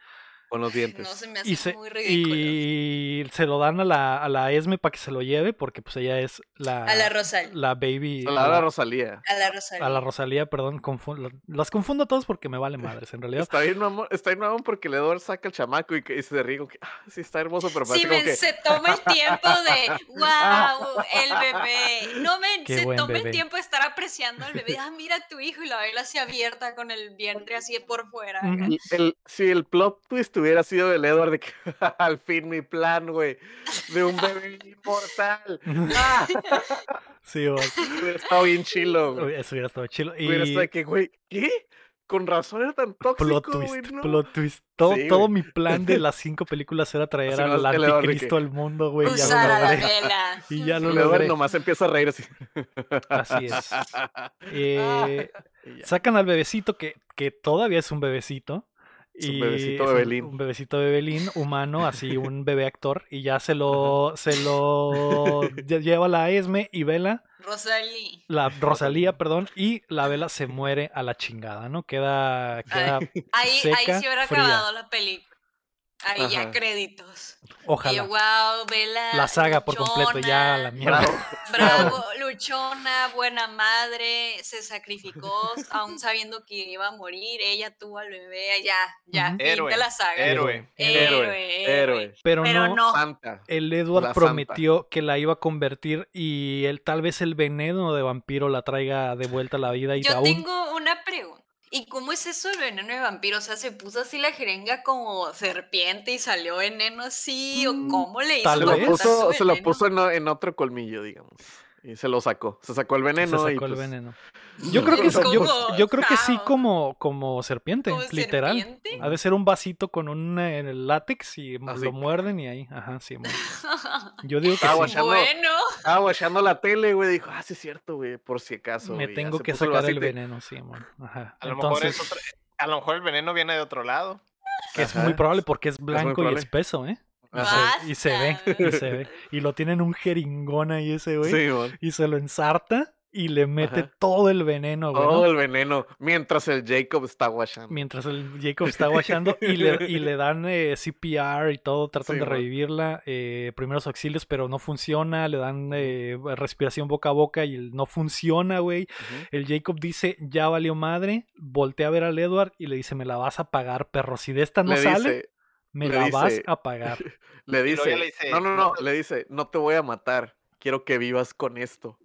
Con los No dientes. se me hace y se, muy ridículo. y se lo dan a la, a la Esme para que se lo lleve porque pues ella es la, A la Rosal. la baby, A la la- Rosalía. A la Rosalía. a la Rosalía, perdón, confu- lo- las confundo a todos porque me vale madres en realidad. Está bien, mamón, está bien, mamón, porque el Edward saca el chamaco y, que- y se ríe como que, ah, sí, está hermoso, pero Sí, parece como men, que... se toma el tiempo de, wow, el bebé. No, men, Qué se toma bebé. el tiempo de estar apreciando al bebé. Ah, mira a tu hijo y la vela así abierta con el vientre así por fuera. Ujú. El, el- si el plot twist hubiera sido el Edward de que al fin mi plan, güey, de un bebé inmortal. Ah, Sí, güey. hubiera estado bien chilo, güey. Eso hubiera estado chido. Hubiera Y estado de que, güey, ¿qué? Con razón era tan tóxico, plot twist, güey, ¿no? plot twist. Todo, Sí, todo mi plan de las cinco películas era traer al anticristo al mundo, güey. Ya lo la logré. vela. Y ya lo El Edward logré. nomás empieza a reír así. Así es. Eh, sacan al bebecito que, que todavía es un bebecito. Es un y bebecito es un- bebelín. Un, bebecito bebelín humano, así un bebé actor. Y ya se lo, se lo lle- lleva la Esme y Vela, Rosalí. la Rosalía, perdón, y la Vela se muere a la chingada, ¿no? Queda, queda Ahí, ahí seca, se hubiera fría. acabado la película. Ahí ya créditos. Y Ojalá. wow, vela. La saga por completo, ya la mierda. Bravo. Bravo, luchona, buena madre, se sacrificó, aún sabiendo que iba a morir, ella tuvo al bebé, ya, ya, Héroe, de la saga. héroe. héroe, héroe. héroe. Pero, Pero no, no. Santa. el Edward La santa. prometió que la iba a convertir y él tal vez el veneno de vampiro la traiga de vuelta a la vida y Yo aún tengo una pregunta. ¿Y cómo es eso el veneno de vampiro? O sea, ¿se puso así la jeringa como serpiente y salió veneno así? ¿O Mm, cómo le hizo tal Se para lo vez. puso, se lo puso en otro colmillo, digamos. Y se lo sacó. Se sacó el se veneno sacó y el pues, veneno. Yo creo que yo, creo que sí como, como serpiente, ¿Como literal. serpiente? Ha de ser un vasito con un eh, en el látex y Así. lo muerden y ahí, ajá, sí. Yo digo que Estaba sí. bueno, Estaba guachando la tele, güey. Dijo, ah, sí es cierto, güey. Por si acaso. Me güey, tengo se que sacar el veneno, sí, mon, Ajá. A lo, mejor es otra- a lo mejor el veneno viene de otro lado. que es muy probable porque es blanco y espeso, ¿eh? Y se, y se ve, y se ve. Y lo tienen un jeringón ahí ese, güey. Sí, mon. Y se lo ensarta y le mete Ajá. todo el veneno, güey. ¿no? Todo el veneno. Mientras el Jacob está guachando. Mientras el Jacob está guachando y le, y le dan eh, CPR y todo, tratan Sí, de revivirla, eh, primeros auxilios, pero no funciona, le dan eh, respiración boca a boca y no funciona, güey. El Jacob dice, ya valió madre, voltea a ver al Edward y le dice, me la vas a pagar, perro, si de esta no Le sale, dice, me le la vas a pagar. le dice, ya le dice, no, no, "No le dice, no te voy a matar, quiero que vivas con esto.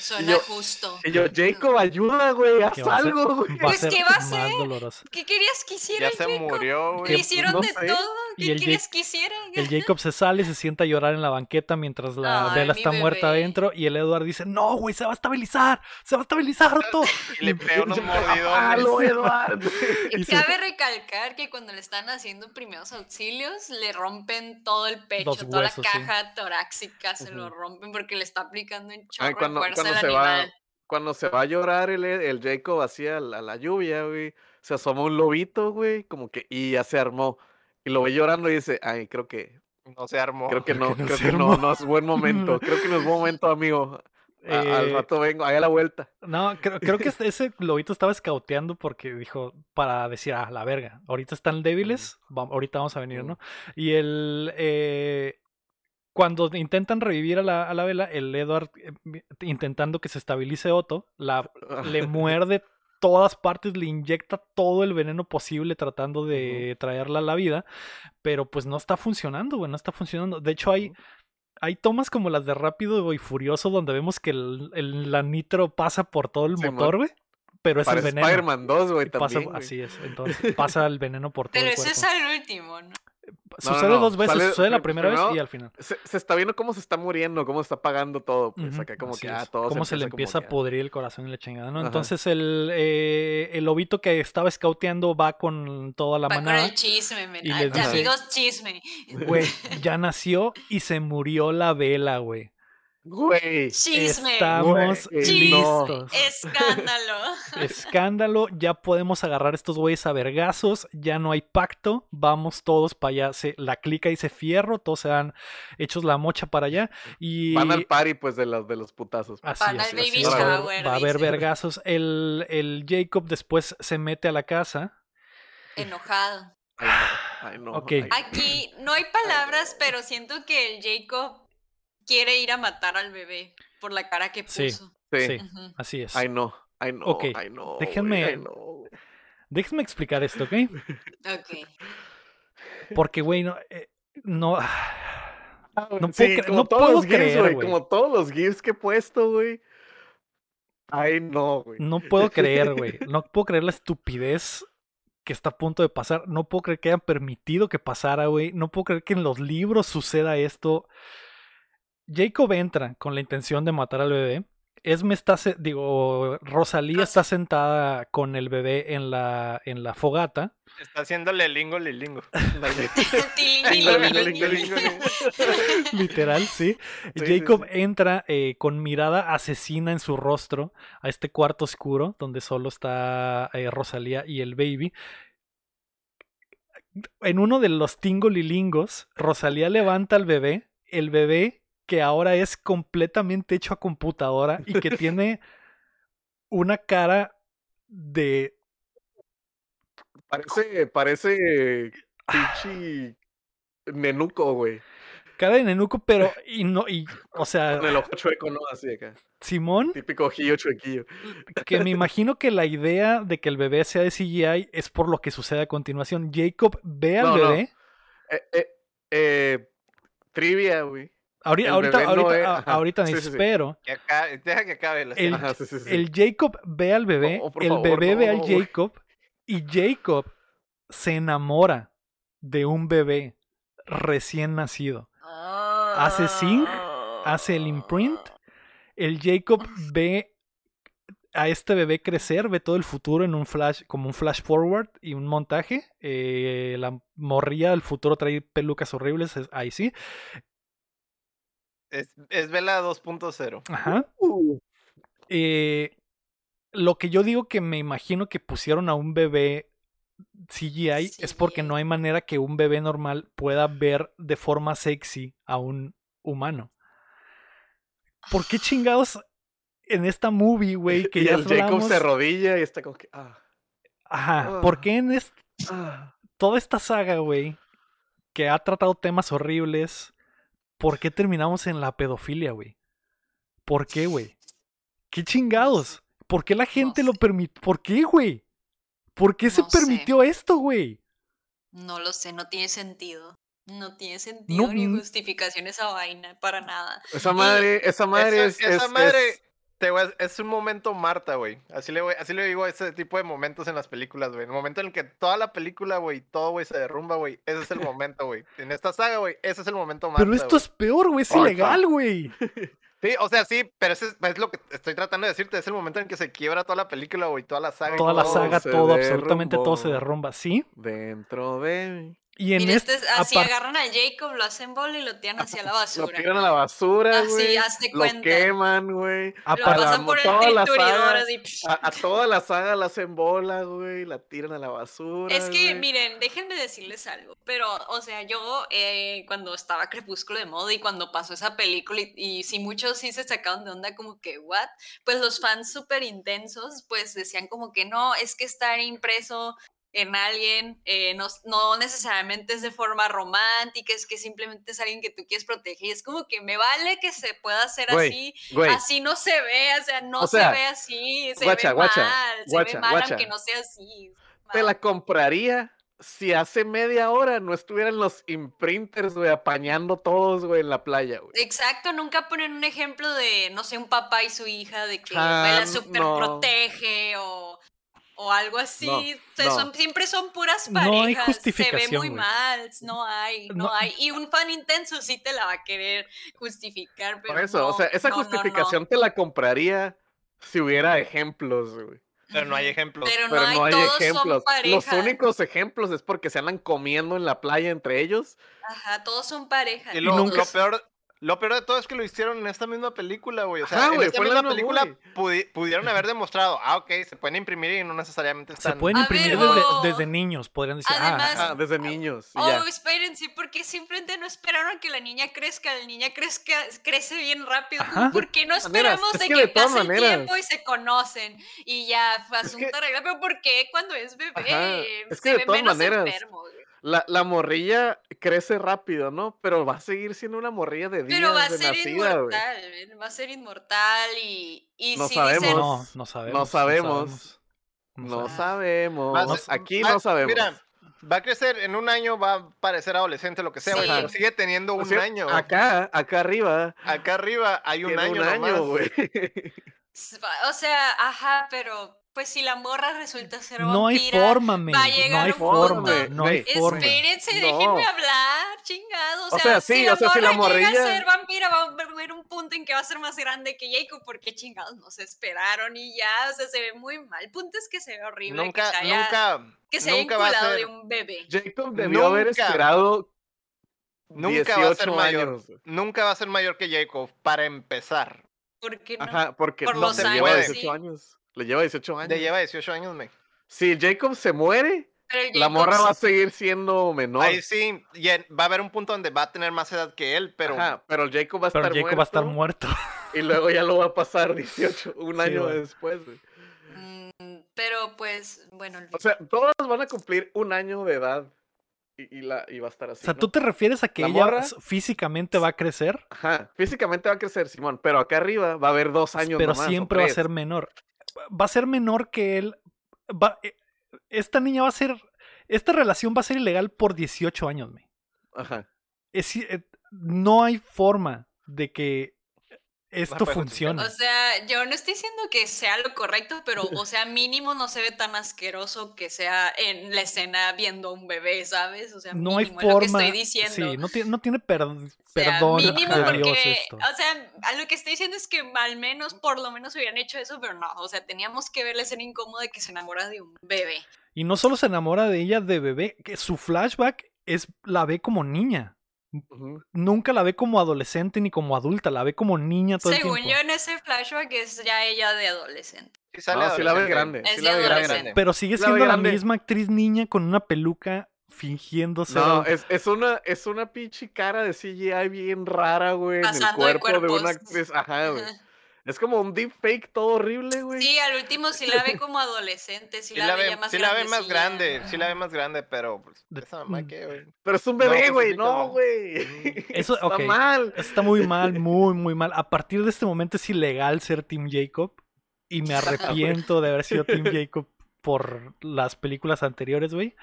Suena yo- justo. Y yo, Jacob, ayuda, güey, haz ser- algo, güey. Pues, ser ¿qué va a doloroso. ¿Qué querías que hiciera Ya el se Jacob? murió, Le güey. que- hicieron no de sé. todo. Y ¿Qué el querías que hiciera? El Jacob se sale, se sienta a llorar en la banqueta mientras la Ay, Bella está muerta adentro y el Edward dice, no, güey, se va a estabilizar, se va a estabilizar, Otto. Y le pega unos ¡Halo, mordidones. Eduardo! Y cabe recalcar que cuando le están haciendo primeros auxilios, le rompen todo el pecho, Los toda huesos, la sí. caja torácica, se lo rompen porque le está aplicando un chorro Ay, cuando, fuerza cuando se va, cuando se va a llorar el, el Jacob hacia a la lluvia, güey, se asoma un lobito, güey, como que, y ya se armó. Y lo ve llorando y dice, ay, creo que, No se armó. creo que creo no, que no creo que no, armó". no es buen momento, creo que no es buen momento, amigo. A- al Eh, rato vengo, ahí a la vuelta. No, creo, creo que este- ese lobito estaba escauteando porque dijo, para decir, ah, la verga, ahorita están débiles, va- ahorita vamos a venir, ¿no? Y el, eh, cuando intentan revivir a la, a la vela, el Edward eh, intentando que se estabilice Otto, la, le muerde todas partes, le inyecta todo el veneno posible tratando de traerla a la vida, pero pues no está funcionando, güey, no está funcionando. De hecho, hay, hay tomas como las de Rápido y Furioso donde vemos que el, el- la nitro pasa por todo el motor, güey, pero es el veneno. Spider-Man 2, güey, pasa- también. así es, entonces pasa el veneno por todo Pero el ese cuerpo. es al último, ¿no? No, Sucede no, dos veces, sale sucede la pri- primera vez y al final. Se, se está viendo cómo se está muriendo, cómo se está apagando todo. Pues acá como que, ah, todo Cómo se le como empieza a que, pudrir el corazón y la chingada, ¿no? Ajá. Entonces el, eh, el lobito que estaba escauteando va con toda la Va con manada. el chisme, men. y Ay, les dice- amigos, chisme. Güey, ya nació y se murió la vela, güey. Güey. Chisme. Estamos Güey, Chisme. listos. Escándalo. Escándalo, ya podemos agarrar estos güeyes a vergazos, ya no hay pacto, vamos todos para allá. Se, la clica dice fierro, todos se dan hechos la mocha para allá. Y Van al party, pues, de los, de los putazos. Así Van es, al así baby es. Va a haber- shower, Va a haber vergazos. El, el Jacob después se mete a la casa. Enojado. Ay, no. Ay, no. Ay, Aquí no hay palabras, pero siento que el Jacob quiere ir a matar al bebé por la cara que puso. sí. Sí, así es. Ay, no. Ay, no. Ay, no. déjenme- ay, no, güey. Déjenme explicar esto, ¿ok? Ok. Porque, güey, no. eh, no Ah, No puedo sí, cre- como no todos puedo los GIFs, creer, güey. güey. Como todos los GIFs que he puesto, güey. Ay, no, güey. no puedo creer, güey. No puedo creer la estupidez que está a punto de pasar. No puedo creer que hayan permitido que pasara, güey. No puedo creer que en los libros suceda esto. Jacob entra con la intención de matar al bebé. Esme está, digo, Rosalía está sentada con el bebé en la, en la fogata. Está haciéndole lingo lilingo. Literal, sí. Sí, sí, Jacob sí. entra eh, con mirada asesina en su rostro a este cuarto oscuro donde solo está eh, Rosalía y el baby. En uno de los tingolilingos, Rosalía levanta al bebé, el bebé que ahora es completamente hecho a computadora y que tiene una cara de... Parece, parece pinche nenuco, güey. Cara de nenuco, pero... Y no, y, o sea, Con el ojo chueco, ¿no? Así acá. Simón Típico ojillo chuequillo. que me imagino que la idea de que el bebé sea de CGI es por lo que sucede a continuación. Jacob ve al No, no. bebé. Eh, eh, eh, trivia, güey. Ahorita, ahorita, es- ahorita sí, sí, sí. espero. Que acabe, deja que acabe la El-. Ajá. El Jacob ve al bebé, el favor, bebé ve al. Jacob y Jacob se enamora de un bebé recién nacido. Hace sync, hace el imprint. El Jacob ve a este bebé crecer, ve todo el futuro en un flash, como un flash forward y un montaje. Eh, la morría del futuro trae pelucas horribles, es- ahí sí. Es, es Vela 2.0. Ajá. Uh, Eh, lo que yo digo que me imagino que pusieron a un bebé CGI es porque no hay manera que un bebé normal pueda ver de forma sexy a un humano. ¿Por qué chingados en esta movie, güey, que y ya el Jacob hablamos- se arrodilla y está como que. Ah, Ajá, ¿por Ah. qué en es- ah. toda esta saga, güey, que ha tratado temas horribles, ¿por qué terminamos en la pedofilia, güey? ¿Por qué, güey? ¿Qué chingados? ¿Por qué la gente lo sé. permitió? ¿Por qué, güey? ¿Por qué se No sé. permitió esto, güey? No lo sé, no tiene sentido. No tiene sentido ni mm. justificación esa vaina, para nada. Esa madre, esa madre Eso- es. esa es- madre, es- te voy a- es un momento Marta, güey. Así le, voy- así le digo a ese tipo de momentos en las películas, güey. El momento en el que toda la película, güey, todo, güey, se derrumba, güey. Ese es el momento, güey. En esta saga, güey, ese es el momento Marta, Pero esto es peor, güey, es ilegal, güey. Sí, o sea, sí, pero ese es, es lo que estoy tratando de decirte. Es el momento en que se quiebra toda la película, güey, toda la saga. Toda la saga, todo, absolutamente todo se derrumba, ¿sí? Dentro de mí. Y en Mira, este, este es- así agarran al Jacob, lo hacen bola y lo tiran hacia la Lo basura. tiran a la basura, Así, güey. hazte lo queman, güey. Lo la- pasan por el toda la triturador saga- así. A, a toda la saga la hacen bola, güey. La tiran a la basura. Es que, güey. miren, déjenme decirles algo, pero, o sea, yo eh, cuando estaba Crepúsculo de moda y cuando pasó esa película y, y sí muchos sí se sacaron de onda como que, ¿what? Pues los fans súper intensos, pues decían como que no, es que estar impreso en alguien, eh, no, no necesariamente es de forma romántica, es que simplemente es alguien que tú quieres proteger. Y es como que me vale que se pueda hacer así, así no se ve, o sea, no O sea, se ve así, se guacha, ve guacha, mal, se guacha, ve mal guacha. aunque no sea así. te la compraría si hace media hora no estuvieran los imprinters, güey, apañando todos, güey, en la playa, güey. Exacto, nunca ponen un ejemplo de, no sé, un papá y su hija de que me la super no. protege o, o algo así. No, O sea, no. son- siempre son puras No hay parejas. se ve justificación, muy mal, no hay, no, No. hay. Y un fan intenso sí te la va a querer justificar, pero Por eso, o sea, esa no, no, no. justificación te la compraría si hubiera ejemplos, güey. Pero no hay ejemplos. Pero, Pero no hay, no hay todos ejemplos. son. Los únicos ejemplos es porque se andan comiendo en la playa entre ellos. Ajá, todos son pareja. Y lo, nunca lo peor, lo peor de todo es que lo hicieron en esta misma película, güey. O sea, Ajá, en güey, esta fue en la misma película pudi- pudieron haber demostrado, ah, ok, se pueden imprimir y no necesariamente Se están... pueden A imprimir ver, desde, o- desde niños, podrían decir. ah, Además- Ajá, desde niños. Oh, ya. espérense, porque simplemente no esperaron a que la niña crezca. La niña crezca, crece bien rápido. Ajá. ¿Por qué no De esperamos es de que que, de pase el maneras. tiempo y se conocen? Y ya, fue Es que- asunto arreglado. Pero ¿por qué cuando es bebé? Ajá, es se que de ve todas menos maneras, enfermo, güey. La, la morrilla crece rápido, ¿no? Pero va a seguir siendo una morrilla de días Pero va a de ser nacida, inmortal, güey, va a ser inmortal y, y No si sabemos. dicen, no, no sabemos. sabemos. No No sabemos. sabemos. A ser- Aquí va- no sabemos. Mira, va a crecer, en un año va a parecer adolescente, lo que sea, güey, Sí. pero sigue teniendo un O sea, año. Acá, acá arriba. Acá arriba hay un año un año, güey. o sea, ajá, pero pues si la morra resulta ser No hay vampira, forma, men. va a No llegar hay un forma. punto- No hay forma. Espérense, No. déjenme hablar, chingado. O, O sea, sea, si sí, la o sea, si la morra llega a morrilla- ser vampira, va a haber un punto en que va a ser más grande que Jacob, porque chingados no se esperaron y ya, o sea, se ve muy mal. El punto es que se ve horrible, Nunca, que se haya, nunca, que se haya nunca va a enculado ser, de un bebé. Jacob debió haber esperado nunca va a ser 18 mayor. años. Nunca va a ser mayor que Jacob, para empezar. Porque no. Ajá, porque Por no, años, sí. 18 años. Le lleva 18 años. Le lleva 18 años, me. Si Jacob se muere, la morra sí- va a seguir siendo menor. Ahí sí, y en- va a haber un punto donde va a tener más edad que él, pero Ajá, pero Jacob va a Pero estar Jacob muerto. va a estar muerto. Y luego ya lo va a pasar 18, un Sí, año después. güey. Mm, Pero pues, bueno, O sea, todas van a cumplir un año de edad. Y, y la, y va a estar así. O sea, ¿no? ¿tú te refieres a que La ella morra- físicamente va a crecer? Ajá, físicamente va a crecer, Simón, pero acá arriba va a haber dos años pero nomás, siempre va a ser menor. Va a ser menor que él. Va, eh, esta niña va a ser. Esta relación va a ser ilegal por 18 años, me. Ajá. Es, eh, no hay forma de que esto puede funcione. O sea, yo no estoy diciendo que sea lo correcto, pero, o sea, mínimo no se ve tan asqueroso que sea en la escena viendo a un bebé, ¿sabes? O sea, no hay mínimo es lo que forma. estoy diciendo. Sí, no tiene, no tiene per- O sea, perdón mínimo porque, Dios esto. o sea, a lo que estoy diciendo es que al menos, por lo menos hubieran hecho eso, pero no, o sea, teníamos que ver la escena incómoda de que se enamora de un bebé. Y no solo se enamora de ella de bebé, que su flashback es la ve como niña. Nunca la ve como adolescente ni como adulta, la ve como niña todo Según el yo, tiempo. en ese flashback es ya ella de adolescente. sí sale No, sí la ve grande. Es sí de la ve grande. Pero sigue siendo la misma actriz niña con una peluca fingiendo ser. No, es, es una, es una pinche cara de CGI bien rara, güey, en el Pasando de cuerpo de, una actriz. Ajá, güey. Es como un deepfake todo horrible, güey. Sí, al último sí la ve como adolescente, sí, Sí la, la ve más sí la ve más grande, sí la ve más grande, pero pues, De- esa mamá mm. qué, güey. Pero es un bebé, pues, güey. No, güey. Eso, Está ok. mal. Está muy mal, muy, muy mal. A partir de este momento es ilegal ser Team Jacob. Y me arrepiento de haber sido Team Jacob por las películas anteriores, güey.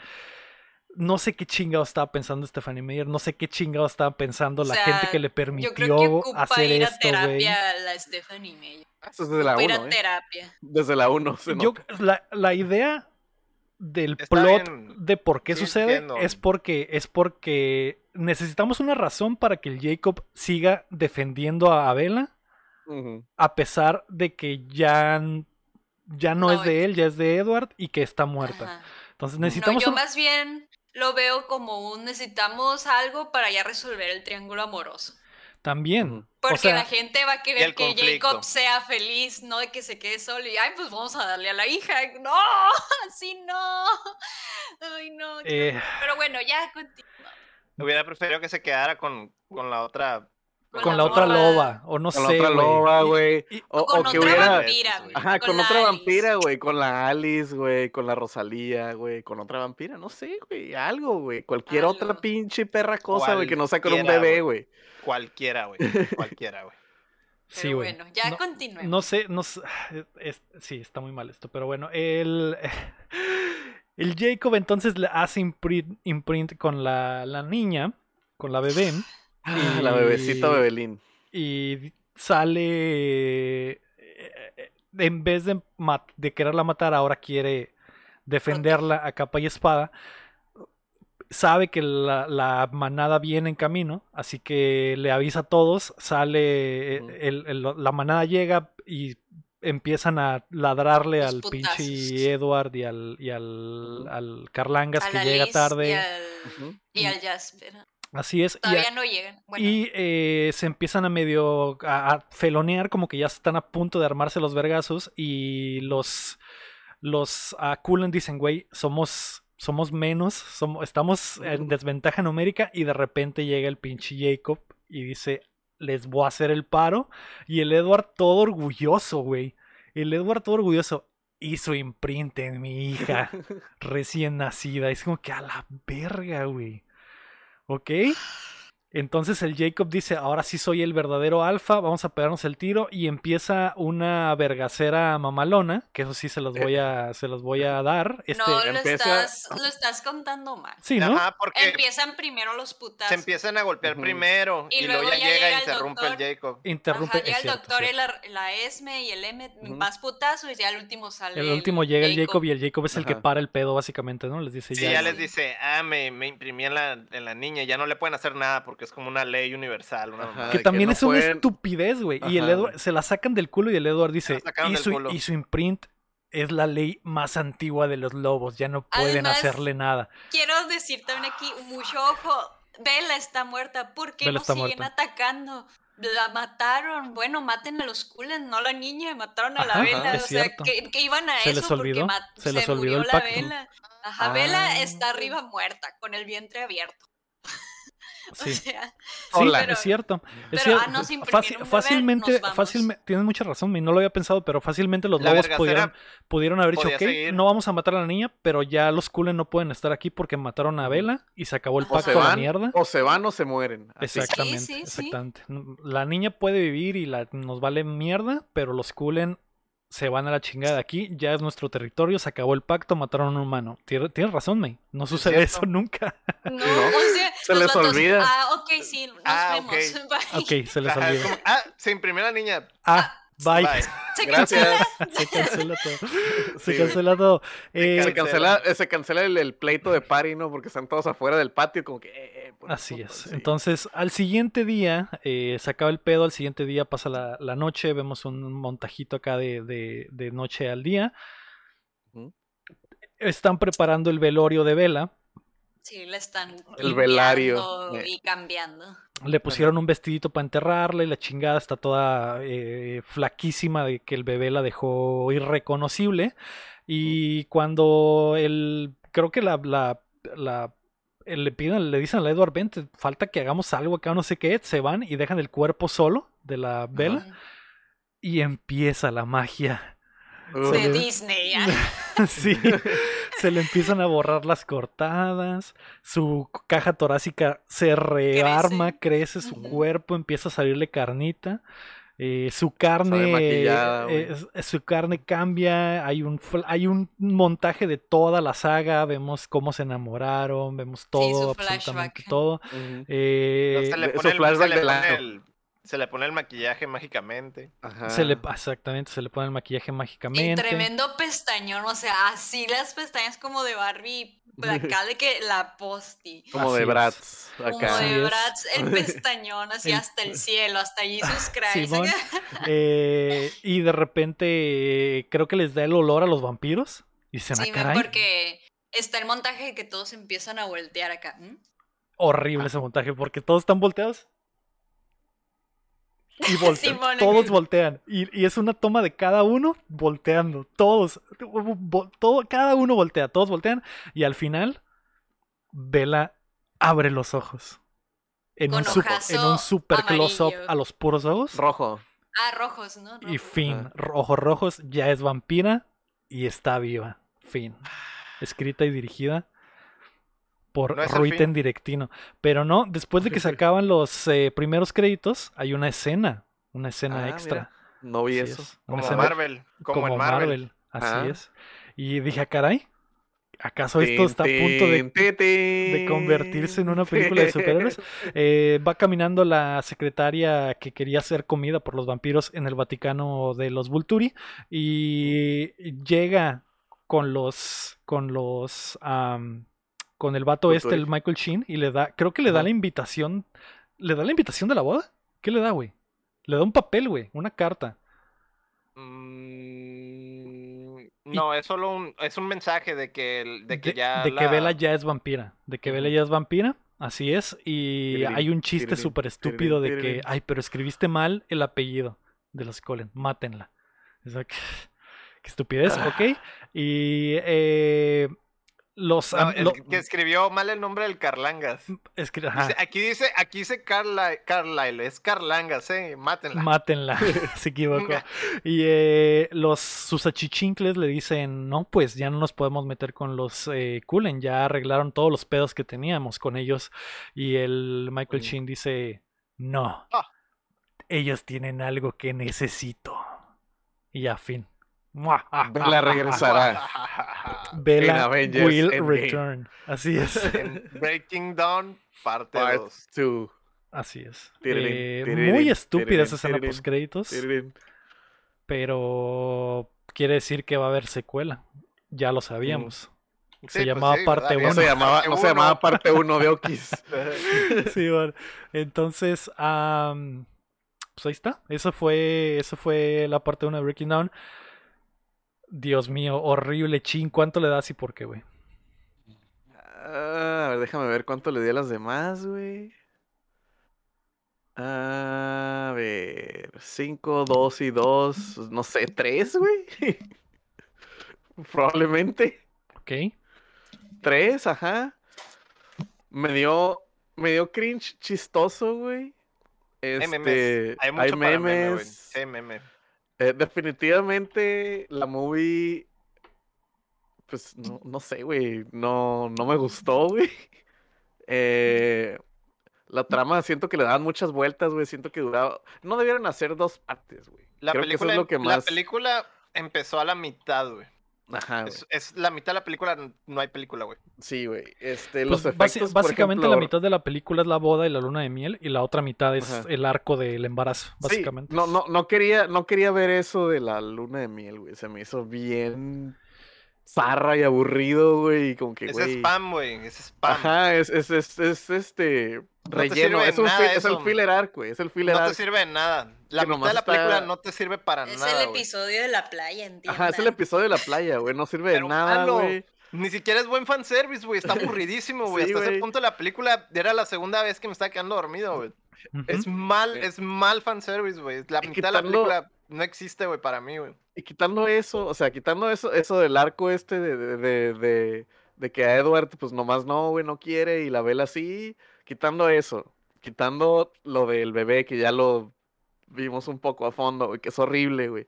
No sé qué chingado estaba pensando Stephanie Meyer. No sé qué chingado estaba pensando O la sea, gente que le Yo creo permitió que ocupa hacer ir a esto, güey. terapia a la Stephanie Meyer. Eso es desde la Ocupa ir a 1, ¿eh? terapia. Desde la 1 se Yo, la, la idea del Está plot bien, de por qué sí sucede entiendo. es porque es porque necesitamos una razón para que el Jacob siga defendiendo a Abela a pesar de que ya ya no, No, es de él, ya es de Edward y que está muerta. Ajá. Entonces No, necesitamos yo un- más bien lo veo como un necesitamos algo para ya resolver el triángulo amoroso. también. Porque o sea, la gente va a querer que conflicto. Jacob sea feliz, no de que se quede solo y, ay, pues vamos a darle a la hija. No, así no. Ay, no. eh, Pero bueno, ya continúa. Hubiera preferido que se quedara con, con la otra con la otra loba, o no Con la sé, otra loba, güey. O, Con o que otra hubiera. vampira, güey. Ajá, con, otra Alice. vampira, güey. Con la Alice, güey. Con la Rosalía, güey. Con otra vampira, no sé, güey. Algo, güey. Cualquier otra pinche perra cosa, güey. Que no sea con un bebé, güey. Cualquiera, güey. Cualquiera, güey. Sí, Pero güey. bueno, ya no, continuemos. No sé, no sé. es- sí, está muy mal esto, pero bueno, el. El Jacob entonces le hace imprint, imprint con la, la niña, con la bebé, La bebecita Bebelín. y sale. eh, En vez de, mat- de quererla matar, ahora quiere defenderla a capa y espada. Sabe que la, la manada viene en camino, así que le avisa a todos. Sale, eh, Ujú. el- el- la manada llega y empiezan a ladrarle Los al putazos. pinche Edward y al, y al, Carlangas A que llega Liz tarde. Y al, y al Jasper. Así es. y Todavía no llegan. Bueno, y eh, se empiezan a medio a, a felonear, como que ya están a punto de armarse los vergazos. Y los los a Cullen dicen, güey, somos somos menos, somos, estamos en desventaja numérica. Y de repente llega el pinche Jacob y dice, les voy a hacer el paro. Y el Edward todo orgulloso, güey. El Edward todo orgulloso. Hizo imprint en mi hija recién nacida. Es como que a la verga, güey. ¿Ok? Entonces el Jacob dice, ahora sí soy el verdadero alfa, vamos a pegarnos el tiro y empieza una vergacera mamalona, que eso sí se los voy a, se los voy a dar. Este, no, lo empieza- estás, lo estás contando mal. sí, ¿no? Ajá, porque Empiezan primero los putazos. se empiezan a golpear primero Y y, luego luego ya llega llega e el interrumpe el. Jacob. Interrumpe. Ajá, llega el cierto, doctor y la, la Esme y el M, más putazos y ya el último sale. El último llega el Jacob y el Jacob es el que para el pedo, básicamente, ¿no? Les dice Sí, ya. ya les dice, ah, me, me imprimí en la, en la niña, ya no le pueden hacer nada porque es como una ley universal. Una Ajá. Que también no es una estupidez, güey. Y el Edward se la sacan del culo y el Edward dice, y su, culo". y su imprint es la ley más antigua de los lobos, ya no pueden Además, hacerle nada. Quiero decir también aquí, mucho ojo, Bella está muerta, ¿por qué Bella no está siguen muerta. atacando? La mataron, bueno, maten a los Cullen, no a la niña, mataron a la Ajá, o sea, que, que iban a Se eso les porque olvidó, ma- se les olvidó murió el la pacto. Vela. Ajá, Ah. Vela está arriba muerta, con el vientre abierto. Sí. O sea, Sí, Hola. es cierto. Es pero, cierto. ah, nos Fácil- un fácilmente, fácilmente, tienes mucha razón, no lo había pensado, pero fácilmente los La lobos pudieron, pudieron haber dicho, ok, seguir". no vamos a matar a la niña, pero ya los Cullen no pueden estar aquí porque mataron a Vela y se acabó el O pacto a la van, mierda. o se van o se mueren. Así. Exactamente, Sí, sí, sí. exactamente. La niña puede vivir y la, nos vale mierda, pero los Cullen se van a la chingada aquí, ya es nuestro territorio, se acabó el pacto, mataron a un humano. Tienes, tienes razón, May, no sucede eso nunca. No, No, o sea, se los les vatos, olvida. Ah, ok, sí, nos Ah, vemos. ok. Bye. Ok, se les como, ah, se imprimió la niña. Ah, bye. Bye. Se Gracias. Se cancela todo. Se Sí. cancela todo. Eh, Se cancela, eh, se cancela el, el pleito de party, ¿no? Porque están todos afuera del patio, como que. eh, eh, por Así es. sí. Entonces, al siguiente día, eh, se acaba el pedo, al siguiente día pasa la, la noche, vemos un montajito acá de, de- de noche al día. Están preparando el velorio de Vela. Sí, le están El velario. limpiando Eh. y cambiando. Le pusieron un vestidito para enterrarla y la chingada está toda eh, flaquísima de que el bebé la dejó irreconocible. Y cuando el. Creo que la. la, la- eh, le piden, le dicen a Edward Bent, falta que hagamos algo acá, no sé qué, se van y dejan el cuerpo solo de la vela y empieza la magia. De Disney, ¿ah? sí, se le empiezan a borrar las cortadas, su caja torácica se rearma, crece, su cuerpo empieza a salirle carnita. eh, su carne eh, su carne cambia hay un hay un montaje de toda la saga vemos cómo se enamoraron vemos todo su absolutamente flashback. todo ujú. eh, se, le de- pone su el, flashback se, le del pone año. el, se le pone el maquillaje mágicamente. Ajá. se le exactamente se le pone el maquillaje Y mágicamente tremendo pestañón, o sea, así las pestañas como de Barbie, acá de que la posti. Como Así de. Bratz. Como Acá. Así de. Bratz, el pestañón, así El- hasta el cielo, hasta Jesus Christ. Simón. Eh, y de repente eh, creo que les da el olor a los vampiros. Y se me Sí, caray. porque está el montaje de que todos empiezan a voltear acá. Horrible ese montaje porque todos están volteados. Y voltean. Todos voltean. Y, y es una toma de cada uno volteando. Todos. Todo, cada uno voltea. Todos voltean. Y al final, Vela abre los ojos. en un, super, en un super close-up a los puros ojos. Rojo. Ah, rojos, ¿no? Y fin, ojos rojos, ya es vampira y está viva. Fin. Escrita y dirigida por No Ruiten. Directino. Pero no, después de que se acaban los eh, primeros créditos, hay una escena, una escena Ah, extra. No vi Así eso. es, Como escena Marvel. Como, como en Marvel. Así Ah. es. Y dije, "Ah, caray, ¿acaso esto está a punto de, de convertirse en una película de superhéroes? Eh, va caminando la secretaria que quería ser comida por los vampiros en el Vaticano de los Vulturi y llega con los con los con el vato este, el. Michael Sheen y le da, creo que le da la invitación, le da la invitación de la boda. ¿Qué le da, güey? Le da un papel, güey, una carta. Mm, no, es solo un, es un mensaje de que, de que ya de que la- Bella ya es vampira, de que Bella Ujú. ya es vampira, así es, y hay un chiste súper estúpido de que, ay, pero escribiste mal el apellido de los Cullen, mátenla. O sea, que- qué estupidez, Ah. ok. Y eh, los... No, am- el lo- que escribió mal el nombre del Carlangas. escri- ajá, Dice- aquí dice, aquí dice Carla- Carlyle, es Carlangas, eh, mátenla. Mátenla, se equivocó. Y eh, los sus achichincles le dicen, no, pues ya no nos podemos meter con los eh, Cullen, ya arreglaron todos los pedos que teníamos con ellos. Y el Michael. Sheen dice, no, Ah. ellos tienen algo que necesito. Y ya, fin. Ah, Bella ah, ah, regresará. Bella Avengers will Endgame. return. Así es. En Breaking Dawn, parte Part 2. 2. Así es. Eh, muy estúpida esa escena post créditos. Pero quiere decir que va a haber secuela. Ya lo sabíamos. Se Sí, pues llamaba sí, parte ¿verdad? No se uno. llamaba, Parte no se uno. llamaba parte 1 de Okis. Sí, bueno. Entonces, am, pues ahí está. Eso fue, eso fue la parte 1 de Breaking Down. Dios mío, horrible chin. ¿Cuánto le das y por qué, güey? Ah, a ver, déjame ver cuánto le di a las demás, güey. A ver, 5, 2 y 2, no sé, 3, güey. Probablemente. Ok. 3, ajá. Me dio, me dio cringe chistoso, güey. Hay memes. Este, Hay para meme, güey. memes. Sí, meme. Eh, definitivamente la movie, pues no, no sé, güey, no, no me gustó, güey. Eh, la trama siento que le daban muchas vueltas, güey, siento que duraba, no debieron hacer dos partes, güey. La Creo que eso película, es lo que la película empezó a la mitad, güey. Ajá. Es, es la mitad de la película, no hay película, güey. sí, güey, este, Pues los efectos, por básicamente la mitad de la película es la boda y la luna de miel y la otra mitad es Ajá. el arco del embarazo, Sí, básicamente. no, no, no quería, no quería ver eso de la luna de miel, güey, se me hizo bien zarra y aburrido, güey, y como que, Es güey... spam, güey. Es spam. Ajá, es, es, es, es este te relleno, sirve es, un es el eso. filler arc, güey, es el filler No te arc. sirve de nada. La mitad de la película está- no te sirve para Es nada. el güey. episodio de la playa, entiendan. Ajá, es el episodio de la playa, güey, no sirve de nada, güey. Ni siquiera es buen fanservice, güey. Está aburridísimo, güey. Sí, Hasta ese güey. punto de la película era la segunda vez que me estaba quedando dormido, güey. Es mal, Sí. es mal fanservice, güey. La mitad de la película no existe, güey, para mí, güey. Y quitando eso, o sea, quitando eso, eso del arco este de, de, de, de, que a Edward, pues nomás no, güey, no quiere y la vela así, quitando eso, quitando lo del bebé que ya lo vimos un poco a fondo, güey, que es horrible, güey.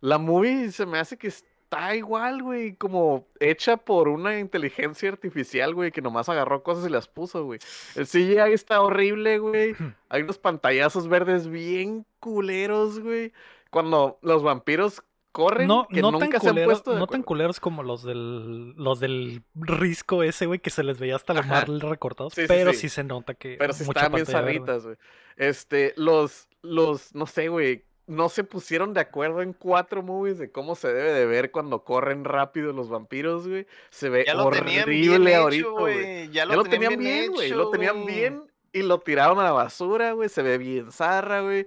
La movie se me hace que está igual, güey, como hecha por una inteligencia artificial, güey, que nomás agarró cosas y las puso, güey. El CGI está horrible, güey. Hay unos pantallazos verdes bien culeros, güey. Cuando los vampiros corren, No, que no tan nunca se han puesto de no tan culeros como los del los del risco ese, güey, que se les veía hasta los Ajá. mal recortados, Sí, pero sí. sí. se nota que Pero sí estaban bien zarritas, güey. Este, los, los, no sé, güey, no se pusieron de acuerdo en cuatro movies de cómo se debe de ver cuando corren rápido los vampiros, güey. Se ve Ya lo tenían horrible bien ahorita, güey. Ya lo, tenían bien, güey. Lo tenían bien y lo tiraron a la basura, güey. Se ve bien zarra, güey.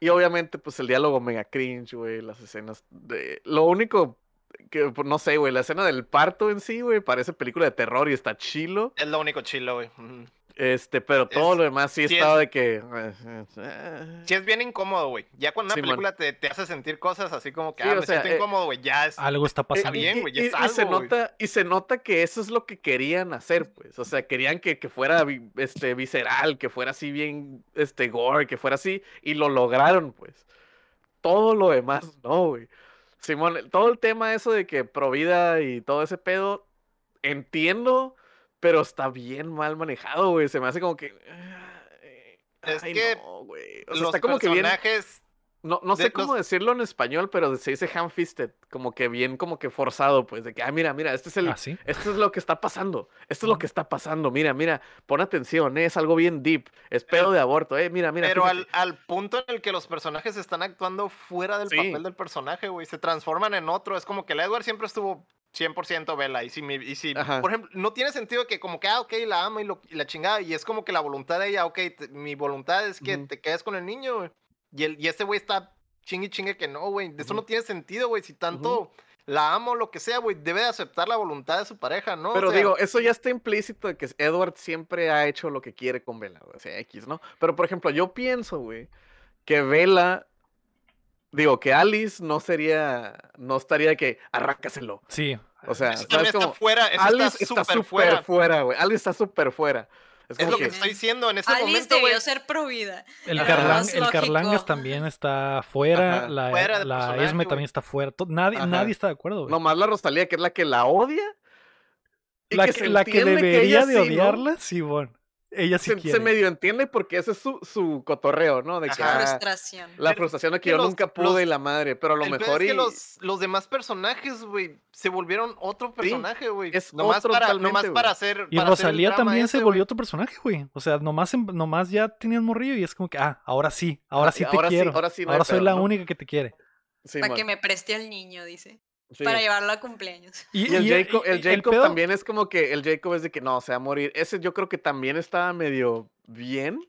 Y obviamente, pues el diálogo mega cringe, güey. Las escenas de. Lo único que, pues, no sé, güey. La escena del parto en sí, güey. Parece película de terror y está chilo. Es lo único chilo, güey. Este, pero todo Es- lo demás sí sí estaba es- de que. eh, Sí es bien incómodo, güey. Ya cuando una película te, te hace sentir cosas así como que, Sí, ah, o me sea, siento eh, incómodo, güey, ya es... Algo está Eh, pasando. bien, y- güey, y- es y se nota y se nota que eso es lo que querían hacer pues o sea querían que, que fuera este visceral que fuera así bien este gore que fuera así y lo lograron pues todo lo demás no güey Simón todo el tema eso de que provida y todo ese pedo entiendo pero está bien mal manejado güey se me hace como que Es ay, que no, güey. O sea, Los está como que bien personajes... no, no de sé cómo los- decirlo en español, pero se dice ham-fisted, como que bien, como que forzado, pues, de que, ah, mira, mira, este es el, ¿Ah, sí? esto es lo que está pasando, esto es lo que está pasando, mira, mira, pon atención, eh, es algo bien deep, es pedo de aborto, eh, mira, mira. Pero al, al punto en el que los personajes están actuando fuera del Sí. papel del personaje, güey, se transforman en otro. Es como que el Edward siempre estuvo 100% vela. Y si, mi- y si Ajá. por ejemplo, no tiene sentido que como que, ah, ok, la ama y, lo- y la chingada. Y es como que la voluntad de ella, ok, te- mi voluntad es que te quedes con el niño, güey. Y, el, y ese güey está chingue y chingue que no, güey. Eso no tiene sentido, güey. Si tanto la amo lo que sea, güey, debe de aceptar la voluntad de su pareja, ¿no? O Pero sea, digo, eso ya está implícito de que Edward siempre ha hecho lo que quiere con Bella, güey, o sea, X, ¿no? Pero, por ejemplo, yo pienso, güey, que Bella, digo, que Alice no sería, no estaría que arráncaselo. Sí. O sea, eso ¿sabes está cómo? fuera. Eso Alice está súper fuera. fuera, güey. Alice está súper fuera. Es Es como lo que que, estoy diciendo en este Alice momento, güey. debió ser pro vida. El, Carlang- el. Carlangas también está fuera. Ajá. La, Fuera la Esme también está fuera. to- Nadie, Ajá. nadie está de acuerdo, güey. nomás la Rosalía, que es la que la odia. y la que la que debería de sí, ¿no? odiarla, sí, bueno. Ella sí se, quiere. se medio entiende porque ese es su, su cotorreo, ¿no? De que Ajá. ah, Frustración. la frustración de que que yo los- nunca pude los- y la madre, pero a lo El mejor es que y- los, los demás personajes, güey, se volvieron otro personaje, güey. es nomás otro para, nomás güey. para hacer. Y para hacer el Rosalía también ese, se volvió otro personaje, güey. O sea, nomás, nomás ya tenías morrillo y es como que, ah, ahora sí, ahora Ah, sí te ahora sí, quiero. ahora sí no hay soy pedo, la ¿no? única que te quiere. Sí, Para man. que me preste al niño, dice. Sí. Para llevarlo a cumpleaños. Y el Jacob, el y Jacob pedo- también es como que el Jacob es de que no, se va a morir. Ese yo creo que también estaba medio bien.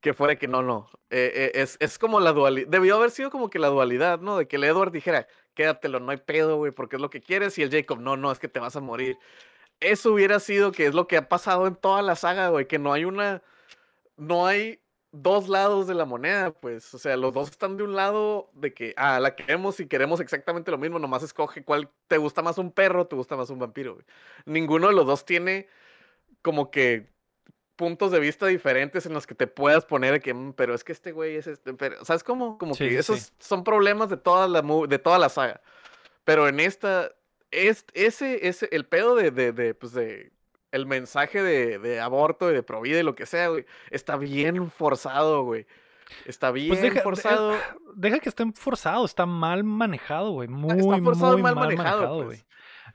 Que fuera que no, no. eh, eh, es, es como la dualidad. Debió haber sido como que la dualidad, ¿no? De que el Edward dijera, quédatelo, no hay pedo, güey, porque es lo que quieres. Y el Jacob, no, no, es que te vas a morir. Eso hubiera sido que es lo que ha pasado en toda la saga, güey, que no hay una. No hay dos lados de la moneda, pues. O sea, los dos están de un lado de que, ah, la queremos y queremos exactamente lo mismo, nomás escoge cuál te gusta más un perro, te gusta más un vampiro, güey. Ninguno de los dos tiene como que puntos de vista diferentes en los que te puedas poner de que, "Mm, pero es que este güey es este, pero, ¿sabes cómo? Como Sí, que esos sí. son problemas de toda la de toda la saga. Pero en esta, es, ese, ese, el pedo de, de, de, pues de, el mensaje de, de aborto y de provida y lo que sea, güey, está bien forzado, güey. Está bien Pues deja, de- forzado. deja que esté forzado, está mal manejado, güey. Muy, está forzado y muy mal mal manejado, manejado, pues. güey.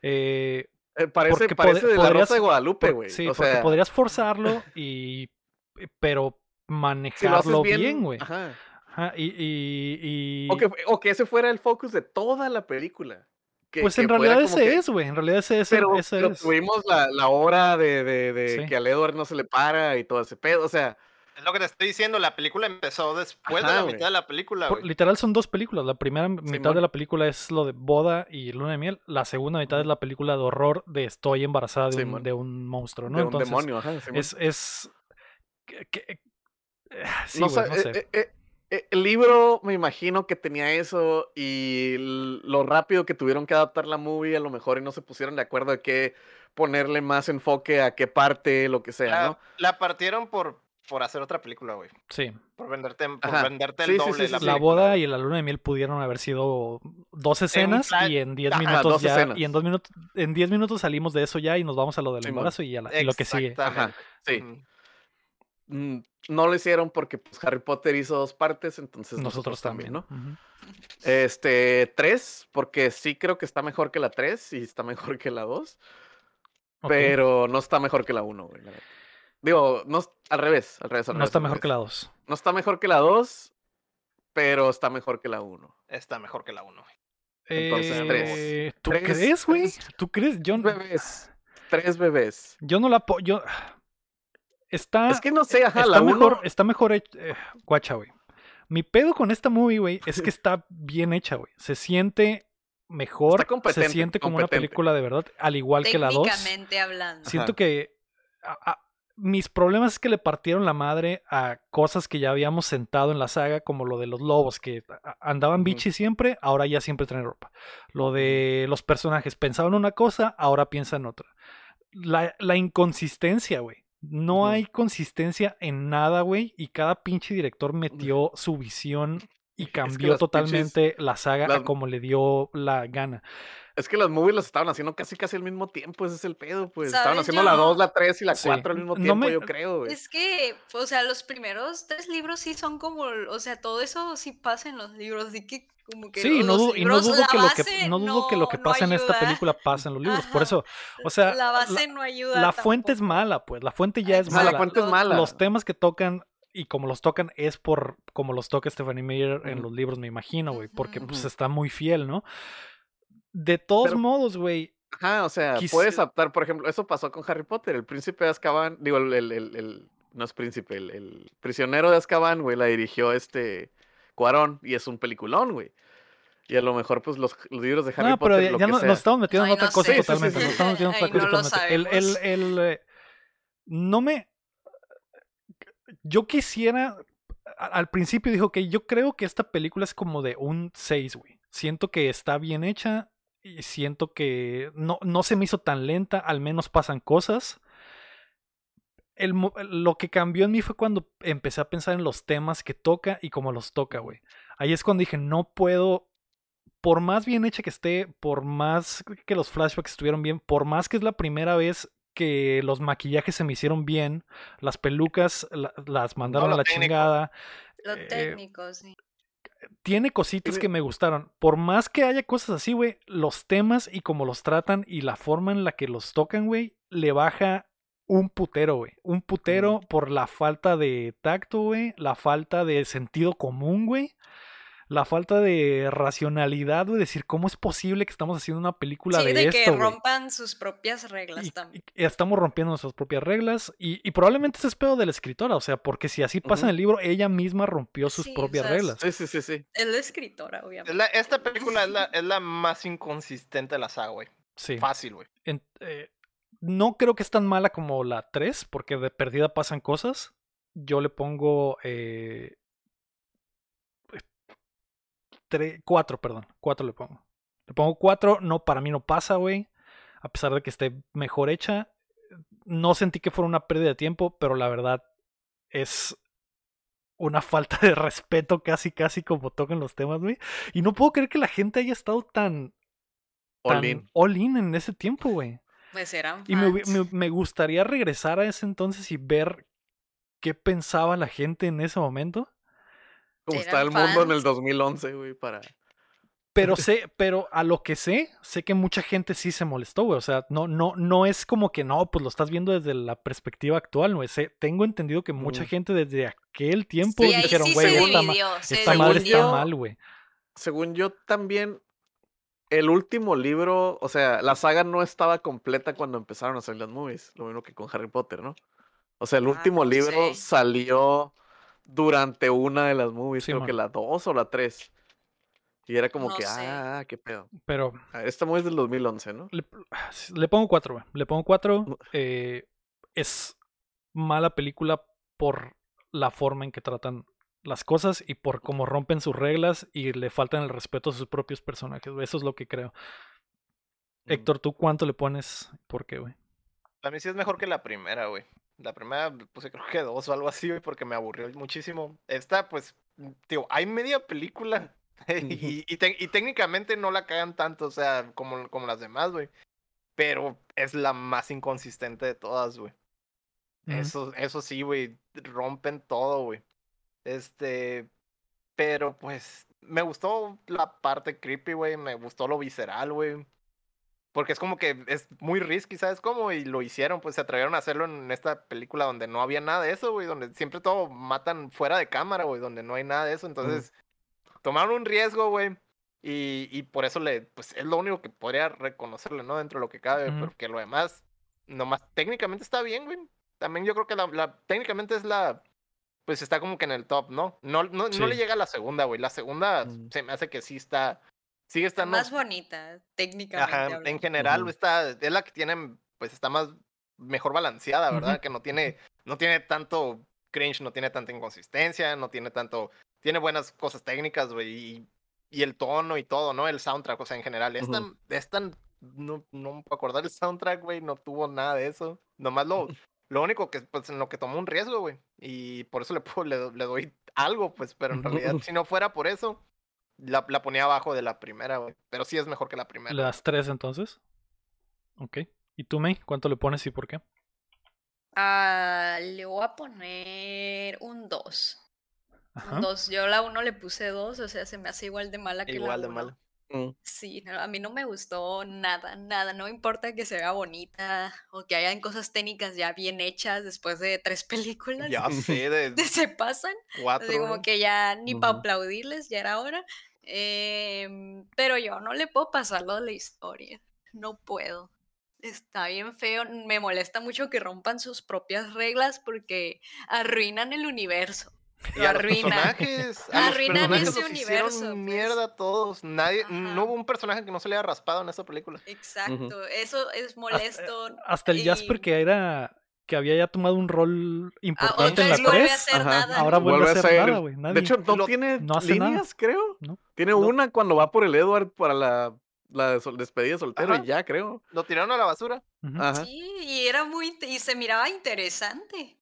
Eh, Eh, parece de la podrías- Rosa de Guadalupe, por- güey. sí, o porque sea, podrías forzarlo y. Pero si lo haces manejarlo bien, güey. ajá. Ajá, y, y, y- O que, o que ese fuera el focus de toda la película. Que- Pues que en fuera realidad ese que- es, güey. En realidad ese, ese, Pero, ese pero es. tuvimos la, la hora de, de, de Sí. que al Edward no se le para y todo ese pedo. O sea, Es lo que te estoy diciendo, la película empezó después Ajá, de la güey. mitad de la película, Por- literal son dos películas. La primera mitad Simón. de la película es lo de boda y luna de miel. La segunda mitad es la película de horror de estoy embarazada de, un, Simón. de un monstruo, ¿no? de un Entonces, demonio. Ajá, es, es... que- que- eh, sí, no, güey, sé, no eh, sé. eh, eh, el libro me imagino que tenía eso y lo rápido que tuvieron que adaptar la movie a lo mejor y no se pusieron de acuerdo de qué ponerle más enfoque a qué parte, lo que sea, La, ¿no? la partieron por, por hacer otra película, güey. Sí. Por venderte, por venderte el Sí, doble sí, sí, la sí. La película, boda y la luna de miel pudieron haber sido dos escenas y en 10 Ajá, minutos dos ya escenas. y en dos minutos en 10 minutos salimos de eso ya y nos vamos a lo del embarazo y, ya la- y lo que sigue. Ajá, sí. Mm, No lo hicieron porque pues, Harry Potter hizo dos partes, entonces Nosotros también, ¿no? Este, tres, porque sí creo que está mejor que la tres y está mejor que la dos, pero no está mejor que la uno, güey. la. Digo, no, al revés, al revés, al No revés, está mejor que la. 2. No está mejor que la dos, pero está mejor que la uno. Está mejor que la 1. Entonces, Eh, ¿Tú Tres, crees, güey? tres, ¿Tú crees? Yo, Tres bebés. Tres bebés. yo no la po- yo está es que no sé, ajá, está la mejor, uno. está mejor eh, guacha, güey. Mi pedo con esta movie, güey, es que está bien hecha, güey. Se siente mejor, se competente, siente como una película de verdad, al igual que la 2. Técnicamente hablando. Siento Ajá. que a- a- mis problemas es que le partieron la madre a cosas que ya habíamos sentado en la saga, como lo de los lobos, que andaban bichi siempre, ahora ya siempre traen ropa. Lo de los personajes, pensaban una cosa, ahora piensan otra. La, la inconsistencia, güey. No hay consistencia en nada, güey, y cada pinche director metió su visión y cambió totalmente la saga a como le dio la gana. Es que las movies las estaban haciendo casi casi al mismo tiempo, ese es el pedo, pues. Estaban haciendo Yo la no- 2, la 3 y la Sí. 4 al mismo No tiempo, me- yo creo, güey. Es que, o sea, los primeros tres libros sí son como, o sea, todo eso sí pasa en los libros, así que como que Sí, los no dudo, y no dudo que lo que no dudo que lo que no pasa en esta película pasa en los libros. Por eso, o sea, la base la- no ayuda. la fuente es mala, pues. La fuente ya es Ah, la mala. fuente es mala. Los temas que tocan y como los tocan es por como los toca Stephanie Meyer en los libros, me imagino, güey, porque pues está muy fiel, ¿no? De todos Pero- modos, güey, Ajá, o sea, puedes adaptar, por ejemplo, eso pasó con Harry Potter, el príncipe de Azkaban, digo, el, el, el- el- no es príncipe, el, el prisionero de Azkaban, güey, la dirigió este Cuarón y es un peliculón, güey. Y a lo mejor, pues, los, los libros de Harry no, pero Potter, ya, lo ya que no- sea. nos estamos metiendo en otra no cosa totalmente. Nos estamos metiendo en otra cosa no lo totalmente. El, el, el, eh, no me. Yo quisiera. a- Al principio dijo que yo creo que esta película es como de un 6, güey. Siento que está bien hecha y siento que no, no se me hizo tan lenta, al menos pasan cosas. El, lo que cambió en mí fue cuando empecé a pensar en los temas que toca y cómo los toca, güey. Ahí es cuando dije, no puedo, por más bien hecha que esté, por más que los flashbacks estuvieron bien, por más que es la primera vez que los maquillajes se me hicieron bien, las pelucas la- las mandaron a la técnico. chingada, Lo eh, técnico, sí. tiene cositas que me gustaron. Por más que haya cosas así, güey, los temas y cómo los tratan y la forma en la que los tocan, güey, le baja un putero, güey. Un putero por la falta de tacto, güey, la falta de sentido común, güey. La falta de racionalidad, güey, decir cómo es posible que estamos haciendo una película Sí, de, de que esto, güey. rompan sus propias reglas Y- también. y estamos rompiendo nuestras propias reglas y, y probablemente ese es pedo de la escritora, o sea, porque si así pasa en el libro, ella misma rompió sus Sí, o propias sea, reglas. Sí, sí, sí, sí. Es la escritora, Es obviamente. la- esta película es la, es la más inconsistente de la saga, güey. Sí. Fácil, güey. en- eh, no creo que es tan mala como la 3, porque de perdida pasan cosas. Yo le pongo eh, 4, perdón. 4 le pongo. Le pongo 4, no, para mí no pasa, güey. A pesar de que esté mejor hecha. No sentí que fuera una pérdida de tiempo, pero la verdad es una falta de respeto casi, casi como tocan los temas, güey. Y no puedo creer que la gente haya estado tan... All tan in. all in en ese tiempo, güey. Pues eran Y me, me- me gustaría regresar a ese entonces y ver qué pensaba la gente en ese momento. Como está el mundo en el fans. 2011, güey, para... Pero sé, pero a lo que sé, sé que mucha gente sí se molestó, güey. O sea, no, no, no es como que no, pues lo estás viendo desde la perspectiva actual, güey. Sé- tengo entendido que mucha Mm. gente desde aquel tiempo Sí, dijeron, sí güey, se esta, ma- esta madre está mal, güey. Según yo también, el último libro, o sea, la saga no estaba completa cuando empezaron a salir las movies, lo mismo que con Harry Potter, ¿no? O sea, el Ah, último no libro sé. salió durante una de las movies, creo Simón. que la 2 o la 3. Y era como No que, sé. ah, qué pedo. Pero Ah, Esta movie es del 2011, ¿no? le, le pongo cuatro. Le pongo cuatro. Eh, es mala película por la forma en que tratan las cosas y por cómo rompen sus reglas y le faltan el respeto a sus propios personajes. Eso es lo que creo. Mm. Héctor, ¿tú cuánto le pones? ¿Por qué, güey? A mí sí es mejor que la primera, güey. La primera puse creo que dos o algo así, güey, porque me aburrió muchísimo. Esta, pues, tío, hay media película. y, y y técnicamente no la cagan tanto, o sea, como, como las demás, güey. Pero es la más inconsistente de todas, güey. Eso, eso sí, güey, rompen todo, güey. Este, pero pues, me gustó la parte creepy, güey, me gustó lo visceral, güey. Porque es como que es muy risky, ¿sabes cómo? Y lo hicieron, pues se atrevieron a hacerlo en esta película donde no había nada de eso, güey, donde siempre todo matan fuera de cámara, güey, donde no hay nada de eso. Entonces, tomaron un riesgo, güey. Y, y por eso le, pues es lo único que podría reconocerle, ¿no? Dentro de lo que cabe, porque lo demás, nomás técnicamente está bien, güey. También yo creo que la, la- técnicamente es la, pues está como que en el top, ¿no? No, no, no le llega a la segunda, güey. La segunda Mm. se me hace que sí está, sigue Está estando, más bonita, técnicamente ajá, en general está, es la que tiene, pues está más mejor balanceada, ¿verdad? Que no tiene, no tiene tanto cringe, no tiene tanta inconsistencia, no tiene tanto, tiene buenas cosas técnicas, güey, y, y el tono y todo, ¿no? El soundtrack, o sea, en general, esta, esta no, no me puedo acordar el soundtrack, güey, no tuvo nada de eso, nomás lo, lo único que, pues, en lo que tomó un riesgo, güey, y por eso le, puedo- le, le doy algo, pues, pero en realidad, si no fuera por eso, la, la ponía abajo de la primera, güey, pero sí es mejor que la primera. Las tres entonces. Ok. ¿Y tú, May? ¿Cuánto le pones y por qué? Ah, le voy a poner un 2. Ajá. Un 2. Yo a la 1 le puse 2, o sea, se me hace igual de mala que Igual la de 1. mala. Mm. Sí, no, a mí no me gustó nada, nada. No importa que se vea bonita o que hayan cosas técnicas ya bien hechas después de tres películas. Ya sé, de Se pasan. cuatro. Así como que ya ni para aplaudirles, ya era hora. Em, pero yo no le puedo pasar lo de la historia. No puedo. Está bien feo. Me molesta mucho que rompan sus propias reglas porque arruinan el universo. Y a los arruinan. personajes, a los Arruinan personajes ese los universo, pues. mierda todos. Nadie, no hubo un personaje que no se le haya raspado en esta película. Exacto. Eso es molesto. Hasta el Jasper que era que había ya tomado un rol Ah, importante en la vez vuelve a 3. hacer Ajá. nada. Ahora vuelve a Vuelve a hacer ser- nada, güey. De hecho, no Lo- tiene no hace nada. líneas, creo. No. Tiene No. una cuando va por el Edward para la, la de sol- despedida de soltero Ajá. y ya, creo. Lo tiraron a la basura. Ajá. Sí, y era muy y se miraba interesante.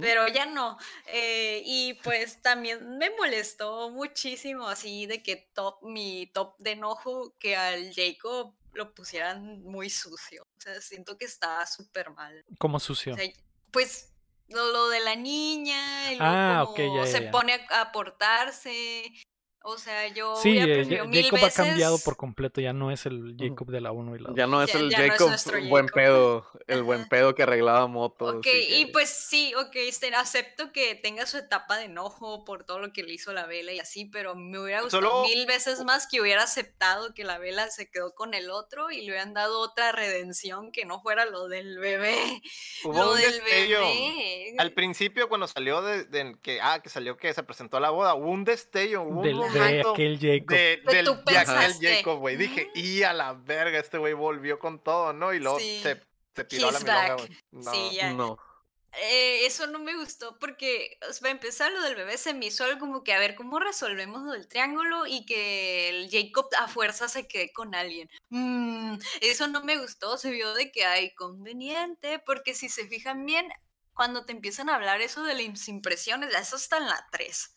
Pero ya no. Eh, y pues también me molestó muchísimo así de que top, mi top de enojo que al Jacob lo pusieran muy sucio. O sea, siento que estaba súper mal. Como O sucio. sea, pues lo, lo de la niña, y Ah, como ok, ya, ya, se ya. pone a, a portarse. O sea, yo Sí, hubiera eh, preferido Ja- mil Jacob ha cambiado veces- por completo. Ya no es el Jacob de la 1 y la 2. Ya no es Ya- el ya no es Jacob nuestro buen pedo, el buen pedo que arreglaba motos. Ok, y y que- pues sí, ok, este, acepto que tenga su etapa de enojo por todo lo que le hizo la vela y así, pero me hubiera gustado Solo- mil veces más que hubiera aceptado que la vela se quedó con el otro y le hubieran dado otra redención que no fuera lo del bebé. Hubo lo un del destello. bebé. Al principio, cuando salió de, de que, ah, que salió que se presentó a la boda, hubo un destello, hubo Del- un de aquel Jacob. de, del tú de aquel Jacob, güey. Dije, y a la verga, este güey volvió con todo, ¿no? Y luego Sí. se, se tiró a la milonga. No. Sí, ya. No. Eh, eso no me gustó porque, o sea, para empezar, lo del bebé se me hizo algo como que a ver cómo resolvemos lo del triángulo y que el Jacob a fuerza se quede con alguien. Mm, eso no me gustó, se vio de que hay conveniente, porque si se fijan bien, cuando te empiezan a hablar eso de las impresiones, eso está en la 3.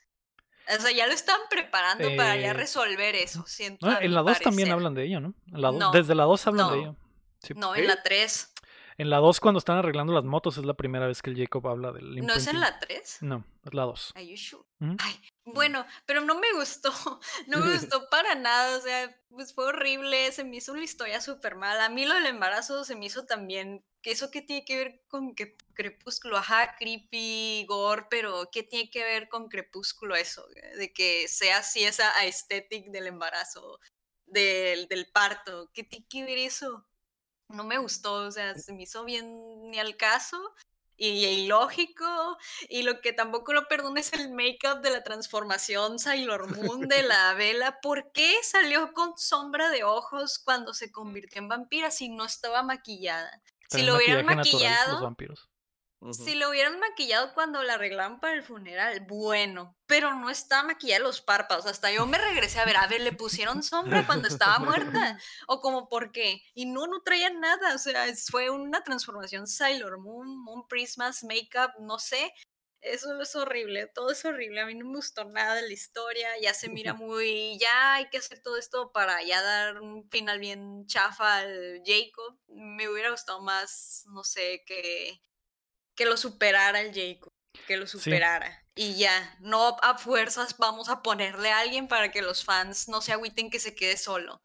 O sea, ya lo están preparando para ya Eh, resolver eso, siento. No, en la 2 también hablan de ello, ¿no? En la do- No, Desde la 2 hablan de no. ello. Sí. No, en la 3. En la 2 cuando están arreglando las motos es la primera vez que el Jacob habla del ¿No es en imprinting. la 3? No, es la 2. Are you sure? Ay, bueno, pero no me gustó, no me gustó para nada, o sea, pues fue horrible, se me hizo una historia súper mala. A mí lo del embarazo se me hizo también, que eso qué tiene que ver con que Crepúsculo, ajá, creepy, gore, pero ¿qué tiene que ver con Crepúsculo eso? De que sea así esa aesthetic del embarazo, del, del parto, ¿qué tiene que ver eso? No me gustó, o sea, se me hizo bien ni al caso y ilógico. Y lo que tampoco lo perdono es el make-up de la transformación Sailor Moon de la vela. ¿Por qué salió con sombra de ojos cuando se convirtió en vampira si no estaba maquillada? Si lo hubieran maquillaje natural los maquillado, si lo hubieran maquillado cuando la arreglaban para el funeral, bueno, pero no estaba maquillada los párpados. Hasta yo me regresé a ver, a ver, le pusieron sombra cuando estaba muerta. O como, ¿por qué? Y no, no traía nada. O sea, fue una transformación Sailor Moon, Moon Prismas, Makeup, no sé. Eso es horrible, todo es horrible. A mí no me gustó nada de la historia. Ya se mira muy. Ya hay que hacer todo esto para ya dar un final bien chafa al Jacob. Me hubiera gustado más, no sé, que, que lo superara el Jacob. Que lo superara. Y ya, no a fuerzas vamos a ponerle a alguien para que los fans no se agüiten que se quede solo.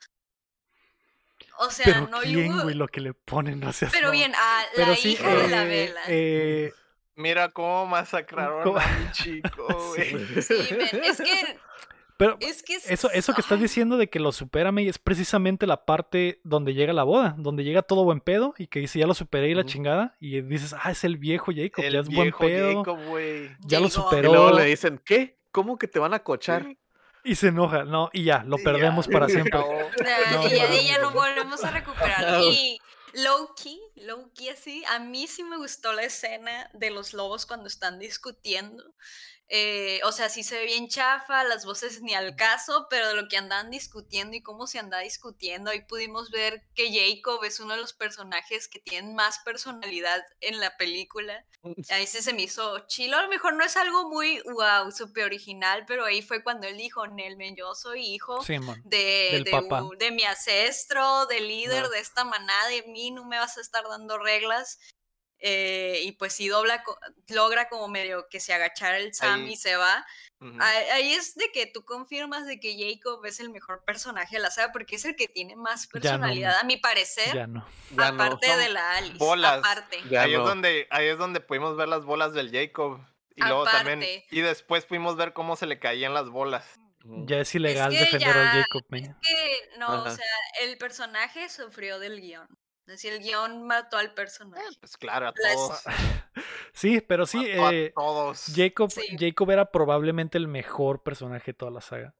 O sea, Pero no quién, hubo- güey, lo que le ponen, no seas Pero bien, a Pero la sí, hija de la eh, vela. eh, Mira cómo masacraron ¿Cómo? a mi chico, güey. Sí, men, es que. Pero Es que eso, eso que estás diciendo de que lo supera May es precisamente la parte donde llega la boda, donde llega todo buen pedo y que dice ya lo superé y la chingada y dices, ah, es el viejo Jacob, ya El es buen viejo pedo, Jacob, güey. ya lo llegó. Y superó luego le dicen, ¿qué? ¿Cómo que te van a cochar? Sí, y se enoja, no, y ya, lo perdemos ya, para siempre. Ya, No, y ya, no, y ya no, volvemos a recuperar. No. Y low key, low key así, a mí sí me gustó la escena de los lobos cuando están discutiendo. Eh, o sea, sí se ve bien chafa, las voces ni al caso, pero de lo que andaban discutiendo y cómo se anda discutiendo, ahí pudimos ver que Jacob es uno de los personajes que tienen más personalidad en la película. Ahí sí se me hizo chilo, a lo mejor no es algo muy, wow, súper original, pero ahí fue cuando él dijo, Nelmen, yo soy hijo de, de, de mi ancestro, del líder de esta manada, de mí no me vas a estar dando reglas. Eh, y pues sí dobla, logra como medio que se agachara el Sam Ahí. y se va. Ahí, ahí es de que tú confirmas de que Jacob es el mejor personaje de la saga porque es el que tiene más no, personalidad, a mi parecer, Ya no. Ya aparte de la Alice. bolas. Aparte. Ahí, no. es donde, ahí es donde pudimos ver las bolas del Jacob. Y luego también. Y después pudimos ver cómo se le caían las bolas. Ujú. Ya es ilegal que defender al ya- Jacob. man. Que no, o sea, el personaje sufrió del guion. Decir, el guion mató al personaje. Pues claro, a Las- todos. Sí, pero sí, mató a eh, todos. Jacob, Sí. Jacob era probablemente el mejor personaje de toda la saga.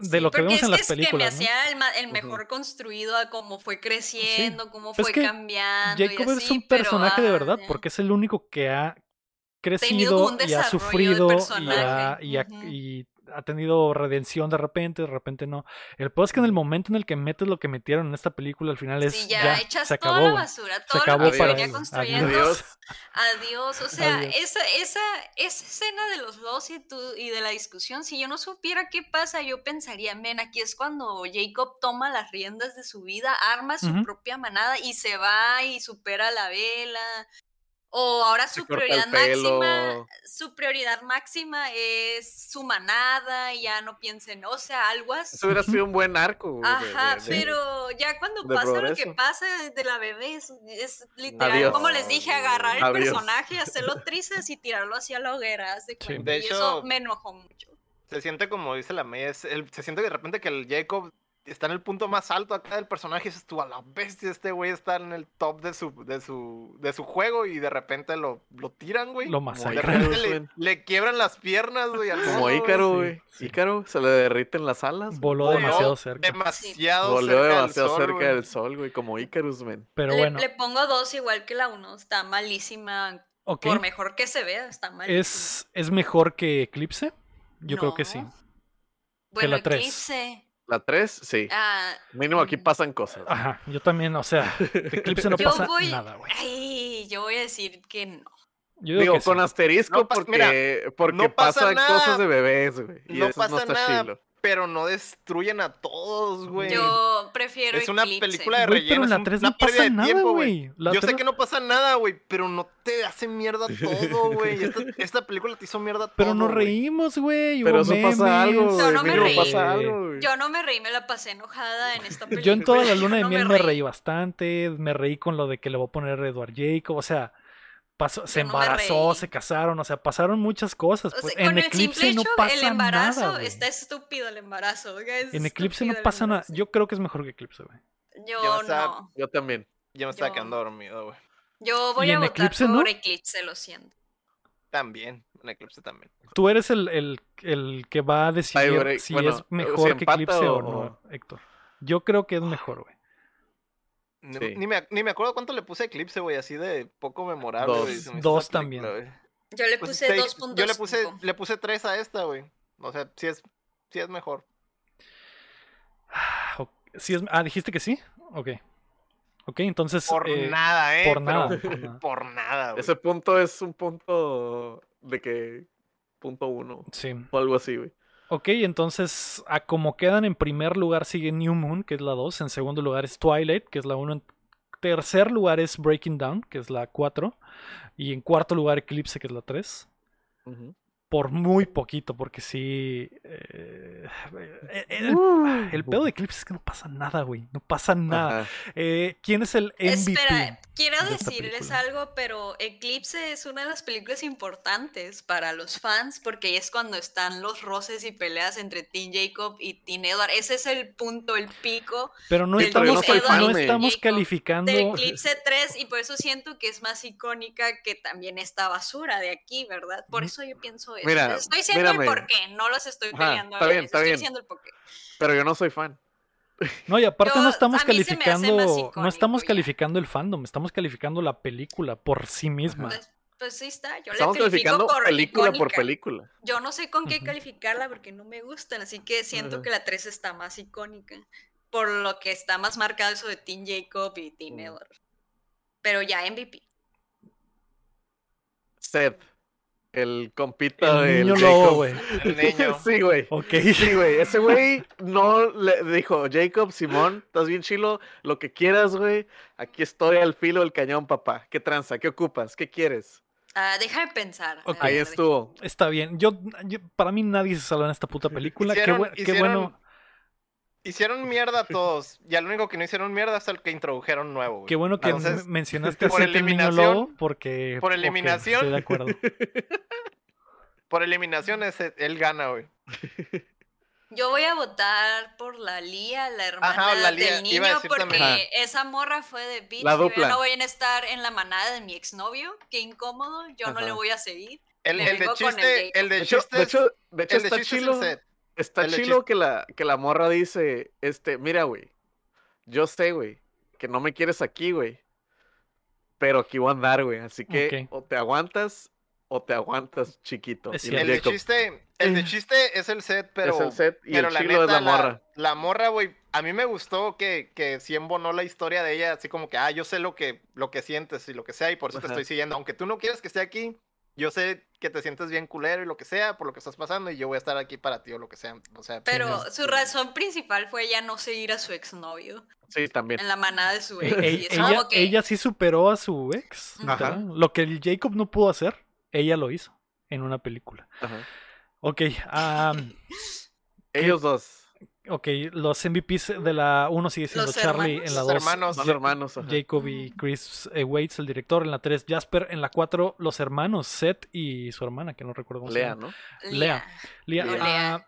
De Sí, lo que vemos es en que las es que películas. me ¿no? hacía el, ma- el Ujú. mejor construido a cómo fue creciendo, cómo Pues fue que cambiando. y Jacob es así, un pero, personaje de ah, verdad, porque es el único que ha crecido y ha sufrido y ha, personaje, y ha- ujú. y ha tenido redención de repente, de repente no. El peor es que en el momento en el que metes lo que metieron en esta película, al final es Sí, ya, ya, echas se toda acabó. la güey. basura, todo acabó lo que para venía construyendo. Adiós. Adiós, o sea, Adiós. Esa, esa, esa escena de los dos y, tú- y de la discusión, si yo no supiera qué pasa, yo pensaría, men, aquí es cuando Jacob toma las riendas de su vida, arma su propia manada y se va y supera la vela. O ahora su prioridad máxima, su prioridad máxima es su manada, y ya no piensen, o sea, algo así. Eso hubiera sido un buen arco. Ajá, de- de- pero ya cuando pasa lo que pasa de la bebé es, es literal, Adiós. como les dije, agarrar el Adiós. personaje, hacerlo trizas y tirarlo hacia la hoguera. haz de Sí. cuenta, De y eso me enojó mucho. Se siente como dice la May, se siente de repente que el Jacob está en el punto más alto acá del personaje dices tú, a la bestia, este güey está en el top de su, de su, de su juego y de repente lo, lo tiran, güey. Lo De masacran. le, le quiebran las piernas, güey. al Como Ícaro, güey. sí. Ícaro se le derriten las alas. Voló Voló demasiado cerca. Demasiado Volvió cerca del demasiado sol, cerca güey. del sol, güey. Como Ícarus, men. Pero le, bueno, le pongo dos igual que la uno, está malísima. Por mejor que se vea, está malísima. ¿Es, ¿Es mejor que Eclipse? Yo creo que sí. No. Bueno, la tres. Eclipse. La 3, sí. ah, Mínimo aquí mm. pasan cosas. Ajá, yo también, o sea, de Eclipse no yo pasa voy. nada, güey. Ay, yo voy a decir que no. Yo digo Digo, que sí. con asterisco No porque, mira, porque no pasa pasan nada. cosas de bebés, güey. Y No eso pasa no está nada, chilo. Pero no destruyen a todos, güey. Yo prefiero Es una Eclipse. película de Güey, pero en es la un- 3 una no pasa pérdida de nada, tiempo, güey. La Yo sé que no pasa nada, güey, pero no te hace mierda todo, güey. Esta, esta película te hizo mierda todo. Pero nos güey. reímos, güey. Pero hubo eso pasa algo, memes. Güey. no me mínimo reí. pasa algo, güey. Yo no me reí, me la pasé enojada en esta película. Yo en toda la luna de no miel me reí bastante, me reí con lo de que le voy a poner Edward Jacob, o sea, pasó, se no embarazó, se casaron, o sea, pasaron muchas cosas. O Pues, sea, en con el Eclipse simple no hecho, pasa el embarazo nada. está estúpido el embarazo. es En Eclipse no el pasa nada. Yo creo que es mejor que Eclipse, güey. Yo no. Yo también. Yo me estaba Yo- quedando dormido, güey. Yo voy ¿Y a en votar Eclipse por no? Eclipse, lo siento. También, en Eclipse también. Tú eres el, el, el que va a decidir si bueno, es si mejor que Eclipse o o- no, Héctor. Yo creo que es mejor, güey. Ni, Sí. ni me, ni me acuerdo cuánto le puse Eclipse, güey, así de poco memorable. Dos. me Dos película, también. güey. Yo le Pues, puse te- 2.5. Yo le puse, le puse 3 a esta, güey. O sea, sí es, sí es mejor. Ah. Sí es- ah, dijiste que sí. Ok. Ok, entonces. Por eh, nada, ¿eh? por pero nada, por nada. por nada, güey. Ese punto es un punto de que. Punto uno. Sí. O algo así, güey. Ok, entonces, a como quedan en primer lugar sigue New Moon, que es la 2. En segundo lugar es Twilight, que es la 1. En tercer lugar es Breaking Down, que es la 4. Y en cuarto lugar Eclipse, que es la 3. Ujú. Por muy poquito, porque sí. eh, eh, el, Uh. el pedo de Eclipse es que no pasa nada, güey. No pasa nada. Eh, ¿Quién es el MVP? Espera, quiero de decirles algo, pero Eclipse es una de las películas importantes para los fans porque ahí es cuando están los roces y peleas entre Teen Jacob y Teen Edward. Ese es el punto, el pico Pero no estamos, no de estamos Jacob, calificando. del Eclipse 3 y por eso siento que es más icónica que también esta basura de aquí, ¿verdad? Por eso yo pienso eso. Mira, Les estoy diciendo el porqué, no los estoy peleando. a está bien, está estoy bien. diciendo el porqué. Pero yo no soy fan. No, y aparte Yo- no estamos calificando, no estamos ya. calificando el fandom, estamos calificando la película por sí misma. Pues, pues sí está. Yo Estamos le califico calificando por película por película. Yo no sé con qué calificarla porque no me gustan, así que siento que la 3 está más icónica. Por lo que está más marcado eso de Team Jacob y Team. Edward. Pero ya MVP. Seth, el compita El del niño Jacob. lobo, güey. El niño. sí, güey. Ok. Sí, güey. Ese güey no le dijo, Jacob, Simón, estás bien chilo, lo que quieras, güey. Aquí estoy al filo del cañón, papá. ¿Qué tranza? ¿Qué ocupas? ¿Qué quieres? Ah, déjame pensar. a Ok. Ahí estuvo. Está bien. Yo, yo- para mí nadie se salva en esta puta película. Qué, Hicieron- qué hicieron- bueno, Hicieron mierda a todos. Y al único que no hicieron mierda es el que introdujeron nuevo. güey. qué bueno que Entonces, mencionaste a por Seth el niño eliminación- lobo porque por eliminación. estoy de acuerdo. Por eliminación, ese- él gana, güey. Yo voy a votar por la Lía, la hermana la Lía, del niño, iba a decir porque también. Ajá. esa morra fue de bitch. La yo dupla. ya no voy a estar en la manada de mi exnovio. Qué incómodo. Yo no le Ajá. voy a seguir. El, el de chiste, el de De hecho, chiste, de es- hecho, de hecho el de está es chilo. Seth. Está el de chilo chiste. que la, que la morra dice, este, mira, güey, yo sé, güey, que no me quieres aquí, güey, pero aquí voy a andar, güey, así que o te aguantas o te aguantas, chiquito. Es Y cierto. El de Jacob, chiste, el de chiste es el set, pero. es el set y pero el la chilo es la morra. La morra, güey, a mí me gustó que, que sí embonó la historia de ella, así como que, ah, yo sé lo que, lo que sientes y lo que sea, y por eso te estoy siguiendo. Aunque tú no quieras que esté aquí, yo sé que te sientes bien culero y lo que sea, por lo que estás pasando, y yo voy a estar aquí para ti o lo que sea. O sea, Pero pues, su razón principal fue ya no seguir a su exnovio Sí, también. en la manada de su ex. E- ella, que ella sí superó a su ex. Ajá. Lo que el Jacob no pudo hacer, ella lo hizo en una película. Ajá. Ok, Ellos dos ok, los MVPs de la 1 sigue siendo Los Charlie, hermanos. en la Los 2 hermanos. son hermanos. ajá. Jacob y Chris eh, Waits, el director, en la 3 Jasper, en la 4 los hermanos Seth y su hermana, que no recuerdo cómo se Lea, llama. ¿no? Lea. Lea, Lea. ah,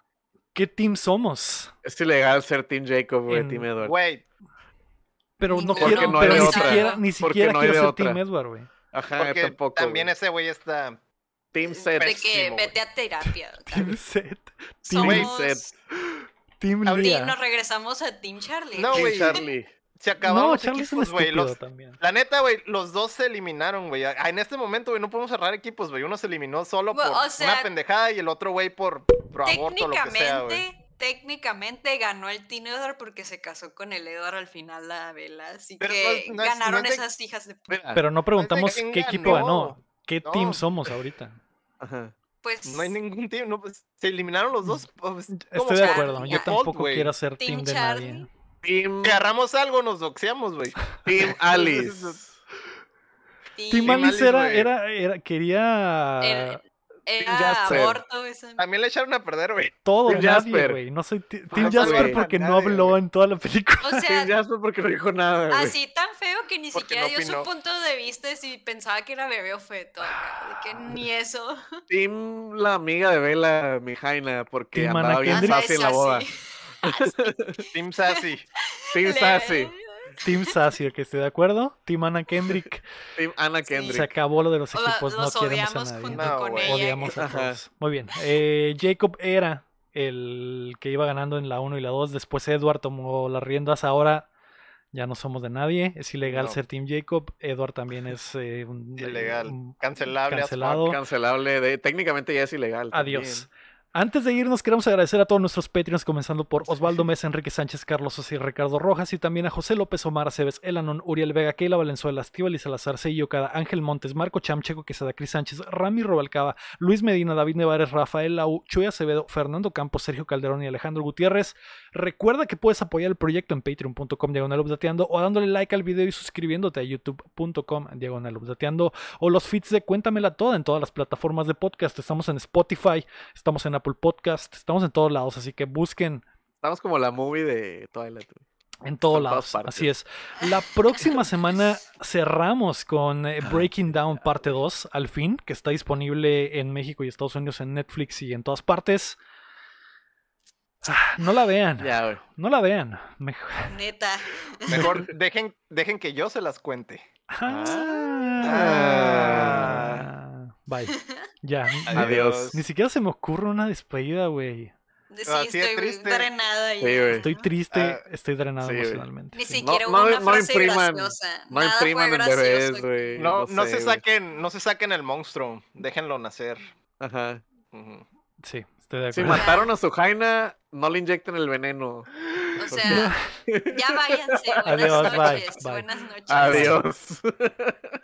¿Qué team somos? Es ilegal ser Team Jacob, güey, En- Team Edward. Güey, Pero no Porque quiero, no pero ni otra. siquiera, ni siquiera no quiero de ser Team. Edward, güey. Ajá, porque tampoco. también ese güey está. Team Set. de que vete a terapia. Team Seth, Team Seth. Team nos regresamos a Team Charlie. No, güey. Charlie. Se acabaron No, los Charlie es un equipos, güey. La neta, güey, los dos se eliminaron, güey. En este momento, güey, no podemos cerrar equipos, güey. Uno se eliminó solo por o sea, una pendejada y el otro, güey, por, por aborto o lo que sea, güey. técnicamente, técnicamente ganó el Team Edward porque se casó con el Edward al final la vela. Así Pero que no no ganaron no es de- esas hijas de puta. Pero no preguntamos qué equipo ganó. ganó. ¿Qué No. team somos ahorita? Ajá. Pues No hay ningún team, no, pues, se eliminaron los dos. pues, ¿cómo Estoy de acuerdo. Yo tampoco quiero ser Team team de Charlie. nadie. Team, Si agarramos algo, nos doxeamos, güey. Team Alice. Team, Team Alice Alice, era, era, era, quería era, era Jasper. aborto. esa- También le echaron a perder, güey. todo, Team nadie, Jasper. güey. No soy ti- Team Ah, Jasper güey. porque no Nadie, habló güey. en toda la película. O sea, Jasper porque no dijo nada, güey. así tan feo que ni Porque siquiera no dio su opinó. punto de vista y pensaba que era bebé o feto. De que ni eso. Team la amiga de Bella, mi Jaina, porque Team andaba Ana bien Kendrick. sassy en la boda. Team Sassy. Team Sassy. Team Sassy, ok, estoy de acuerdo. Team Anna Kendrick. Team Ana Sí. Kendrick. Se acabó lo de los equipos, no los queremos a nadie. junto No, con güey. ella. Odiamos a todos. Muy bien. Eh, Jacob era el que iba ganando en la 1 y la 2. Después Edward tomó las riendas. Ahora ya no somos de nadie. Es ilegal No. ser Team Jacob. Edward también es eh, un, Ilegal. un- Cancelable. cancelado. Cancelable. De, técnicamente ya es ilegal. Adiós. Antes de irnos, queremos agradecer a todos nuestros Patreons, comenzando por Osvaldo Mesa, Enrique Sánchez, Carlos Sosa y Ricardo Rojas, y también a José López, Omar Aceves, Elanon, Uriel Vega, Keila Valenzuela, Estíbal y Salazar, Seillo Cada, Ángel Montes, Marco Chamcheco, Quesada, Cris Sánchez, Rami Robalcaba, Luis Medina, David Nevares, Rafael Lau, Chuy Acevedo, Fernando Campos, Sergio Calderón y Alejandro Gutiérrez. Recuerda que puedes apoyar el proyecto en patreon.com diagonal o dándole like al video y suscribiéndote a youtube.com diagonal o los feeds de Cuéntamela Toda en todas las plataformas de podcast. Estamos en Spotify, estamos en Apple Podcast, estamos en todos lados, así que busquen Estamos como la movie de Twilight. en todos lados. Así es. La próxima semana cerramos con eh, Breaking Down parte 2, al fin, que está disponible en México y Estados Unidos en Netflix y en todas partes. Ah, No la vean, Ya, no la vean. Mejor. Neta. Mejor dejen, dejen que yo se las cuente. Ah. Bye. Ya. Adiós. Ni siquiera se me ocurre una despedida, güey. Sí, estoy triste. drenada Sí. Estoy triste, Ah, estoy drenado emocionalmente. Ni siquiera No- hubo no- una no frase impriman- graciosa. No Nada impriman gracioso bebés, güey. No, no sé, se saquen, no se saquen el monstruo. Déjenlo nacer. Ajá. Ujú. Sí, estoy de Si acuerdo. mataron a su Jaina, no le inyecten el veneno. O sea, ya váyanse. Buenas Adiós, bye, noches. bye. Buenas noches. Adiós.